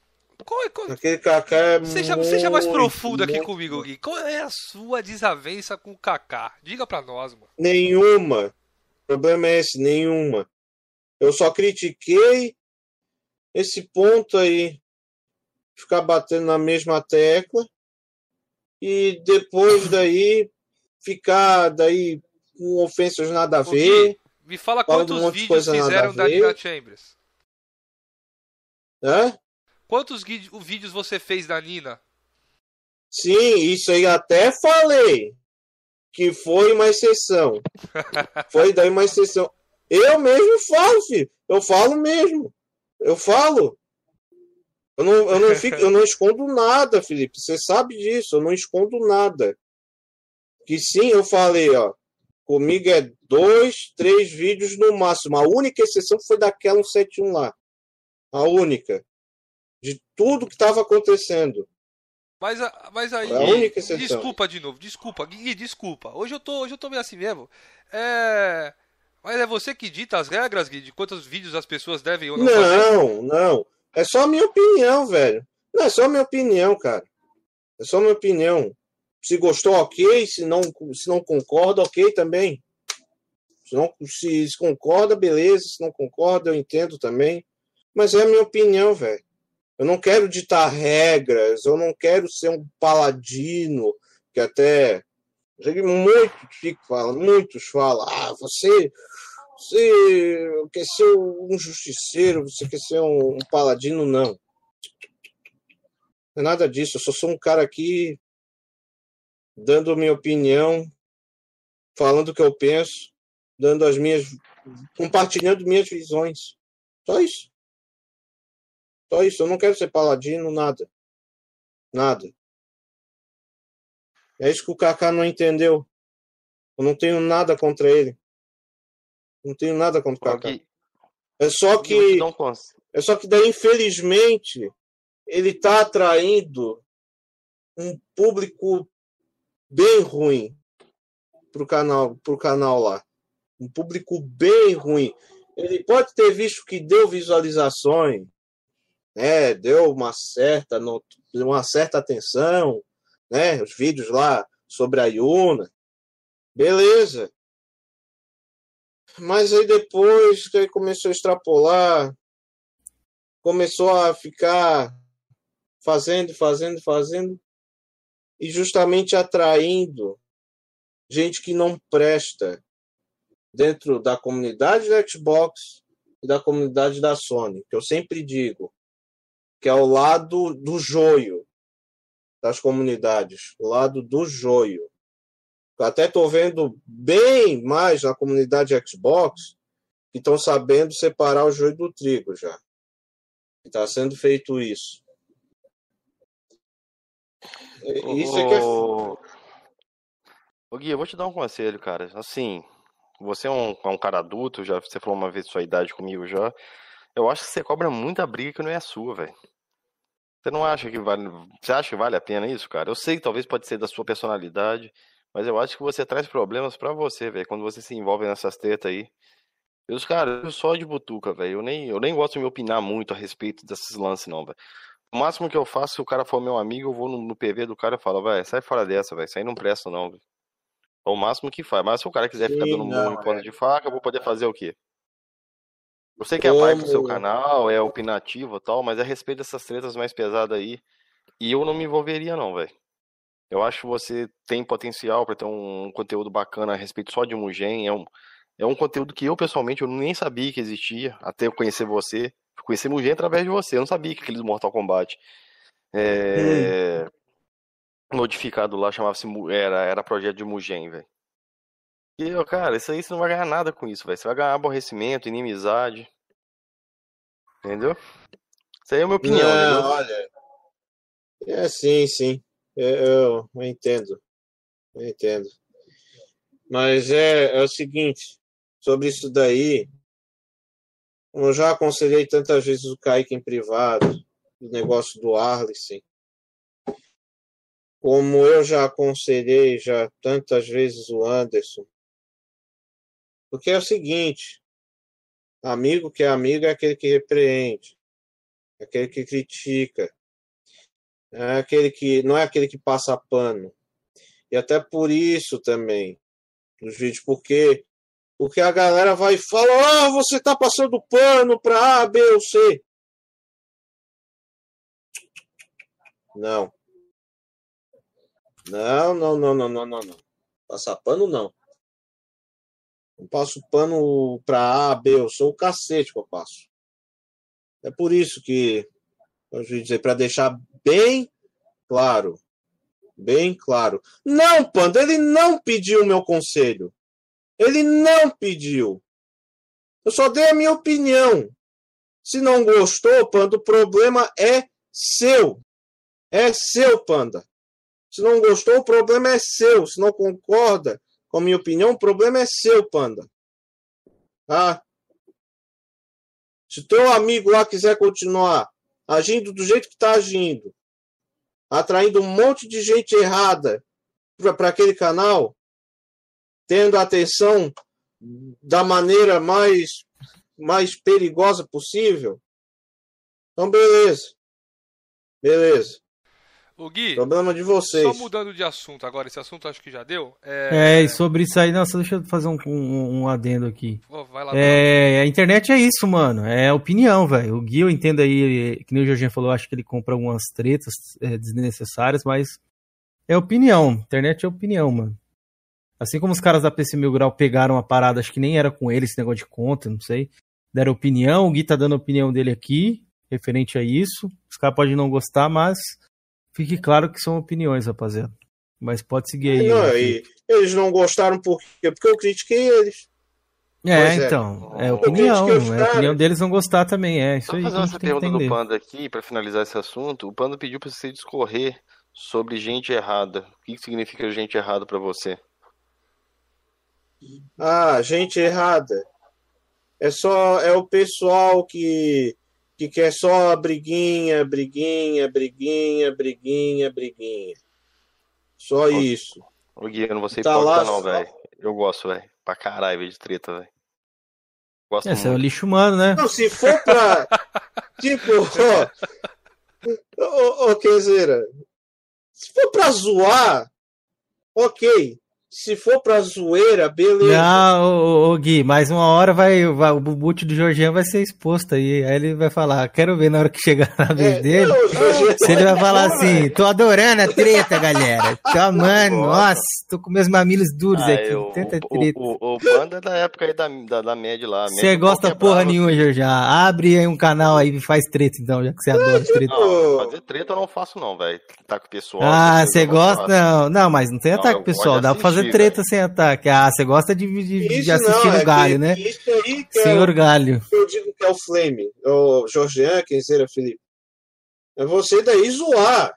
S3: Qual é- qual-
S2: Aquele Kaká é
S3: Seja, seja mais
S2: muito,
S3: profundo aqui
S2: muito-
S3: comigo, Gui. Qual é a sua desavença com o Kaká? Diga pra nós, mano.
S2: Nenhuma. O problema é esse, nenhuma. Eu só critiquei esse ponto aí. Ficar batendo na mesma tecla. E depois daí ficar daí com ofensas nada a ver.
S3: Me fala
S2: um
S3: quantos
S2: de
S3: vídeos fizeram da. Nina Chambers.
S2: Né?
S3: Quantos vídeos você fez da Nina?
S2: Sim, isso aí até falei. Que foi uma exceção. Foi daí uma exceção. Eu mesmo falo, filho. Eu falo mesmo. Eu falo. Eu não, eu não, fico, eu não escondo nada, Felipe. Você sabe disso. Eu não escondo nada. Que sim, eu falei, ó. Comigo é dois, três vídeos no máximo. A única exceção foi daquela 171 lá. A única. De tudo que estava acontecendo.
S3: Mas, mas aí.
S2: É a única exceção.
S3: Desculpa de novo, desculpa, Gui, desculpa. Hoje eu tô, hoje eu tô meio assim mesmo. É. Mas é você que dita as regras, Gui, de quantos vídeos as pessoas devem ou não, fazer?
S2: Não, não. É só a minha opinião, velho. Não, é só a minha opinião, cara. É só a minha opinião. Se gostou, ok. Se não, se não concorda, ok também. Se, não, se, concorda, beleza. Se não concorda, eu entendo também. Mas é a minha opinião, velho. Eu não quero ditar regras. Eu não quero ser um paladino que até. Muitos ficam muitos falam, ah, você você quer ser um justiceiro, você quer ser um, um paladino, não. Não é nada disso, eu só sou um cara aqui dando minha opinião, falando o que eu penso, dando as minhas. compartilhando minhas visões. Só isso. Só isso, eu não quero ser paladino, nada. Nada. É isso que o Kaká não entendeu. Eu não tenho nada contra ele. Não tenho nada contra o Kaká. É só que, é só que daí, infelizmente, ele está atraindo um público bem ruim pro canal, pro canal lá. Um público bem ruim. Ele pode ter visto que deu visualizações, né? Deu uma certa, uma certa atenção, né? Os vídeos lá sobre a Yuna. Beleza. Mas aí depois que ele começou a extrapolar, começou a ficar fazendo, fazendo, fazendo, e justamente atraindo gente que não presta dentro da comunidade da Xbox e da comunidade da Sony, que eu sempre digo, que é o lado do joio das comunidades, o lado do joio. Até estou vendo bem mais na comunidade Xbox que estão sabendo separar o joio do trigo já. Está sendo feito isso. Isso é que é
S4: Ô, ô, Gui, eu vou te dar um conselho, cara. Assim, você é um, é um cara adulto, já você falou uma vez sua idade comigo já. Eu acho que você cobra muita briga que não é sua, velho. Você não acha que vale. Você acha que vale a pena isso, cara? Eu sei que talvez pode ser da sua personalidade, mas eu acho que você traz problemas pra você, velho, quando você se envolve nessas tretas aí. E os caras, eu só de butuca, velho. Eu nem, eu nem gosto de me opinar muito a respeito desses lances, não, velho. O máximo que eu faço, se o cara for meu amigo, eu vou no, no PV do cara e falo, vai, sai fora dessa, velho. Isso aí não presta, não, velho. É o máximo que faz. Mas se o cara quiser ficar
S2: Sim,
S4: dando
S2: não,
S4: murro em ponta
S2: é.
S4: de faca, eu vou poder fazer o quê? Eu sei que é vibe do seu canal, é opinativo e tal, mas é a respeito dessas tretas mais pesadas aí. E eu não me envolveria, não, velho. Eu acho que você tem potencial pra ter um conteúdo bacana a respeito só de Mugen. É um, é um conteúdo que eu, pessoalmente, eu nem sabia que existia, até eu conhecer você. Eu conheci Mugen através de você, eu não sabia que aqueles Mortal Kombat. É... Modificado lá, chamava-se. Era, era projeto de Mugen, velho. E, ó, cara, isso aí você não vai ganhar nada com isso, velho. Você vai ganhar aborrecimento, inimizade. Entendeu? Isso aí é a minha opinião,
S2: Não,
S4: entendeu?
S2: olha. É, sim, sim. Eu, eu entendo. Eu entendo. Mas é, é o seguinte, sobre isso daí, eu já aconselhei tantas vezes o Kaique em privado, o negócio do Arlissen, como eu já aconselhei já tantas vezes o Anderson, porque é o seguinte, amigo que é amigo é aquele que repreende, é aquele que critica, é aquele que não é aquele que passa pano. E até por isso também, nos vídeos, porque porque a galera vai e fala: "Ah, você tá passando pano para A, B ou C". Não. Não, não, não, não, não, não. Passar pano não. Não passo pano para A, B, eu sou o cacete que eu passo. É por isso que eu dizer para deixar bem claro, bem claro. Não, Panda, ele não pediu meu conselho. Ele não pediu. Eu só dei a minha opinião. Se não gostou, Panda, o problema é seu. É seu, Panda. Se não gostou, o problema é seu. Se não concorda com a minha opinião, o problema é seu, Panda. Tá? Se teu amigo lá quiser continuar agindo do jeito que está agindo, atraindo um monte de gente errada para aquele canal, tendo a atenção da maneira mais, mais perigosa possível, então beleza. Beleza.
S3: O Gui,
S2: Problema de vocês.
S3: só mudando de assunto agora, esse assunto acho que já deu.
S1: É, e sobre isso aí, nossa, deixa eu fazer um, um, um adendo aqui.
S3: Ó, Vai lá,
S1: É, a internet é isso, mano. É opinião, velho. O Gui, eu entendo aí, que nem o Jorginho falou, acho que ele compra algumas tretas é, desnecessárias, mas é opinião. Internet é opinião, mano. Assim como os caras da PC Mil Grau pegaram a parada, acho que nem era com ele esse negócio de conta, não sei. Deram opinião, o Gui tá dando a opinião dele aqui, referente a isso. Os caras podem não gostar, mas fique claro que são opiniões, rapaziada. Mas pode seguir aí.
S2: Não,
S1: ó.
S2: e eles não gostaram por quê? Porque eu critiquei eles.
S1: É,
S2: Pois é.
S1: então. É opinião. É a opinião deles não gostar também. É isso
S4: Só
S1: aí.
S4: fazer essa pergunta do. Panda aqui, pra finalizar esse assunto. O Panda pediu pra você discorrer sobre gente errada. O que que significa gente errada pra você?
S2: Ah, gente errada. É só é o pessoal que que quer só briguinha, briguinha, briguinha, briguinha, briguinha. Só isso.
S4: Ô Gui, eu não vou ser
S2: Tá
S4: hipócrita
S2: lá
S4: não, velho. Eu gosto, velho. Pra caralho, de treta, velho. Gosto
S1: Esse é o
S4: muito.
S1: lixo humano, né?
S2: Não, se for pra tipo, ó, ô, ô, Kenzeira, se for pra zoar, ok. Se for pra zoeira, beleza.
S1: Não, ô, ô, Gui, mais uma hora vai, vai o bubute do Jorginho vai ser exposto aí. Aí ele vai falar, quero ver na hora que chegar na vez
S2: É,
S1: dele.
S2: não,
S1: Se ele vai falar
S2: não,
S1: assim, tô adorando a treta, galera. Tô amando, nossa, tô com meus mamilos duros
S4: Ah,
S1: aqui.
S4: eu-
S1: Tenta
S4: o,
S1: treta.
S4: o, o, o Panda é da época aí da, da, da média lá.
S1: Você gosta porra
S4: brava.
S1: nenhuma, Jorginho. Abre aí um canal aí e faz treta então, já que você adora treta.
S4: Não, fazer treta eu não faço não, velho. Tá com o pessoal.
S1: Ah, você gosta? Não, não, mas não tem
S4: Não,
S1: ataque pessoal. Dá pra fazer
S4: assistir,
S1: treta sem ataque. Ah, você gosta de, de, de assistir
S2: não,
S1: no
S2: é
S1: galho,
S2: que-
S1: né?
S2: Isso aí que é
S1: Senhor
S2: o
S1: Galho.
S2: eu digo que é o flame. O Jorgean, Kenzeira, Felipe. É você daí zoar.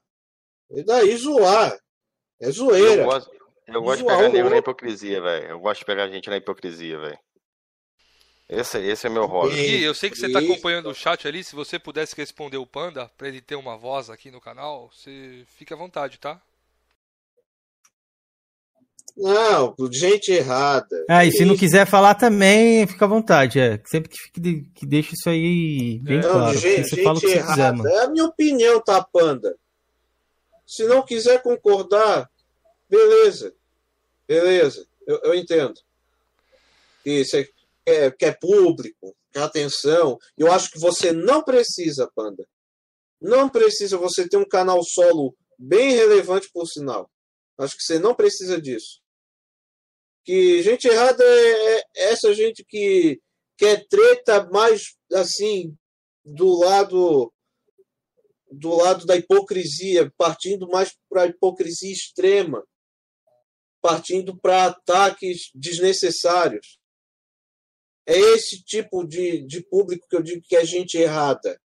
S2: E daí zoar. É zoeira.
S4: Eu gosto, eu gosto de pegar
S2: o
S4: nego na hipocrisia, velho. Eu gosto de pegar gente na hipocrisia, velho. Esse, esse é meu hobby.
S3: Gui, eu sei que você tá
S2: Isso.
S3: acompanhando o chat ali. Se você pudesse responder o Panda, pra ele ter uma voz aqui no canal, você fica à vontade, tá?
S2: Não, gente errada.
S1: Ah, e se não
S2: Isso.
S1: quiser falar também, fica à vontade. É. Sempre que, fique que deixe isso aí bem
S3: É.
S2: Não,
S1: claro.
S2: gente,
S1: você fala o que você quiser,
S2: errada.
S1: mano.
S2: É a minha opinião, tá, Panda? Se não quiser concordar, beleza. Beleza, eu, eu entendo. Que você quer, quer público, quer atenção. Eu acho que você não precisa, Panda. Não precisa você ter um canal solo bem relevante, por sinal. Acho que você não precisa disso. Que gente errada é, é essa gente que quer treta mais assim do lado do lado da hipocrisia, partindo mais para a hipocrisia extrema, partindo para ataques desnecessários. É esse tipo de, de público que eu digo que é gente errada.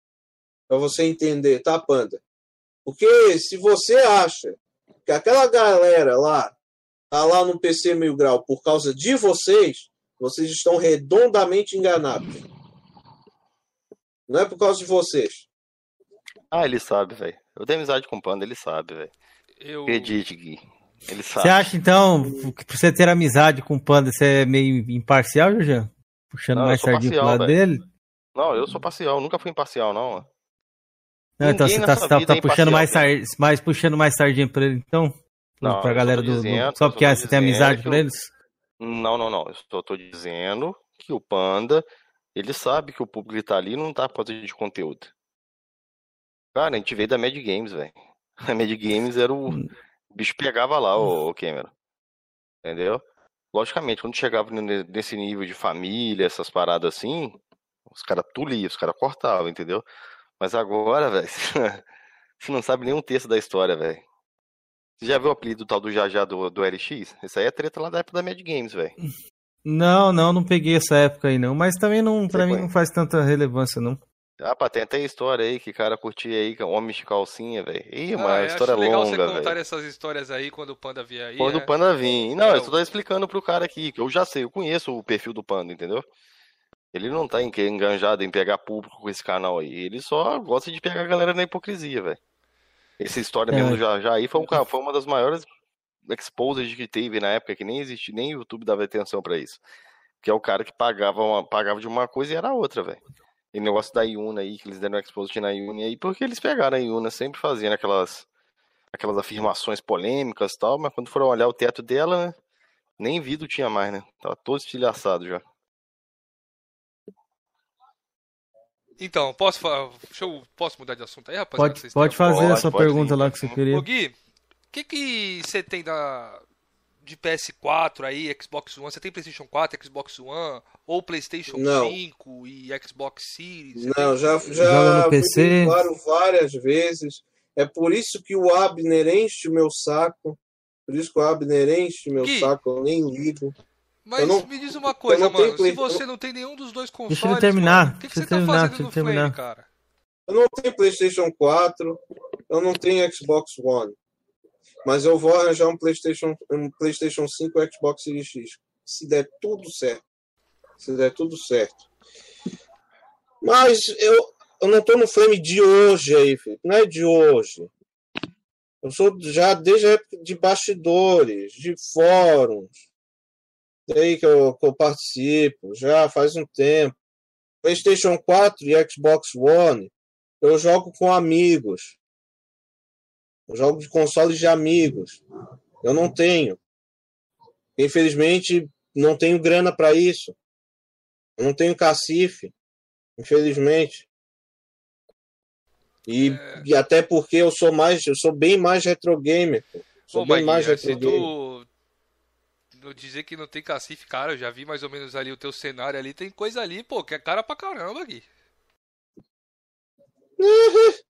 S2: Para você entender, tá, Panda? Porque se você acha que aquela galera lá tá lá no PC Mil Grau por causa de vocês, vocês estão redondamente enganados. Não é por causa de vocês.
S4: Ah, ele sabe, velho. Eu tenho amizade com o Panda, ele sabe, velho.
S3: Eu...
S4: Acredite, Gui. Ele sabe.
S1: Você acha, então, que por você ter amizade com o Panda, você é meio imparcial, Jorge? Puxando
S4: Não,
S1: mais sardinha pro lado
S4: velho.
S1: dele?
S4: Não, eu sou parcial, nunca fui imparcial, não.
S1: Não, então você tá, tá- tá
S4: é
S1: puxando mais,
S4: imparcial,
S1: sar... mais puxando mais sardinha pra ele, então?
S4: Não,
S1: pra galera do, do-
S4: dizendo,
S1: Só porque ah, você tem amizade
S4: eu-
S1: eles?
S4: Não, não, não. Eu só tô dizendo que o Panda, ele sabe que o público que tá ali não tá por causa de conteúdo. Cara, a gente veio da Mad Games, velho. A Mad Games era o. O bicho pegava lá, ô, ô Cameron. Entendeu? Logicamente, quando chegava ne- nesse nível de família, essas paradas assim, os caras tuliam, os caras cortavam, entendeu? Mas agora, velho, você não sabe nem um terço da história, velho. Você já viu o apelido tal do Jajá do, do LX? Isso aí é treta lá da época da Mad Games, velho.
S1: Não, não, não peguei essa época aí não, mas também não, pra
S4: Você
S1: mim
S4: conhece?
S1: não faz tanta relevância não.
S4: Ah, pá, tem até história aí que cara curtia aí, que é homem de calcinha, velho. Ih,
S3: Ah,
S4: mano, a
S3: eu
S4: história é
S3: acho legal você contar
S4: velho.
S3: essas histórias aí quando o Panda vier aí.
S4: Quando
S3: né?
S4: o Panda vir. Não,
S3: É,
S4: eu só tô explicando pro cara aqui, que eu já sei, eu conheço o perfil do Panda, entendeu? Ele não tá enganjado em pegar público com esse canal aí. Ele só gosta de pegar a galera na hipocrisia, velho. Essa história mesmo
S1: É.
S4: do Já Já aí foi, um foi uma das maiores exposed que teve na época, que nem existe, nem o YouTube dava atenção pra isso. Que é o cara que pagava, uma, pagava de uma coisa e era outra, velho. E negócio da Iuna aí, que eles deram exposed na Iuna aí, porque eles pegaram a Iuna sempre fazendo aquelas, aquelas afirmações polêmicas e tal, mas quando foram olhar o teto dela, né, nem vidro tinha mais, né? Tava todo estilhaçado já.
S3: Então, posso, deixa eu, posso mudar de assunto aí, rapaziada?
S1: Pode, pode fazer
S4: Pode,
S1: a sua
S4: pode
S1: pergunta lá que você queria.
S3: Ô Gui, o que que você tem da de PS4 aí, Xbox One? Você tem PlayStation 4, Xbox One ou PlayStation
S2: Não.
S3: 5 e Xbox Series?
S2: Não, já, já
S1: no PC.
S2: claro várias vezes. É por isso que o Abner enche o meu saco. Por isso que o Abner enche o meu
S3: Gui.
S2: saco, eu nem ligo.
S3: Mas
S2: eu não-
S3: me diz uma coisa,
S2: não tenho
S3: mano. Se você não tem nenhum dos dois consoles,
S1: Deixa ele terminar,
S3: mano, o que, que
S1: deixa
S3: você
S1: ele
S3: tá
S1: terminar,
S3: fazendo
S1: deixa
S3: no
S1: terminar.
S3: Flame, cara?
S2: Eu não tenho PlayStation 4, eu não tenho Xbox One. Mas eu vou arranjar um PlayStation, um PlayStation 5 e Xbox Series X. Se der tudo certo. Se der tudo certo. Mas eu, eu não tô no frame de hoje aí, filho. Não é de hoje. Eu sou já desde a época de bastidores, de fóruns. Daí que eu, que eu participo, já faz um tempo. PlayStation 4 e Xbox One, eu jogo com amigos. Eu jogo de consoles de amigos. Eu não tenho. Infelizmente, não tenho grana para isso. Eu não tenho cacife. Infelizmente. E,
S3: É.
S2: e até porque eu sou mais, eu sou bem mais retro gamer. pô. Sou
S3: Ô,
S2: bem mais retro gamer.
S3: tu dizer que não tem cacife, cara, eu já vi mais ou menos ali o teu cenário ali, tem coisa ali, pô, que é cara pra caramba, Gui.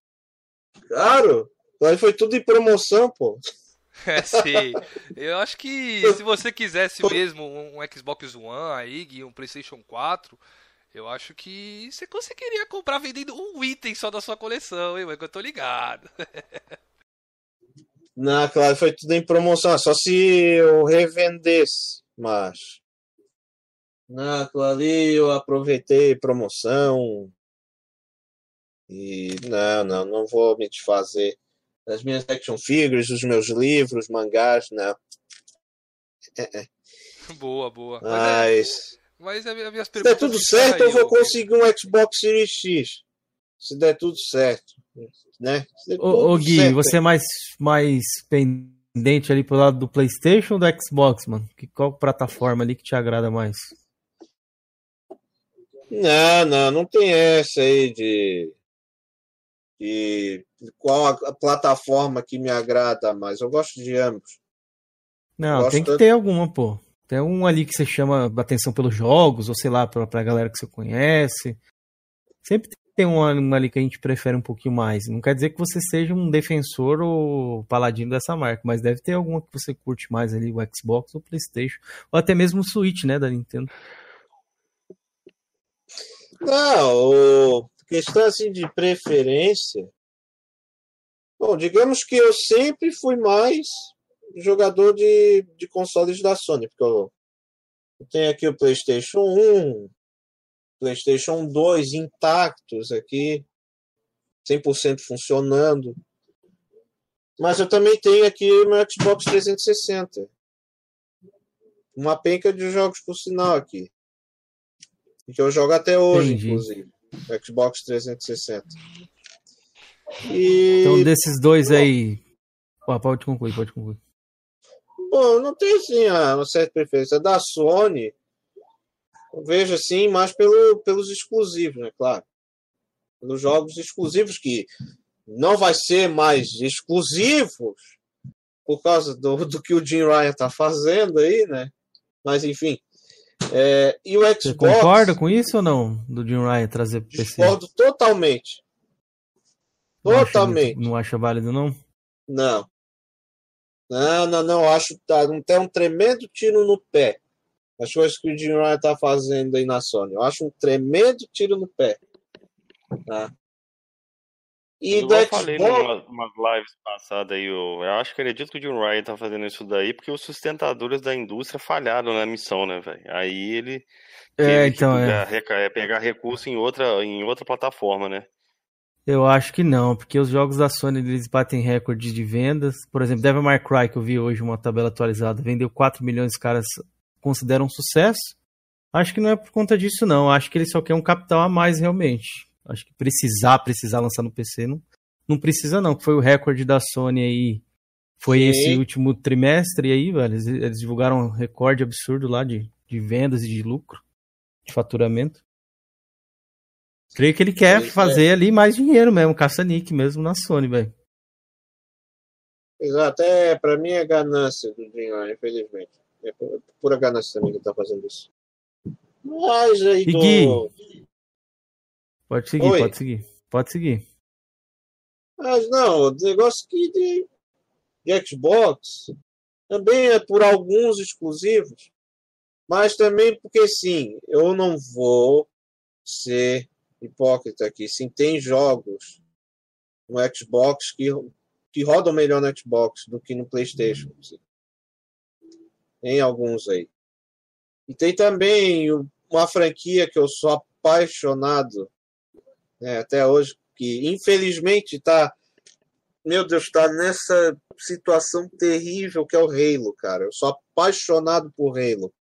S2: Claro, mas foi tudo em promoção, pô.
S3: É, sim. Eu acho que se você quisesse mesmo um Xbox One aí, Gui, um PlayStation 4, eu acho que você conseguiria comprar vendendo um item só da sua coleção, hein, que eu tô ligado.
S2: Não, claro, foi tudo em promoção, só se eu revendesse, mas. Não, ali eu aproveitei promoção. E não, não, não vou me desfazer das minhas action figures, dos meus livros, mangás, não.
S3: boa, boa. Mas, é,
S2: Mas
S3: mas as minhas
S2: se der tudo certo, eu vou conseguir um Xbox Series X. Se der tudo certo, né?
S1: Ô, Gui, você é mais, mais pen- tendente ali pro lado do PlayStation ou do Xbox, mano? Que, qual plataforma ali que te agrada mais?
S2: Não, não, não tem essa aí de, de qual a, a plataforma que me agrada mais. Eu gosto de ambos.
S1: Não,
S2: Gosto
S1: tem que
S2: tanto-
S1: ter alguma, pô. Tem um ali que você chama atenção pelos jogos, ou sei lá, pra, pra galera que você conhece. Sempre tem um, um ali que a gente prefere um pouquinho mais. Não quer dizer que você seja um defensor ou paladino dessa marca, mas deve ter alguma que você curte mais ali, o Xbox ou PlayStation. Ou até mesmo o Switch, né, da Nintendo.
S2: Não, questão assim de preferência. Bom, digamos que eu sempre fui mais jogador de, de consoles da Sony, porque eu, eu tenho aqui o PlayStation 1, PlayStation 2 intactos aqui, 100% funcionando. Mas eu também tenho aqui o meu Xbox 360. Uma penca de jogos, por sinal, aqui. Que eu jogo até hoje,
S1: Entendi.
S2: inclusive. Xbox 360. E,
S1: Então, desses dois aí. Pô, pode concluir, pode concluir.
S2: bom, não tem assim a- uma certa preferência. Da Sony, eu vejo assim mais pelo, pelos exclusivos, né? Claro. Pelos jogos exclusivos que não vai ser mais exclusivos por causa do, do que o Jim Ryan tá fazendo aí, né? Mas enfim. É, e o Xbox.
S1: Você concorda com isso ou não? Do Jim Ryan trazer PC?
S2: Discordo totalmente.
S1: Não acha
S2: Totalmente.
S1: Não acha válido, não?
S2: Não. Não, não, não. Acho que tá, tem um tremendo tiro no pé. As coisas que o Jim Ryan tá fazendo aí na Sony. Eu acho um tremendo tiro no pé. Tá? E
S4: eu falei
S2: Xbox.
S4: numa, umas lives passadas aí, eu, eu acho que acredito que o Jim Ryan tá fazendo isso daí porque os sustentadores da indústria falharam na missão, né, velho? Aí ele
S1: É, então, é.
S4: pegar, reca- é, pegar recurso em outra, em outra plataforma, né?
S1: Eu acho que não, porque os jogos da Sony eles batem recordes de vendas. Por exemplo, Devil May Cry, que eu vi hoje uma tabela atualizada, vendeu 4 milhões, os caras consideram um sucesso. Acho que não é por conta disso, não. Acho que ele só quer um capital a mais, realmente. Acho que precisar, precisar lançar no PC, não, não precisa, não. Foi o recorde da Sony aí. Foi
S2: Sim.
S1: esse último trimestre aí, velho. Eles, eles divulgaram um recorde absurdo lá de, de vendas e de lucro, de faturamento. Creio que ele quer
S2: Pois é.
S1: fazer ali mais dinheiro mesmo, caça-nique mesmo na Sony, velho.
S2: Exato. É, pra mim é ganância do Ryan, infelizmente. É pu- pura ganância também que ele tá fazendo isso. Mas aí do.
S1: Pode seguir,
S2: Oi.
S1: pode seguir. Pode seguir.
S2: Mas não, o negócio que de, de Xbox também é por alguns exclusivos, mas também porque sim, eu não vou ser hipócrita aqui. Sim, tem jogos no Xbox que, que rodam melhor no Xbox do que no PlayStation. sim. Tem alguns aí. E tem também uma franquia que eu sou apaixonado né, até hoje, que infelizmente está, meu Deus, está nessa situação terrível que é o Halo, cara. Eu sou apaixonado por Halo.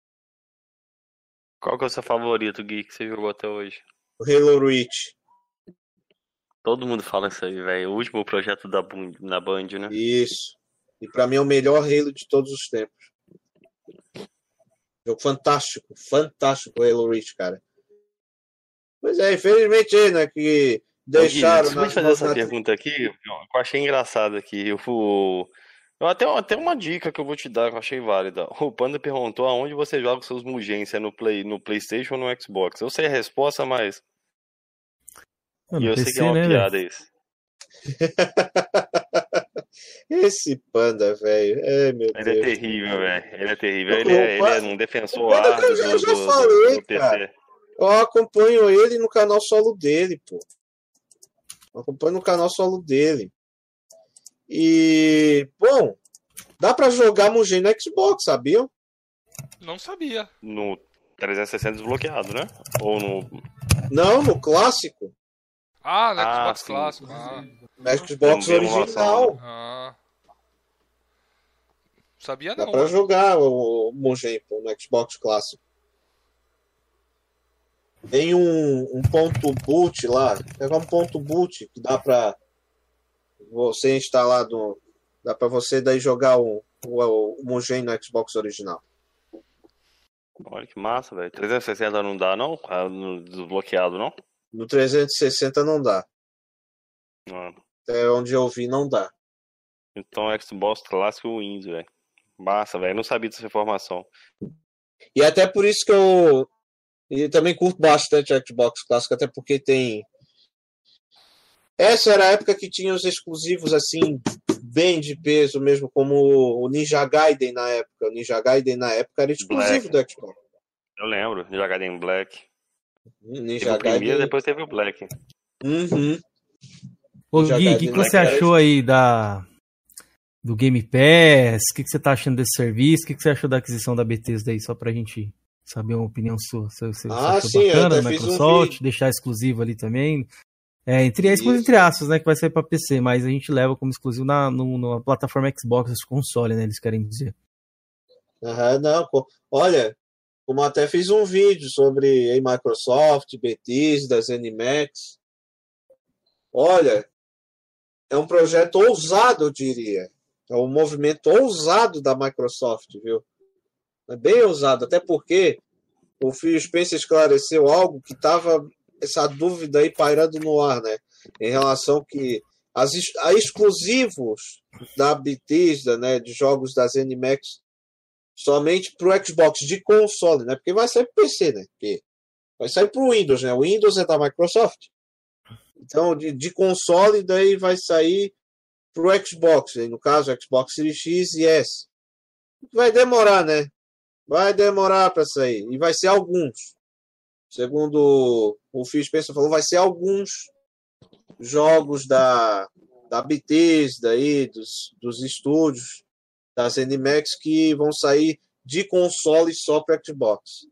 S4: Qual que é o seu favorito, Gui, que você jogou até hoje?
S2: O Halo Reach.
S4: Todo mundo fala isso aí, velho. O último projeto da na Band, né?
S2: Isso. E para mim é o melhor Halo de todos os tempos. Jogo fantástico, fantástico o Halo Reach, cara. Pois é, infelizmente aí, né, que deixaram
S4: deixa eu fazer essa pergunta aqui, que eu achei engraçado aqui. Eu, eu até, até uma dica que eu vou te dar que eu achei válida. O Panda perguntou aonde você joga os seus Mugens, se é no, Play, no Playstation ou no Xbox. Eu sei a resposta, mas.
S1: Mano,
S4: e eu sei
S1: PC,
S4: que é uma
S1: né,
S4: piada isso.
S2: Esse panda, velho. É, meu
S4: Ele é
S2: Deus.
S4: terrível, velho. Ele é terrível. Ele é, ele é um defensor
S2: eu- eu já-
S4: do,
S2: já
S4: do- do-
S2: falei,
S4: do PC.
S2: cara. Eu acompanho ele no canal solo dele, pô. Eu acompanho no canal solo dele. E, bom, dá pra jogar Mugen no Xbox, sabiam?
S3: Não sabia.
S4: No 360 desbloqueado, né? Ou no.
S2: Não, no clássico.
S3: Ah, no
S4: Ah,
S3: Xbox
S4: sim.
S3: clássico. Ah,
S2: No Xbox original.
S3: ah. Sabia
S2: Dá
S3: não.
S2: pra
S3: mano.
S2: jogar o Mugen pô, no Xbox clássico. Tem um, um ponto boot lá. Pegar um ponto boot que dá pra você instalar no, Dá para você daí jogar o, o, o Mugen no Xbox original.
S4: Olha que massa, velho. 360 não dá, não? Ah, no Desbloqueado, não?
S2: No 360 não dá.
S4: Mano.
S2: Até onde eu vi, não dá.
S4: Então Xbox clássico Windows, velho. Massa, velho. Não sabia dessa informação.
S2: E até por isso que eu. E também curto bastante Xbox clássico, até porque tem. Essa era a época que tinha os exclusivos assim, bem de peso mesmo, como o Ninja Gaiden na época. O Ninja Gaiden na época era exclusivo
S4: Black.
S2: do Xbox.
S4: Eu lembro. Ninja Gaiden Black. Teve
S2: Ninja
S4: o primeiro, depois teve o Black.
S2: Uhum.
S1: Ô Gui, o que, que você achou aí da do Game Pass? O que, que você tá achando desse serviço? O que, que você achou da aquisição da Bethesda aí, só pra gente saber uma opinião sua? Você, você,
S2: Ah,
S1: achou
S2: sim, eu
S1: bacana
S2: até
S1: da
S2: um
S1: Microsoft,
S2: vídeo.
S1: deixar exclusivo ali também? É, entre, é exclusivo entre aspas, né, que vai sair pra PC, mas a gente leva como exclusivo na, no, na plataforma Xbox, console, né, eles querem dizer.
S2: Aham, não, pô. Olha, como até fiz um vídeo sobre a Microsoft, Bethesda, ZeniMax. Olha, é um projeto ousado, eu diria. É um movimento ousado da Microsoft, viu? É bem ousado, até porque o Phil Spencer esclareceu algo que estava essa dúvida aí pairando no ar, né? Em relação que as a exclusivos da Bethesda, né, de jogos da ZeniMax somente para o Xbox de console, né? Porque vai sair para PC, né? Porque vai sair para o Windows, né? O Windows é da Microsoft. Então, de, de console, daí vai sair para o Xbox, aí, no caso, Xbox Series X e S. Vai demorar, né? Vai demorar para sair. E vai ser alguns. Segundo o Phil Spencer falou, vai ser alguns jogos da, da Bethesda aí, dos, dos estúdios da ZeniMax que vão sair de console só para Xbox.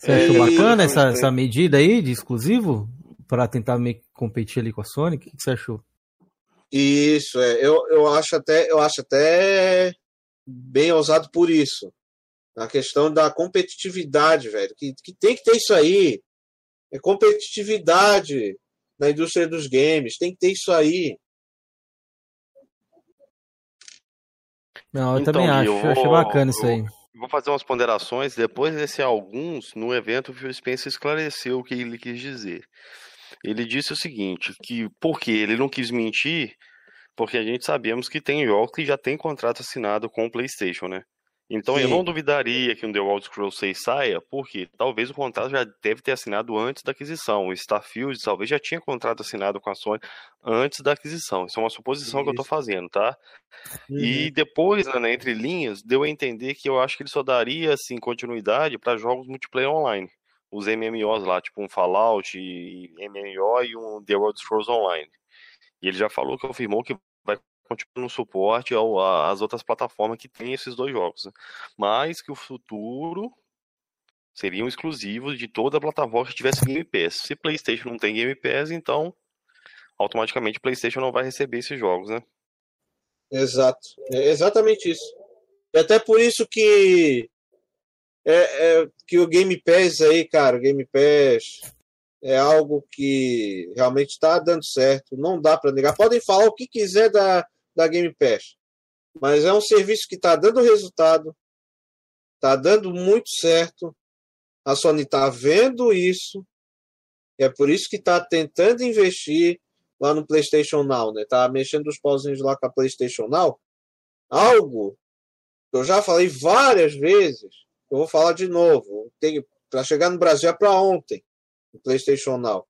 S1: Você achou bacana essa, essa medida aí de exclusivo? Pra tentar meio que competir ali com a Sony? O que, você achou?
S2: Isso, é. Eu, eu acho até eu acho até bem ousado por isso. A questão da competitividade, velho. Que, que tem que ter isso aí. É competitividade na indústria dos games. Tem que ter isso aí.
S1: Não, eu
S4: Então,
S1: também acho.
S4: eu
S1: Eu achei
S4: vou-
S1: bacana isso
S4: eu-
S1: aí.
S4: Vou fazer umas ponderações. Depois desse alguns, no evento, o Phil Spencer esclareceu o que ele quis dizer. Ele disse o seguinte, que porque ele não quis mentir, porque a gente sabemos que tem jogos que já tem contrato assinado com o PlayStation, né? Então eu
S2: Sim.
S4: não duvidaria que um The Elder Scrolls 6 saia, porque talvez o contrato já deve ter assinado antes da aquisição. O Starfield talvez já tinha contrato assinado com a Sony antes da aquisição. Isso é uma suposição que eu
S2: Isso.
S4: fazendo, tá?
S2: Uhum.
S4: E depois, né, entre linhas, deu a entender que eu acho que ele só daria assim continuidade para jogos multiplayer online. Os MMOs lá, tipo um Fallout MMO e um The Elder Scrolls Online. E ele já falou, confirmou que vai continuar no suporte ao, às outras plataformas que tem esses dois jogos. né? Mas que o futuro seriam exclusivos de toda a plataforma que tivesse Game Pass. Se PlayStation não tem Game Pass, então automaticamente PlayStation não vai receber esses jogos, né?
S2: Exato. É exatamente isso. E até por isso que é, é que o Game Pass aí, cara, o Game Pass é algo que realmente está dando certo. Não dá para negar. Podem falar o que quiser da, da Game Pass, mas é um serviço que está dando resultado, está dando muito certo. A Sony está vendo isso. E é por isso que está tentando investir lá no PlayStation Now, né? Tá mexendo os pauzinhos lá com a PlayStation Now. Algo que eu já falei várias vezes, eu vou falar de novo. Para chegar no Brasil é para ontem, o PlayStation Now.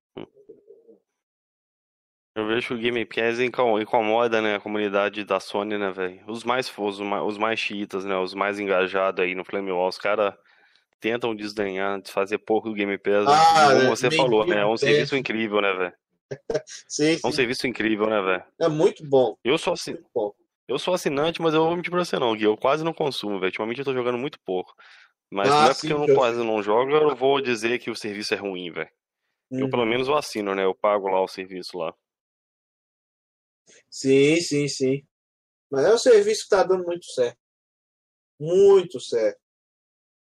S4: Eu vejo que o Game Pass inco- incomoda, né, a comunidade da Sony, né, velho? Os mais os mais, os mais chiitas, né, os mais engajados aí no Flame War, os caras tentam desdenhar, fazer pouco do Game Pass. né?
S2: Ah,
S4: Como você
S2: nem
S4: falou, né? É um serviço incrível, né, velho?
S2: Sim,
S4: É um
S2: sim.
S4: serviço incrível, né, velho?
S2: É muito bom.
S4: Eu sou
S2: bom.
S4: eu sou assinante, mas eu vou mentir pra você não, Gui. Eu quase não consumo, velho. Ultimamente eu tô jogando muito pouco. Mas
S2: Ah,
S4: não é
S2: sim,
S4: porque eu não,
S2: eu-
S4: quase não jogo, eu vou dizer que o serviço é ruim, velho. Eu
S2: Uhum.
S4: pelo menos eu assino, né? Eu pago lá o serviço lá.
S2: Sim, sim, sim. Mas é um serviço que está dando muito certo. Muito certo.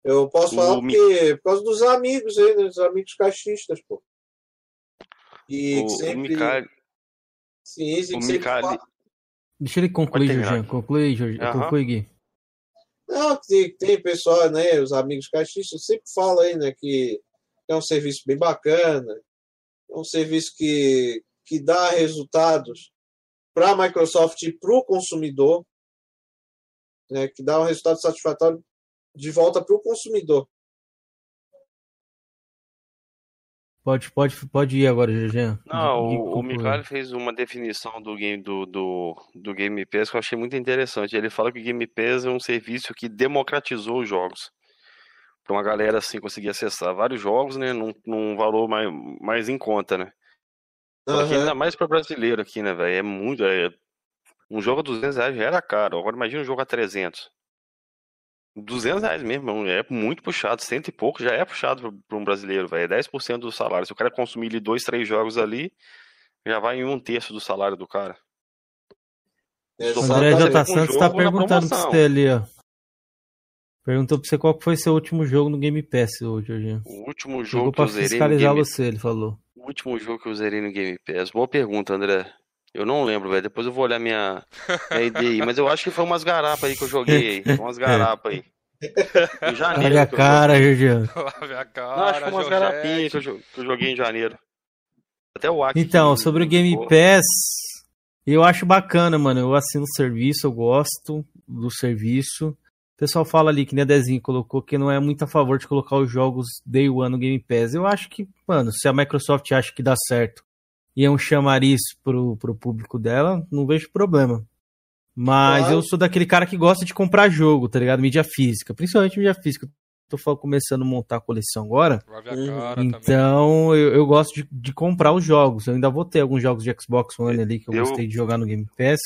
S2: Eu posso
S4: O
S2: falar
S4: Mi-
S2: porque, por causa dos amigos aí, né? Dos amigos caixistas, pô. E
S4: O,
S2: que
S4: o
S2: sempre.
S4: Micali,
S2: Sim, sim,
S4: o
S2: sempre
S4: Micali-
S1: Deixa ele concluir, Jorginho. Conclui, Jorginho. Uhum. Conclui, Gui.
S2: Não, tem, tem pessoal, né? Os amigos caixistas sempre falam aí, né? Que é um serviço bem bacana, é um serviço que, que dá resultados para a Microsoft e para o consumidor, né? Que dá um resultado satisfatório de volta para o consumidor.
S1: Pode, pode, pode ir agora, GG.
S4: Não, o, o Mikael fez uma definição do game do, do, do Game Pass que eu achei muito interessante. Ele fala que o Game Pass é um serviço que democratizou os jogos. Para uma galera assim conseguir acessar vários jogos, né, num, num valor mais, mais em conta, né? Uhum. ainda mais para brasileiro aqui, né, velho? É muito. É, um jogo a 200 reais já era caro. Agora imagina um jogo a 300. 200 reais mesmo, é muito puxado, cento e pouco já é puxado para um brasileiro, velho. É 10% do salário. Se o cara consumir ali dois, três jogos ali, já vai em um terço do salário do cara.
S1: O André J. Santos está perguntando pra você ali, ó. Perguntou pra você qual foi seu último jogo no Game Pass, hoje, Jorginho.
S4: O último jogo que eu zerei
S1: fiscalizar Game... você, ele falou.
S4: O último jogo que eu zerei no Game Pass. Boa pergunta, André. Eu não lembro, velho. Depois eu vou olhar minha, minha ID aí. Mas eu acho que foi umas garapas aí que eu joguei aí. Umas garapas aí.
S1: Em janeiro. Olha a cara, Juliano.
S3: Olha a cara.
S4: Não, acho que foi umas garapinhas que, que eu joguei em janeiro. Até o Aki.
S1: Então, sobre o Game Pass, eu acho bacana, mano. Eu assino o serviço, eu gosto do serviço. O pessoal fala ali, que nem a Dezinho colocou, que não é muito a favor de colocar os jogos Day One no Game Pass. Eu acho que, mano, se a Microsoft acha que dá certo e é um chamariz pro, pro público dela, não vejo problema. Mas eu sou daquele cara que gosta de comprar jogo, tá ligado? Mídia física, principalmente mídia física. Tô começando a montar a coleção agora. Uhum. Então eu, eu, gosto de, de, comprar os jogos. Eu ainda vou ter alguns jogos de Xbox One ali que eu, eu... gostei de jogar no Game Pass.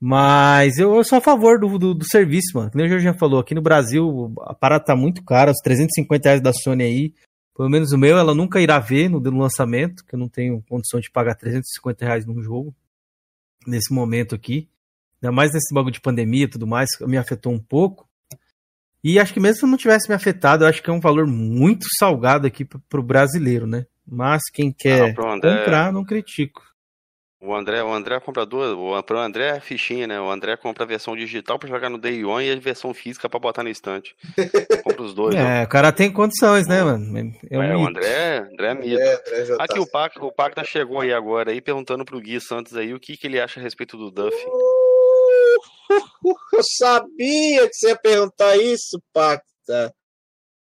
S1: Mas eu, eu sou a favor do, do, do, serviço, mano. Como o Jorge já falou, aqui no Brasil a parada tá muito cara, os 350 reais da Sony aí pelo menos o meu, ela nunca irá ver no, no lançamento, que eu não tenho condição de pagar 350 reais num jogo, nesse momento aqui. Ainda mais nesse bagulho de pandemia e tudo mais, me afetou um pouco. E acho que mesmo se não tivesse me afetado, eu acho que é um valor muito salgado aqui pro brasileiro, né? Mas quem quer ah, não, comprar, não critico.
S4: O André, o André é comprador, o, pro André é fichinha, né? O André compra a versão digital para jogar no Day One e a versão física para botar no estante. compra os dois.
S1: É, né? o cara tem condições, né, mano?
S4: É, um é o André, André é mito. É, André Aqui tá o Pacta, o Pacta chegou aí agora aí perguntando pro Gui Santos aí o que, que ele acha a respeito do Duff.
S2: Uh, eu sabia que você ia perguntar isso, Pacta.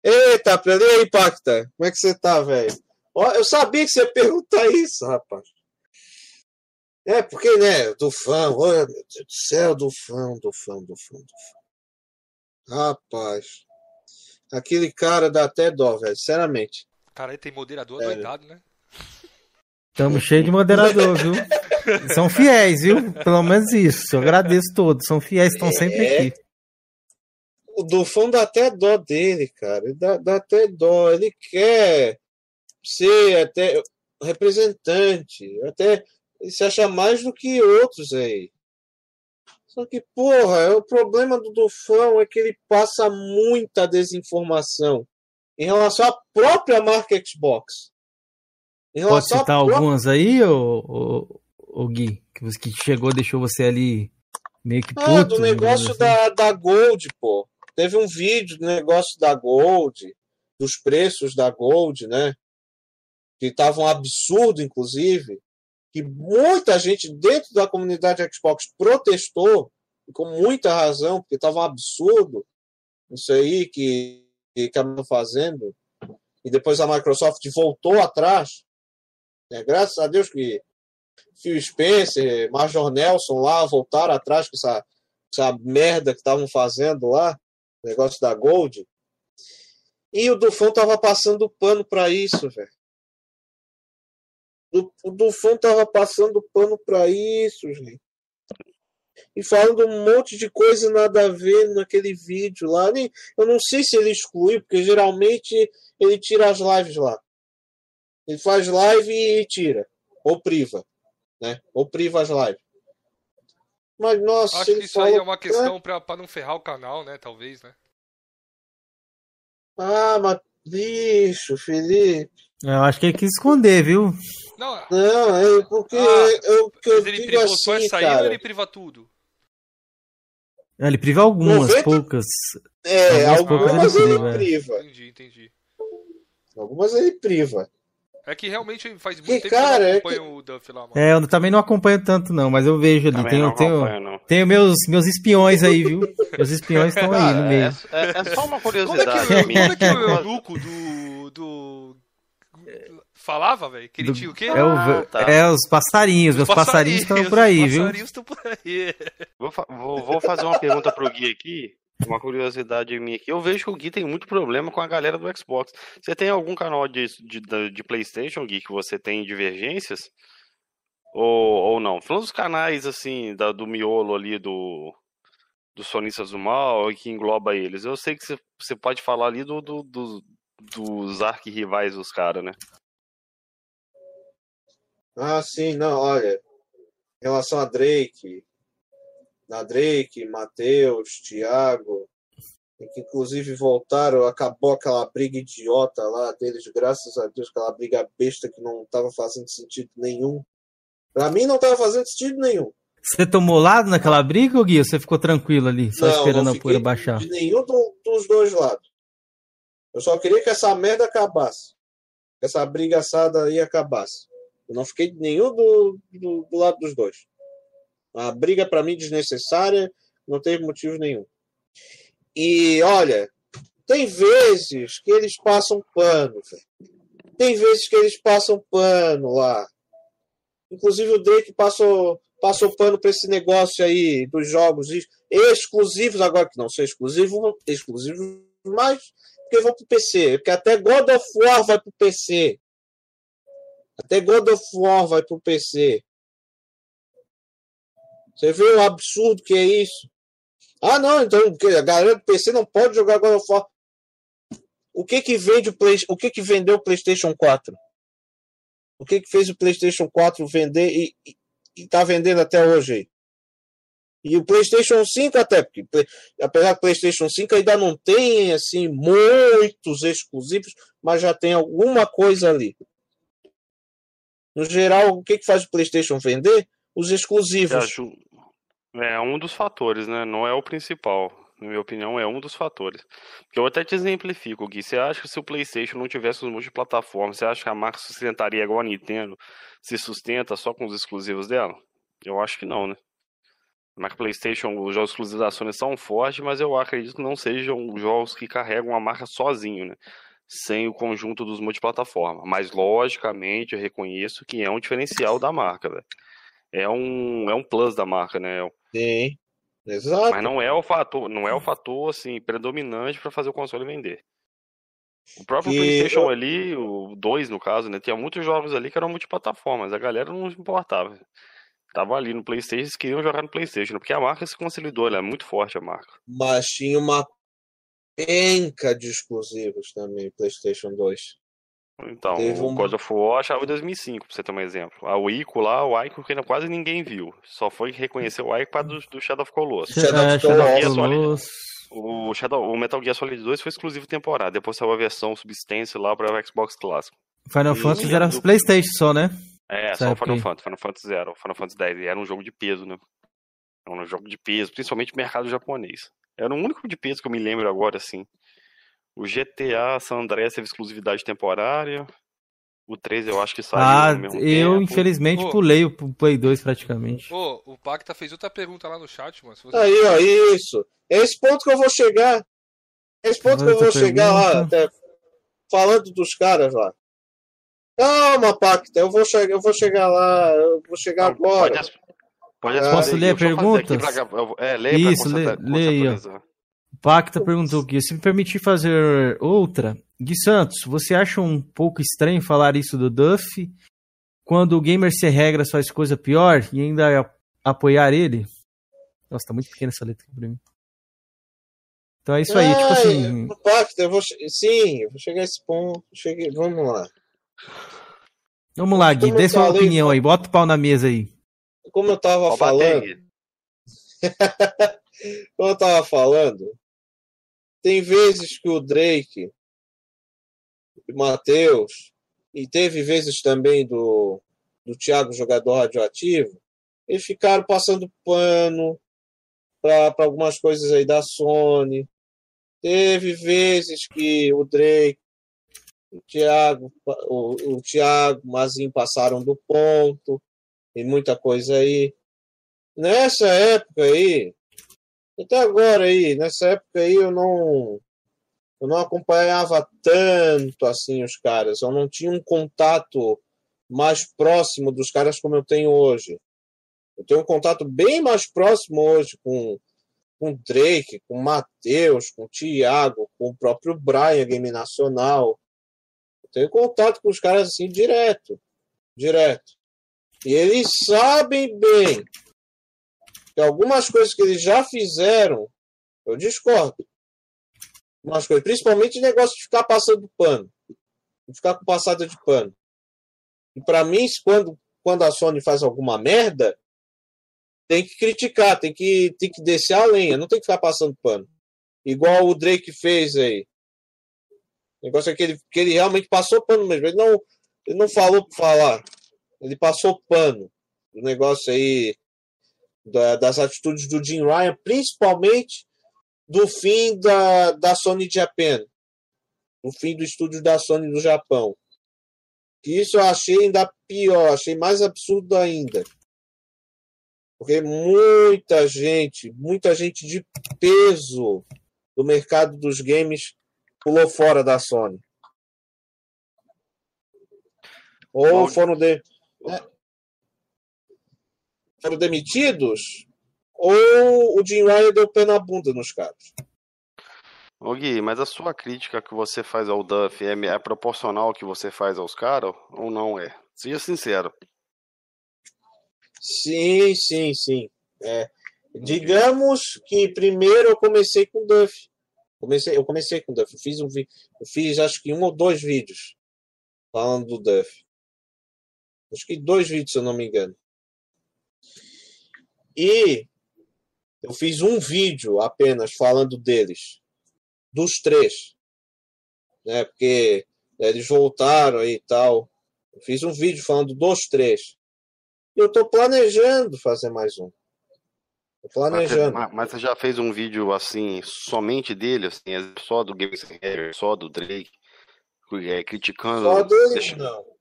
S2: Eita, e aí, Pacta? Como é que você tá, velho? Eu sabia que você ia perguntar isso, rapaz. É, porque, né, do fã, olha, meu Deus do céu, do fã, do fã, do fã, do fã. Rapaz, aquele cara dá até dó, velho, sinceramente.
S3: Cara, aí tem moderador é. doidado, né?
S1: Estamos cheios de moderador, viu? São fiéis, viu? Pelo menos isso. Eu agradeço todos. São fiéis, estão é... sempre aqui.
S2: O Dufão dá até dó dele, cara. Dá, dá até dó. Ele quer ser até representante, até ele se acha mais do que outros aí. Só que, porra, o problema do Dufão é que ele passa muita desinformação em relação à própria marca Xbox.
S1: Pode citar própria... algumas aí, ô, ô, Gui? Que chegou, deixou você ali meio que puto. Ah,
S2: do negócio assim. da, da Gold, pô. Teve um vídeo do negócio da Gold, dos preços da Gold, né? Que estavam um absurdo, inclusive que muita gente dentro da comunidade Xbox protestou, e com muita razão, porque estava um absurdo isso aí que estavam fazendo, e depois a Microsoft voltou atrás. Né? Graças a Deus que Phil Spencer, Major Nelson lá voltaram atrás com essa, essa merda que estavam fazendo lá, negócio da Gold. E o Dufão tava passando pano para isso, velho. O Dufão tava passando pano para isso, gente. E falando um monte de coisa nada a ver naquele vídeo lá. Eu não sei se ele exclui, porque geralmente ele tira as lives lá. Ele faz live e tira. Ou priva. Né? Ou priva as lives. Mas, nossa.
S3: Acho que isso aí é uma questão para não ferrar o canal, né? Talvez, né?
S2: Ah, mas bicho, Felipe.
S1: Eu acho que ele quis esconder, viu?
S3: Não,
S2: Não, é porque
S3: Ah,
S2: eu, que eu
S3: ele
S2: digo
S3: privou só
S2: assim,
S3: essa aí ou
S2: cara.
S3: ele priva tudo?
S1: Ah, Ele priva algumas,
S2: 90?
S1: poucas.
S2: É,
S1: Algumas
S2: algumas
S1: poucas ele
S2: ele
S1: priva, é.
S2: priva.
S3: Entendi, entendi.
S2: Algumas ele priva.
S3: É que realmente faz muito
S2: Que,
S3: tempo
S2: cara,
S3: que eu
S2: é
S3: não acompanho o Duff lá, mano.
S1: É, eu também não acompanho tanto, não, mas eu vejo ali.
S4: Também
S1: Tenho,
S4: não
S1: tenho,
S4: acompanho, não.
S1: tenho meus, meus espiões aí, viu? Meus espiões estão aí no
S4: Ah,
S1: meio.
S4: é, é- é só uma
S3: Como é que,
S4: curiosidade
S3: como é que o eunuco do. do. Falava, velho? Que ele tinha o quê?
S1: É, o-
S4: Ah, tá.
S1: é os passarinhos, meus passarinhos estão por aí,
S3: os
S1: viu?
S3: passarinhos estão por aí.
S4: Vou, fa- vou- vou fazer uma pergunta pro Gui aqui. Uma curiosidade minha aqui. Eu vejo que o Gui tem muito problema com a galera do Xbox. Você tem algum canal de, de, de PlayStation, Gui, que você tem divergências? Ou, ou não? Falando dos canais, assim, da- do miolo ali do. Dos sonistas do mal e que engloba eles. Eu sei que você, você pode falar ali do, do- do- dos arquirrivais dos caras, né?
S2: Ah, sim, não, olha. Em relação a Drake, na Drake, Matheus, Thiago, que inclusive voltaram, acabou aquela briga idiota lá deles, graças a Deus, aquela briga besta que não estava fazendo sentido nenhum. Pra mim não estava fazendo sentido nenhum.
S1: Você tomou lado naquela briga, Gui? Ou você ficou tranquilo ali, só
S2: Não,
S1: esperando
S2: não
S1: a poeira baixar?
S2: De nenhum do- dos dois lados. Eu só queria que essa merda acabasse. Que essa briga assada aí acabasse. Eu não fiquei nenhum do, do, do lado dos dois. A briga pra mim desnecessária, não teve motivo nenhum. E olha, tem vezes que eles passam pano. Tem vezes que eles passam pano lá. Inclusive o Drake passou, passou pano pra esse negócio aí dos jogos ex- exclusivos, agora que não são exclusivos, exclusivos mais, porque vão pro PC. Porque até God of War vai pro PC. Até God of War vai pro PC. Você vê o absurdo que é isso? Ah, não, então a galera do PC não pode jogar God of War. O que que vende o Play, o que que vendeu o PlayStation 4? O que que fez o PlayStation 4 vender e, e, e tá vendendo até hoje? E o PlayStation 5 até, porque apesar do PlayStation 5 ainda não tem assim muitos exclusivos, mas já tem alguma coisa ali. No geral, o que que faz o PlayStation vender? Os exclusivos.
S4: aju- É um dos fatores, né? Não é o principal. Na minha opinião, é um dos fatores. Eu até te exemplifico, Gui. Você acha que se o PlayStation não tivesse os multiplataformas, você acha que a marca sustentaria igual a Nintendo se sustenta só com os exclusivos dela? Eu acho que não, né? A marca PlayStation, os jogos exclusivos da Sony são fortes, mas eu acredito que não sejam jogos que carregam a marca sozinho, né? Sem o conjunto dos multiplataformas. Mas, logicamente, eu reconheço que é um diferencial da marca, velho. É um, é um plus da marca, né?
S2: Sim. Exato.
S4: Mas não é o fator, não é o fator assim predominante para fazer o console vender. O próprio
S2: Que
S4: PlayStation ali, o 2 no caso, né, tinha muitos jogos ali que eram multiplataformas, a galera não importava. Tava ali no PlayStation, eles queriam jogar no PlayStation, porque a marca se consolidou, ela é muito forte a marca.
S2: Mas tinha uma penca de exclusivos também, PlayStation 2.
S4: Então,
S2: Teve
S4: o
S2: um-
S4: God of War achava em 2005, pra você ter um exemplo. A Ico lá, o Ico que ainda quase ninguém viu. Só foi reconhecer o Ico para do, do Shadow of Colossus.
S2: Shadow of
S1: É,
S2: Colossus.
S4: O, Shadow, o Metal Gear Solid 2 foi exclusivo temporário. Depois saiu a versão Substance lá para o Xbox clássico.
S1: Final Fantasy era
S4: do-
S1: Playstation só, né?
S4: É,
S1: Essa
S4: só o Final. Fantasy, Final Fantasy Zero, Final Fantasy X. E era um jogo de peso, né? Era um jogo de peso, principalmente mercado japonês. Era o único de peso que eu me lembro agora, assim. O GTA San Andreas teve exclusividade temporária. O 3 eu acho que saiu
S1: Ah, eu
S4: tempo.
S1: infelizmente
S3: Pô.
S1: pulei o Play 2 praticamente.
S3: Ô, o Pacta fez outra pergunta lá no chat, mano. Se você...
S2: Aí, ó, isso. É esse ponto que eu vou chegar. É esse ponto que eu vou chegar lá,
S1: pergunta.
S2: até falando dos caras lá. Calma, Pacta, eu vou chegar, eu vou chegar lá, eu vou chegar
S4: Não,
S2: agora.
S4: Pode,
S2: Ah,
S1: Posso ler
S4: eu vou- é, leia
S1: Isso, lê- lê aí, ó. Pacta perguntou aqui, se me permitir fazer outra, Gui Santos, você acha um pouco estranho falar isso do Duff quando o gamer sem regras faz coisa pior e ainda a- apoiar ele? Nossa, tá muito pequena essa letra aqui pra mim. Então é isso aí, tipo
S2: Ah,
S1: assim,
S2: eu- Pacta, eu vou, sim, eu vou chegar a esse ponto. Cheguei, vamos lá.
S1: vamos lá, Gui, dê sua opinião aí, bota o pau na mesa aí.
S2: Como eu tava
S4: Ó, bater
S2: falando, como eu tava falando, tem vezes que o Drake, o Matheus e teve vezes também do, do Thiago, jogador radioativo, eles ficaram passando pano para algumas coisas aí da Sony. Teve vezes que o Drake, o Thiago, o, o Thiago, o Mazinho passaram do ponto, e muita coisa aí. Nessa época aí, até agora aí, nessa época aí eu não eu não acompanhava tanto assim os caras, eu não tinha um contato mais próximo dos caras como eu tenho hoje. Eu tenho um contato bem mais próximo hoje com com Drake, com Matheus, com Thiago, com o próprio Brian, Game Nacional. Eu tenho contato com os caras assim direto, direto. Eles sabem bem que algumas coisas que eles já fizeram, eu discordo. Algumas coisas, principalmente o negócio de ficar passando pano, de ficar com passada de pano. E para mim, quando, quando a Sony faz alguma merda, tem que criticar, tem que, tem que descer a lenha, não tem que ficar passando pano. Igual o Drake fez aí. O negócio é que ele, que ele realmente passou pano mesmo. Ele não, ele não falou por falar. Ele passou pano. O negócio aí da, das atitudes do Jim Ryan, principalmente do fim da, da Sony Japan. Do fim do estúdio da Sony do Japão. Que isso eu achei ainda pior, achei mais absurdo ainda. Porque muita gente, muita gente de peso do mercado dos games pulou fora da Sony. Ou foram, de, né, foram demitidos, ou o Jim Ryan deu pé na bunda nos caras.
S4: Ô Gui, mas a sua crítica que você faz ao Duff é, é proporcional ao que você faz aos caras ou não é? Seja sincero.
S2: Sim, sim, sim. É, digamos que primeiro eu comecei com Duff. Comecei, eu comecei com Duff. Eu fiz, um, eu fiz acho que um ou dois vídeos falando do Duff. Acho que dois vídeos, se eu não me engano. E eu fiz um vídeo apenas falando deles. Dos três. Né, porque eles voltaram e tal. Eu fiz um vídeo falando dos três. Eu estou planejando fazer mais um. Tô planejando.
S4: Mas, mas, você já fez um vídeo assim, somente dele, assim, é só do Games só do Drake, é, criticando.
S2: Só deles deixa... não.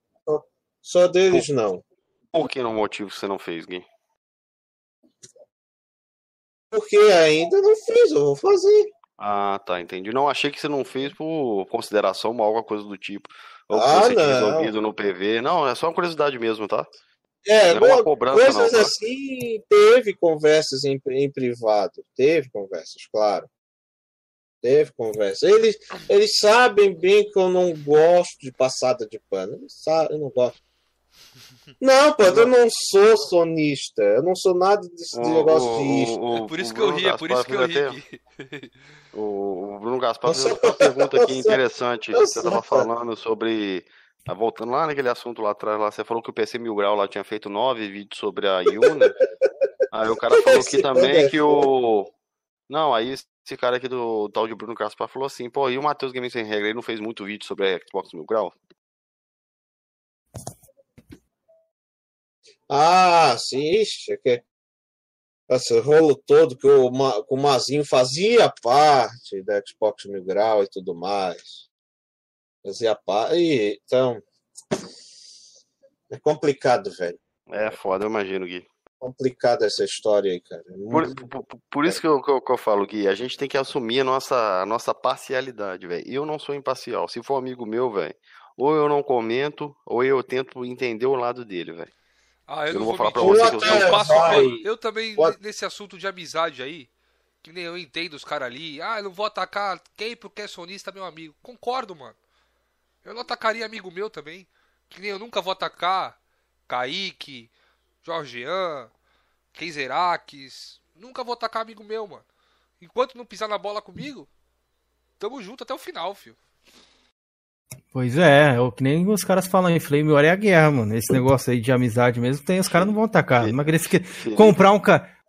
S2: Só, deles por, não.
S4: Por que não motivo você não fez, Gui?
S2: Porque ainda não fiz, eu vou fazer.
S4: Ah, tá, entendi. Não, achei que você não fez por consideração ou alguma coisa do tipo. Ou
S2: ah,
S4: você
S2: não.
S4: resolvido no PV. Não, é só uma curiosidade mesmo, tá?
S2: É, não é cobrança, coisas não, tá? assim, teve conversas em, em privado, teve conversas, claro. Teve conversa. Eles, eles sabem bem que eu não gosto de passada de pano. Eles sabem, eu não gosto. Não, pô, eu não sou sonista. Eu não sou nada desse o, negócio o, de isto.
S3: O, é por isso que eu ri, é por isso que eu ri aqui.
S4: O, Bruno Gaspar fez uma pergunta aqui interessante. Você estava falando sobre Tá voltando lá naquele assunto lá atrás, lá, você falou que o PC Mil Grau lá tinha feito nove vídeos sobre a Yuna. aí o cara falou aqui também que o. Não, aí esse cara aqui do tal de Bruno Caspar falou assim, pô, e o Matheus Gaming Sem Regra, ele não fez muito vídeo sobre a Xbox Mil Grau?
S2: Ah, sim, ixi, que... esse rolo todo que o, que o Mazinho fazia parte da Xbox Mil Grau e tudo mais. Fazia parte. Então. É complicado, velho.
S4: É foda, eu imagino, Gui.
S2: Complicada essa história aí, cara. É
S4: muito... por, por, por, isso que eu, que, eu, que eu falo, Gui, a gente tem que assumir a nossa, a nossa parcialidade, velho. Eu não sou imparcial. Se for amigo meu, velho, ou eu não comento, ou eu tento entender o lado dele, velho.
S3: Ah, eu, eu não, vou falar pra você que eu sou. Eu, passo, eu também, What? nesse assunto de amizade aí, que nem eu entendo os caras ali, ah, eu não vou atacar quem porque é sonista, meu amigo. Concordo, mano. Eu não atacaria amigo meu também. Que nem eu nunca vou atacar Kaique, Jorgean, Keizeraques. Nunca vou atacar amigo meu, mano. Enquanto não pisar na bola comigo, tamo junto até o final, filho.
S1: Pois é, é o que nem os caras falam em Flame War é a guerra, mano. Esse negócio aí de amizade mesmo, tem, os caras não vão atacar. Mas que comprar um,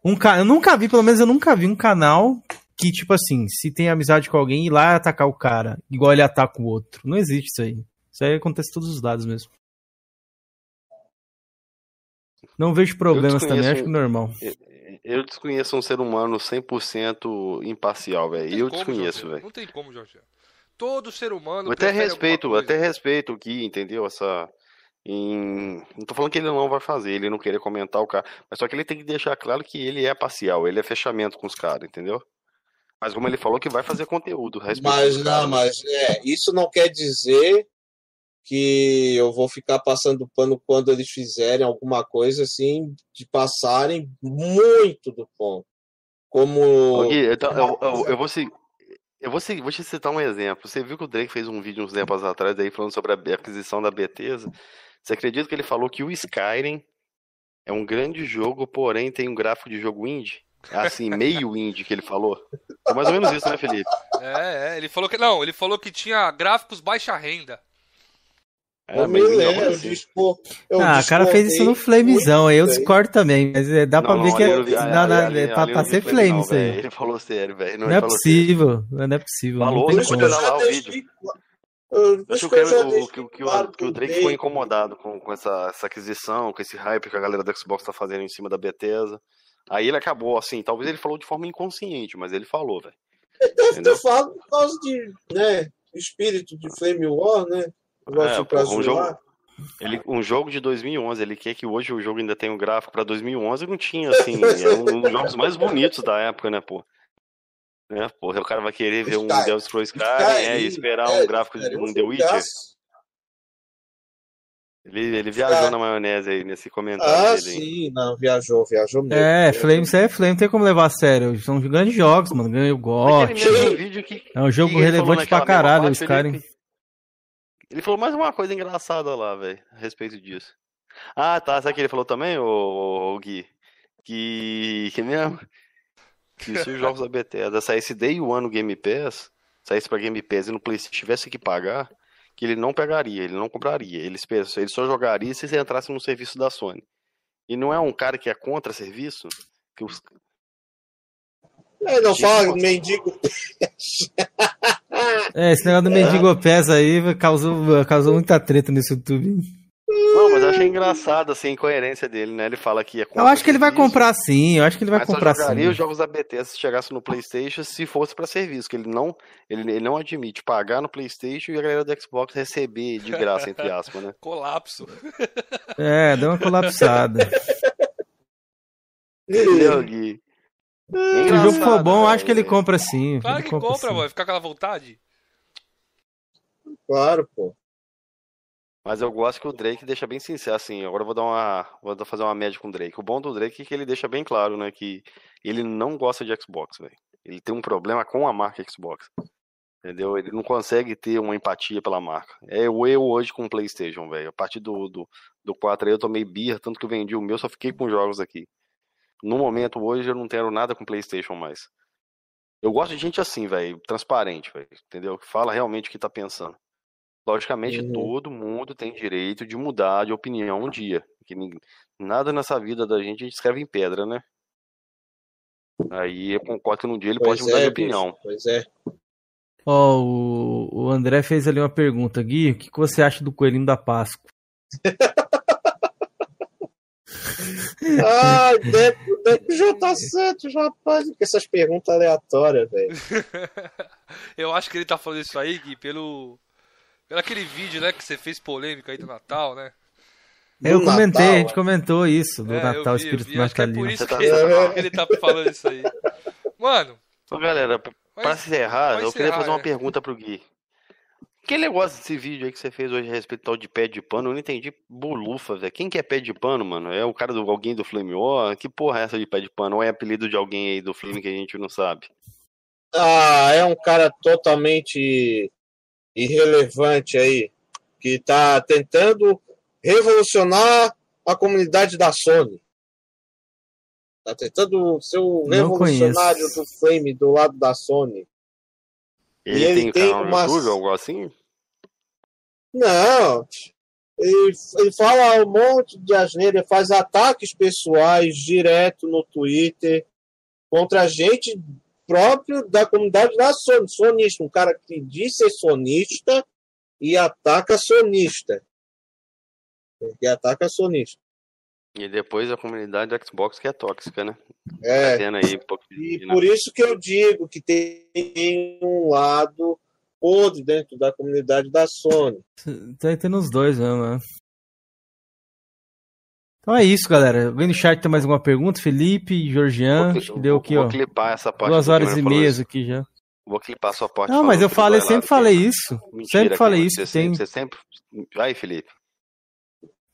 S1: um canal. Eu nunca vi, pelo menos eu nunca vi um canal que, tipo assim, se tem amizade com alguém, ir lá atacar o cara, igual ele ataca o outro. Não existe isso aí. Isso aí acontece em todos os lados mesmo. Não vejo problemas também, acho que é normal.
S4: Eu desconheço um ser humano 100% imparcial, velho. Eu
S3: como,
S4: desconheço, velho.
S3: Não tem como, Jorge. Todo ser humano.
S4: Eu até respeito, até respeito o Gui, entendeu? Essa. Em... Não tô falando que ele não vai fazer, ele não querer comentar o cara. Mas só que ele tem que deixar claro que ele é parcial, ele é fechamento com os caras, entendeu? Mas como ele falou que vai fazer conteúdo.
S2: Mas não, mas é, isso não quer dizer que eu vou ficar passando pano quando eles fizerem alguma coisa assim, de passarem muito do ponto. Como.
S4: Gui, então, eu, eu, eu, vou seguir. Eu vou, vou te citar um exemplo. Você viu que o Drake fez um vídeo uns tempos atrás aí falando sobre a aquisição da Bethesda. Você acredita que ele falou que o Skyrim é um grande jogo, porém tem um gráfico de jogo indie? Assim, meio indie que ele falou. É mais ou menos isso, né, Felipe?
S3: É, é, ele falou que. Não, ele falou que tinha gráficos baixa renda.
S2: É, eu me lembro, eu dispor,
S1: eu Ah, o cara fez isso no Flamezão, aí eu discordo também, mas é, dá não, pra não, ver que é, vi, não, não, ali, é pra, pra ser Flame não, isso aí.
S4: Ele falou sério, velho.
S1: Não, não é possível, sério. não é possível.
S4: Falou,
S1: não
S4: tem como. lá o vídeo. Eu acho que, o, que, que, o, que o Drake ficou incomodado com, com essa, essa aquisição, com esse hype que a galera da Xbox tá fazendo em cima da Bethesda. Aí ele acabou, assim, talvez ele falou de forma inconsciente, mas ele falou, velho.
S2: Ele deve ter falado por causa de, né, espírito de Flame War, né?
S4: É, um jogo, ele, um jogo de 2011, ele quer que hoje o jogo ainda tenha um gráfico para 2011 não tinha, assim, é um dos jogos mais bonitos da época, né, pô? Né, porra, o cara vai querer ver um Deus Scrolls Sky, é, e esperar é, um gráfico de um The Witcher. Ele, ele viajou na maionese aí nesse comentário.
S2: Ah,
S4: dele,
S2: sim, não, viajou, viajou mesmo.
S1: É, Flame, isso é Flame, não tem como levar a sério. São grandes jogos, mano. Eu gosto. É um jogo relevante pra caralho, os caras.
S4: Ele falou mais uma coisa engraçada lá, velho, a respeito disso. Ah, tá. Sabe o que ele falou também, o, Gui? Que. Que mesmo? Que se os jogos da Bethesda saísse day one no Game Pass, saísse pra Game Pass e no PlayStation tivesse que pagar, que ele não pegaria, ele não compraria. Ele, ele só jogaria se você entrasse no serviço da Sony. E não é um cara que é contra serviço? Que os...
S2: É, não fala mendigo.
S1: É, esse negócio do mendigo é. pés aí causou, causou muita treta nesse YouTube.
S4: Não, mas eu achei engraçado assim, a incoerência dele, né? Ele fala que
S1: é Eu acho que ele vai comprar sim, eu acho que ele vai mas comprar
S4: só
S1: sim.
S4: os jogos da Bethesda se chegasse no PlayStation se fosse para serviço, que ele não, ele, ele não admite pagar no PlayStation e a galera do Xbox receber de graça, entre aspas, né?
S3: Colapso.
S1: É, deu uma colapsada.
S4: Entendeu, Gui?
S1: Se o jogo for bom, acho que ele compra sim.
S3: Claro
S1: ele
S3: que compra, compra mano. Fica aquela vontade.
S2: Claro, pô.
S4: Mas eu gosto que o Drake deixa bem sincero, assim, agora eu vou dar uma. Vou fazer uma média com o Drake. O bom do Drake é que ele deixa bem claro, né? Que ele não gosta de Xbox, velho. Ele tem um problema com a marca Xbox. Entendeu? Ele não consegue ter uma empatia pela marca. É eu, eu hoje com o Playstation, velho. A partir do, do, do 4 aí eu tomei birra, tanto que eu vendi o meu, só fiquei com jogos aqui. No momento hoje eu não tenho nada com Playstation mais. Eu gosto de gente assim, velho, transparente, velho, entendeu? Que fala realmente o que tá pensando. Logicamente, uhum. todo mundo tem direito de mudar de opinião um dia. Que nada nessa vida da gente a gente escreve em pedra, né? Aí eu concordo que num dia ele pois pode mudar é, de opinião.
S2: Bicho, pois é.
S1: Ó, oh, o, o André fez ali uma pergunta, Gui, o que, que você acha do coelhinho da Páscoa?
S2: Ai, Deco, Deco J7, rapaz, com essas perguntas aleatórias, velho.
S3: Eu acho que ele tá falando isso aí, Gui, pelo pelo aquele vídeo, né, que você fez polêmica aí do Natal, né?
S1: Eu comentei, Natal, a gente comentou isso, do é, Natal, vi, Espírito vi,
S3: Natalino. É por isso que ele, que ele tá falando isso aí. Mano.
S4: Então, galera, pra encerrar, eu queria fazer uma é. pergunta pro Gui. Que negócio desse vídeo aí que você fez hoje a respeito de pé de pano? Eu não entendi bolufa, velho. Quem que é pé de pano, mano? É o cara do alguém do Flame War? Que porra é essa de pé de pano? Ou é apelido de alguém aí do Flame que a gente não sabe?
S2: Ah, é um cara totalmente irrelevante aí, que tá tentando revolucionar a comunidade da Sony. Tá tentando ser o revolucionário do Flame do lado da Sony.
S4: Ele, ele tem, tem uma... YouTube, algo assim?
S2: Não. Ele, ele fala um monte de asneira, ele faz ataques pessoais direto no Twitter contra gente próprio da comunidade da Sony, sonista, um cara que diz ser sonista e ataca sonista. Porque ataca sonista.
S4: E depois a comunidade do Xbox que é tóxica, né?
S2: É.
S4: Tá aí,
S2: e por isso que eu digo que tem um lado podre dentro da comunidade da Sony.
S1: Tá tendo os dois mesmo, né? Então é isso, galera. Alguém no chat tem mais alguma pergunta? Felipe, Georgian,
S4: vou,
S1: acho que deu aqui,
S4: vou
S1: ó.
S4: clipar essa parte.
S1: Duas horas e meias aqui já.
S4: Vou clipar a sua parte.
S1: Não, mas eu falei, sempre falei isso. Sempre falei isso.
S4: Você,
S1: tem...
S4: você sempre. Aí, Felipe.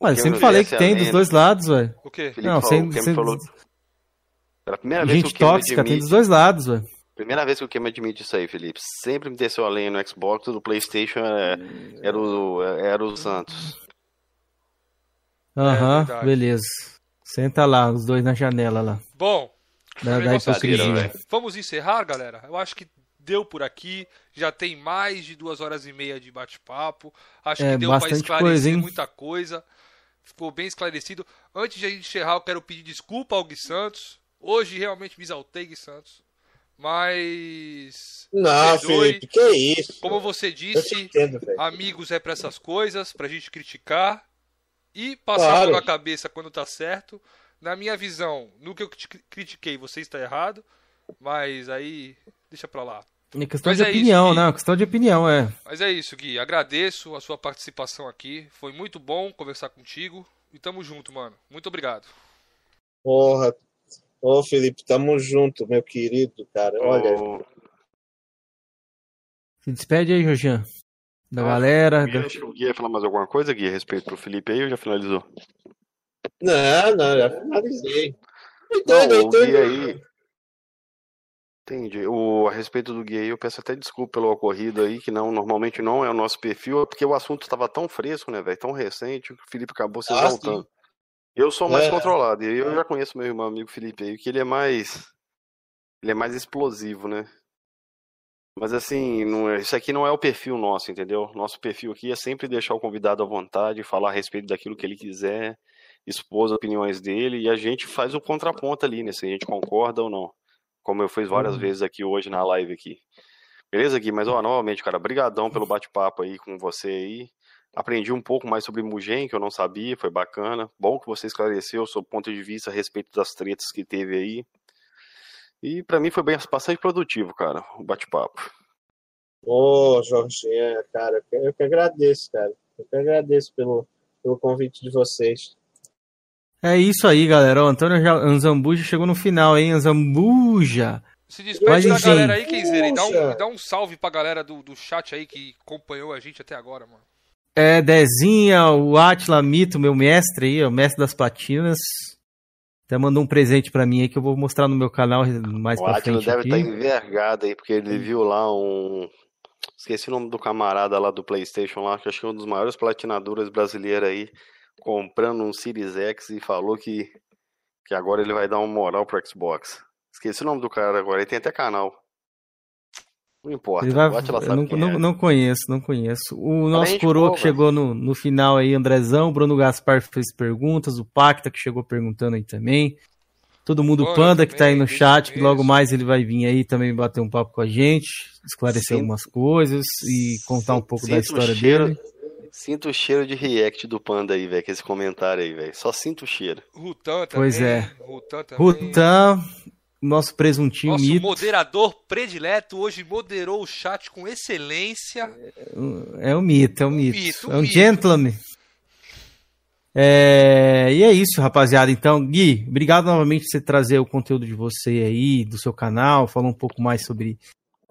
S1: Mas eu sempre falei que tem dos dois lados, velho.
S3: O quê?
S4: Felipe
S1: Não,
S4: falou,
S1: sem,
S4: quem
S1: sem...
S4: falou. Pela primeira vez
S1: Gente
S4: que o
S1: tóxica,
S4: admite,
S1: tem dos dois lados, velho.
S4: Primeira vez que o Kim admite isso aí, Felipe. Sempre me desceu a lenha no Xbox, do Playstation era, era, o, era o Santos.
S1: Aham,
S3: verdade.
S1: beleza. Senta lá, os dois na janela lá.
S3: Bom,
S1: Da, da hipocrisia.
S4: Brincadeira, velho.
S3: vamos encerrar, galera? Eu acho que deu por aqui. Já tem mais de duas horas e meia de bate-papo. Acho
S1: É,
S3: que deu para esclarecer
S1: coisa,
S3: muita coisa. Ficou bem esclarecido. Antes de a gente encerrar, eu quero pedir desculpa ao Gui Santos. Hoje realmente me exaltei, Gui Santos. Mas.
S2: Não,
S3: Perdoe.
S2: Felipe, que isso?
S3: Como você disse,
S2: entendo,
S3: amigos é pra essas coisas, pra gente criticar e passar
S2: Claro.
S3: pela cabeça quando tá certo. Na minha visão, no que eu critiquei, você está errado, mas aí deixa pra lá.
S1: É questão
S3: Mas
S1: de
S3: é isso,
S1: opinião,
S3: Gui.
S1: né? Questão de opinião, é.
S3: Mas é isso, Gui. Agradeço a sua participação aqui. Foi muito bom conversar contigo. E tamo junto, mano. Muito obrigado.
S2: Porra. Ô, Felipe, tamo junto, meu querido, cara. Olha,
S4: O-
S1: Se despede aí, Jorginho. Da
S4: Ah,
S1: galera.
S4: Gui,
S1: da-
S4: o Gui ia falar mais alguma coisa, Gui, a respeito do Felipe aí ou já finalizou?
S2: não, não, já finalizei.
S4: Não,
S2: Entendo,
S4: o Gui aí. Entendi. O, a respeito do Gui eu peço até desculpa pelo ocorrido aí, que não, normalmente não é o nosso perfil, é porque o assunto estava tão fresco, né, velho? Tão recente, que o Felipe acabou se
S2: Ah,
S4: exaltando. Eu sou mais
S2: É.
S4: controlado, e eu já conheço meu irmão amigo Felipe aí, que ele é mais. Ele é mais explosivo, né? Mas assim, não é- isso aqui não é o perfil nosso, entendeu? Nosso perfil aqui é sempre deixar o convidado à vontade, falar a respeito daquilo que ele quiser, expor as opiniões dele, e a gente faz o contraponto ali, né? Se a gente concorda ou não. Como eu fiz várias
S1: Uhum.
S4: vezes aqui hoje na live aqui. Beleza, Gui? Mas, ó, novamente, cara, brigadão pelo bate-papo aí com você aí. Aprendi um pouco mais sobre Mugen, que eu não sabia, foi bacana. Bom que você esclareceu o seu ponto de vista a respeito das tretas que teve aí. E pra mim foi bem, bastante produtivo, cara, o bate-papo.
S2: Ô, Jorginho, cara, eu que- eu que agradeço, cara. Eu que agradeço pelo, pelo convite de vocês.
S1: É isso aí, galera. O Antônio já- Anzambuja chegou no final, hein? Anzambuja.
S3: Se despede da galera aí, Kenzeira, e dá um, dá um salve pra galera do, do chat aí que acompanhou a gente até agora, mano.
S1: É, Dezinha, o Atila Mito, meu mestre aí, o mestre das platinas. Até mandou um presente pra mim aí que eu vou mostrar no meu canal mais
S4: o
S1: pra
S4: Atila
S1: frente
S4: deve
S1: aqui.
S4: estar envergado aí, porque ele viu lá um. Esqueci o nome do camarada lá do PlayStation lá, que acho que é um dos maiores platinadores brasileiros aí, comprando um Series X e falou que, que agora ele vai dar uma moral pro Xbox. Esqueci o nome do cara agora, ele tem até canal. Não importa,
S1: Ele vai, eu não, não,
S4: é.
S1: não conheço, não conheço. O nosso coroa que chegou no, no final aí, Andrezão, o Bruno Gaspar fez perguntas, o Pacta que chegou perguntando aí também. Todo mundo,
S3: Panda
S1: Panda que tá aí no chat, que logo mais ele vai vir aí também bater um papo com a gente, esclarecer
S4: Sim.
S1: algumas coisas e contar um pouco da
S4: sinto
S1: história
S4: cheiro-
S1: dele.
S4: Sinto o cheiro de react do Panda aí, velho, com esse comentário aí, velho. Só sinto o cheiro.
S3: Rutan também.
S1: Pois é.
S3: Rutan também.
S1: Rutan, nosso presuntinho
S3: Nosso
S1: mito,
S3: moderador predileto hoje moderou o chat com excelência.
S1: é um mito, é um mito,
S3: mito,
S1: é um
S3: mito.
S1: gentleman. É, e é isso, rapaziada. Então, Gui, obrigado novamente por você trazer o conteúdo de você aí, do seu canal, falar um pouco mais sobre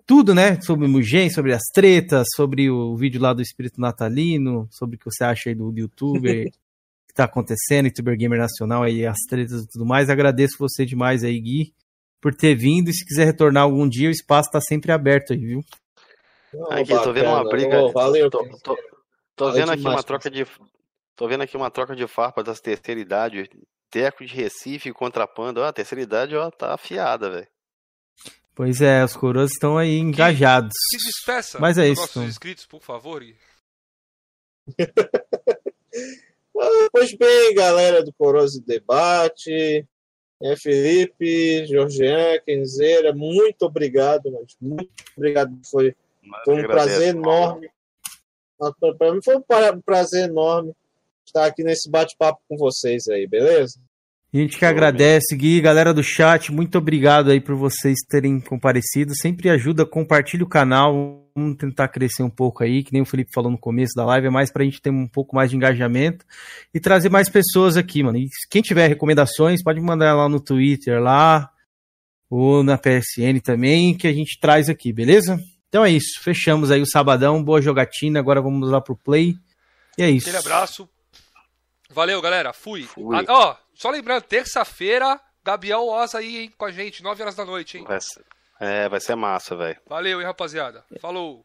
S1: tudo, né? Sobre o Mugen, sobre as tretas, sobre o vídeo lá do Espírito Natalino, sobre o que você acha aí do youtuber que tá acontecendo, youtuber gamer nacional aí, as tretas e tudo mais. Agradeço você demais aí, Gui, por ter vindo. E se quiser retornar algum dia, o espaço tá sempre aberto aí, viu?
S2: Ô,
S4: Aqui, tô vendo uma
S2: bacana.
S4: briga.
S2: Ô, valeu,
S4: Tô, tô- tô
S2: Valeu
S4: vendo aqui
S2: demais,
S4: uma troca de. Tô vendo aqui uma troca de farpa das terceira idade. Teco de Recife contra Panda. Ó, a terceira idade, ó, tá afiada, velho.
S1: Pois é, os coroas estão aí engajados.
S3: Se despeça
S1: Mas é isso,
S3: nossos inscritos, por favor.
S2: Ah, Pois bem, galera do Coroso Debate, é, Felipe, Jorgean, Kenzeira, muito obrigado, mas muito obrigado. Foi, foi um
S4: Agradeço,
S2: prazer enorme Para mim foi um prazer enorme estar aqui nesse bate-papo com vocês aí, beleza?
S1: A gente que agradece, Gui, galera do chat, muito obrigado aí por vocês terem comparecido. Sempre ajuda, compartilha o canal, vamos tentar crescer um pouco aí, que nem o Felipe falou no começo da live, é mais pra gente ter um pouco mais de engajamento e trazer mais pessoas aqui, mano. E quem tiver recomendações, pode mandar lá no Twitter lá ou na PSN também, que a gente traz aqui, beleza? Então é isso, fechamos aí o sabadão, boa jogatina, agora vamos lá pro play. E é isso.
S3: Aquele abraço. Valeu, galera. Fui. Fui. Ah, ó, só lembrando, terça-feira, Gabriel Oza aí, hein, com a gente, 9 horas da noite, hein?
S4: Vai ser, é, vai ser massa, velho.
S3: Valeu, hein, rapaziada. Falou.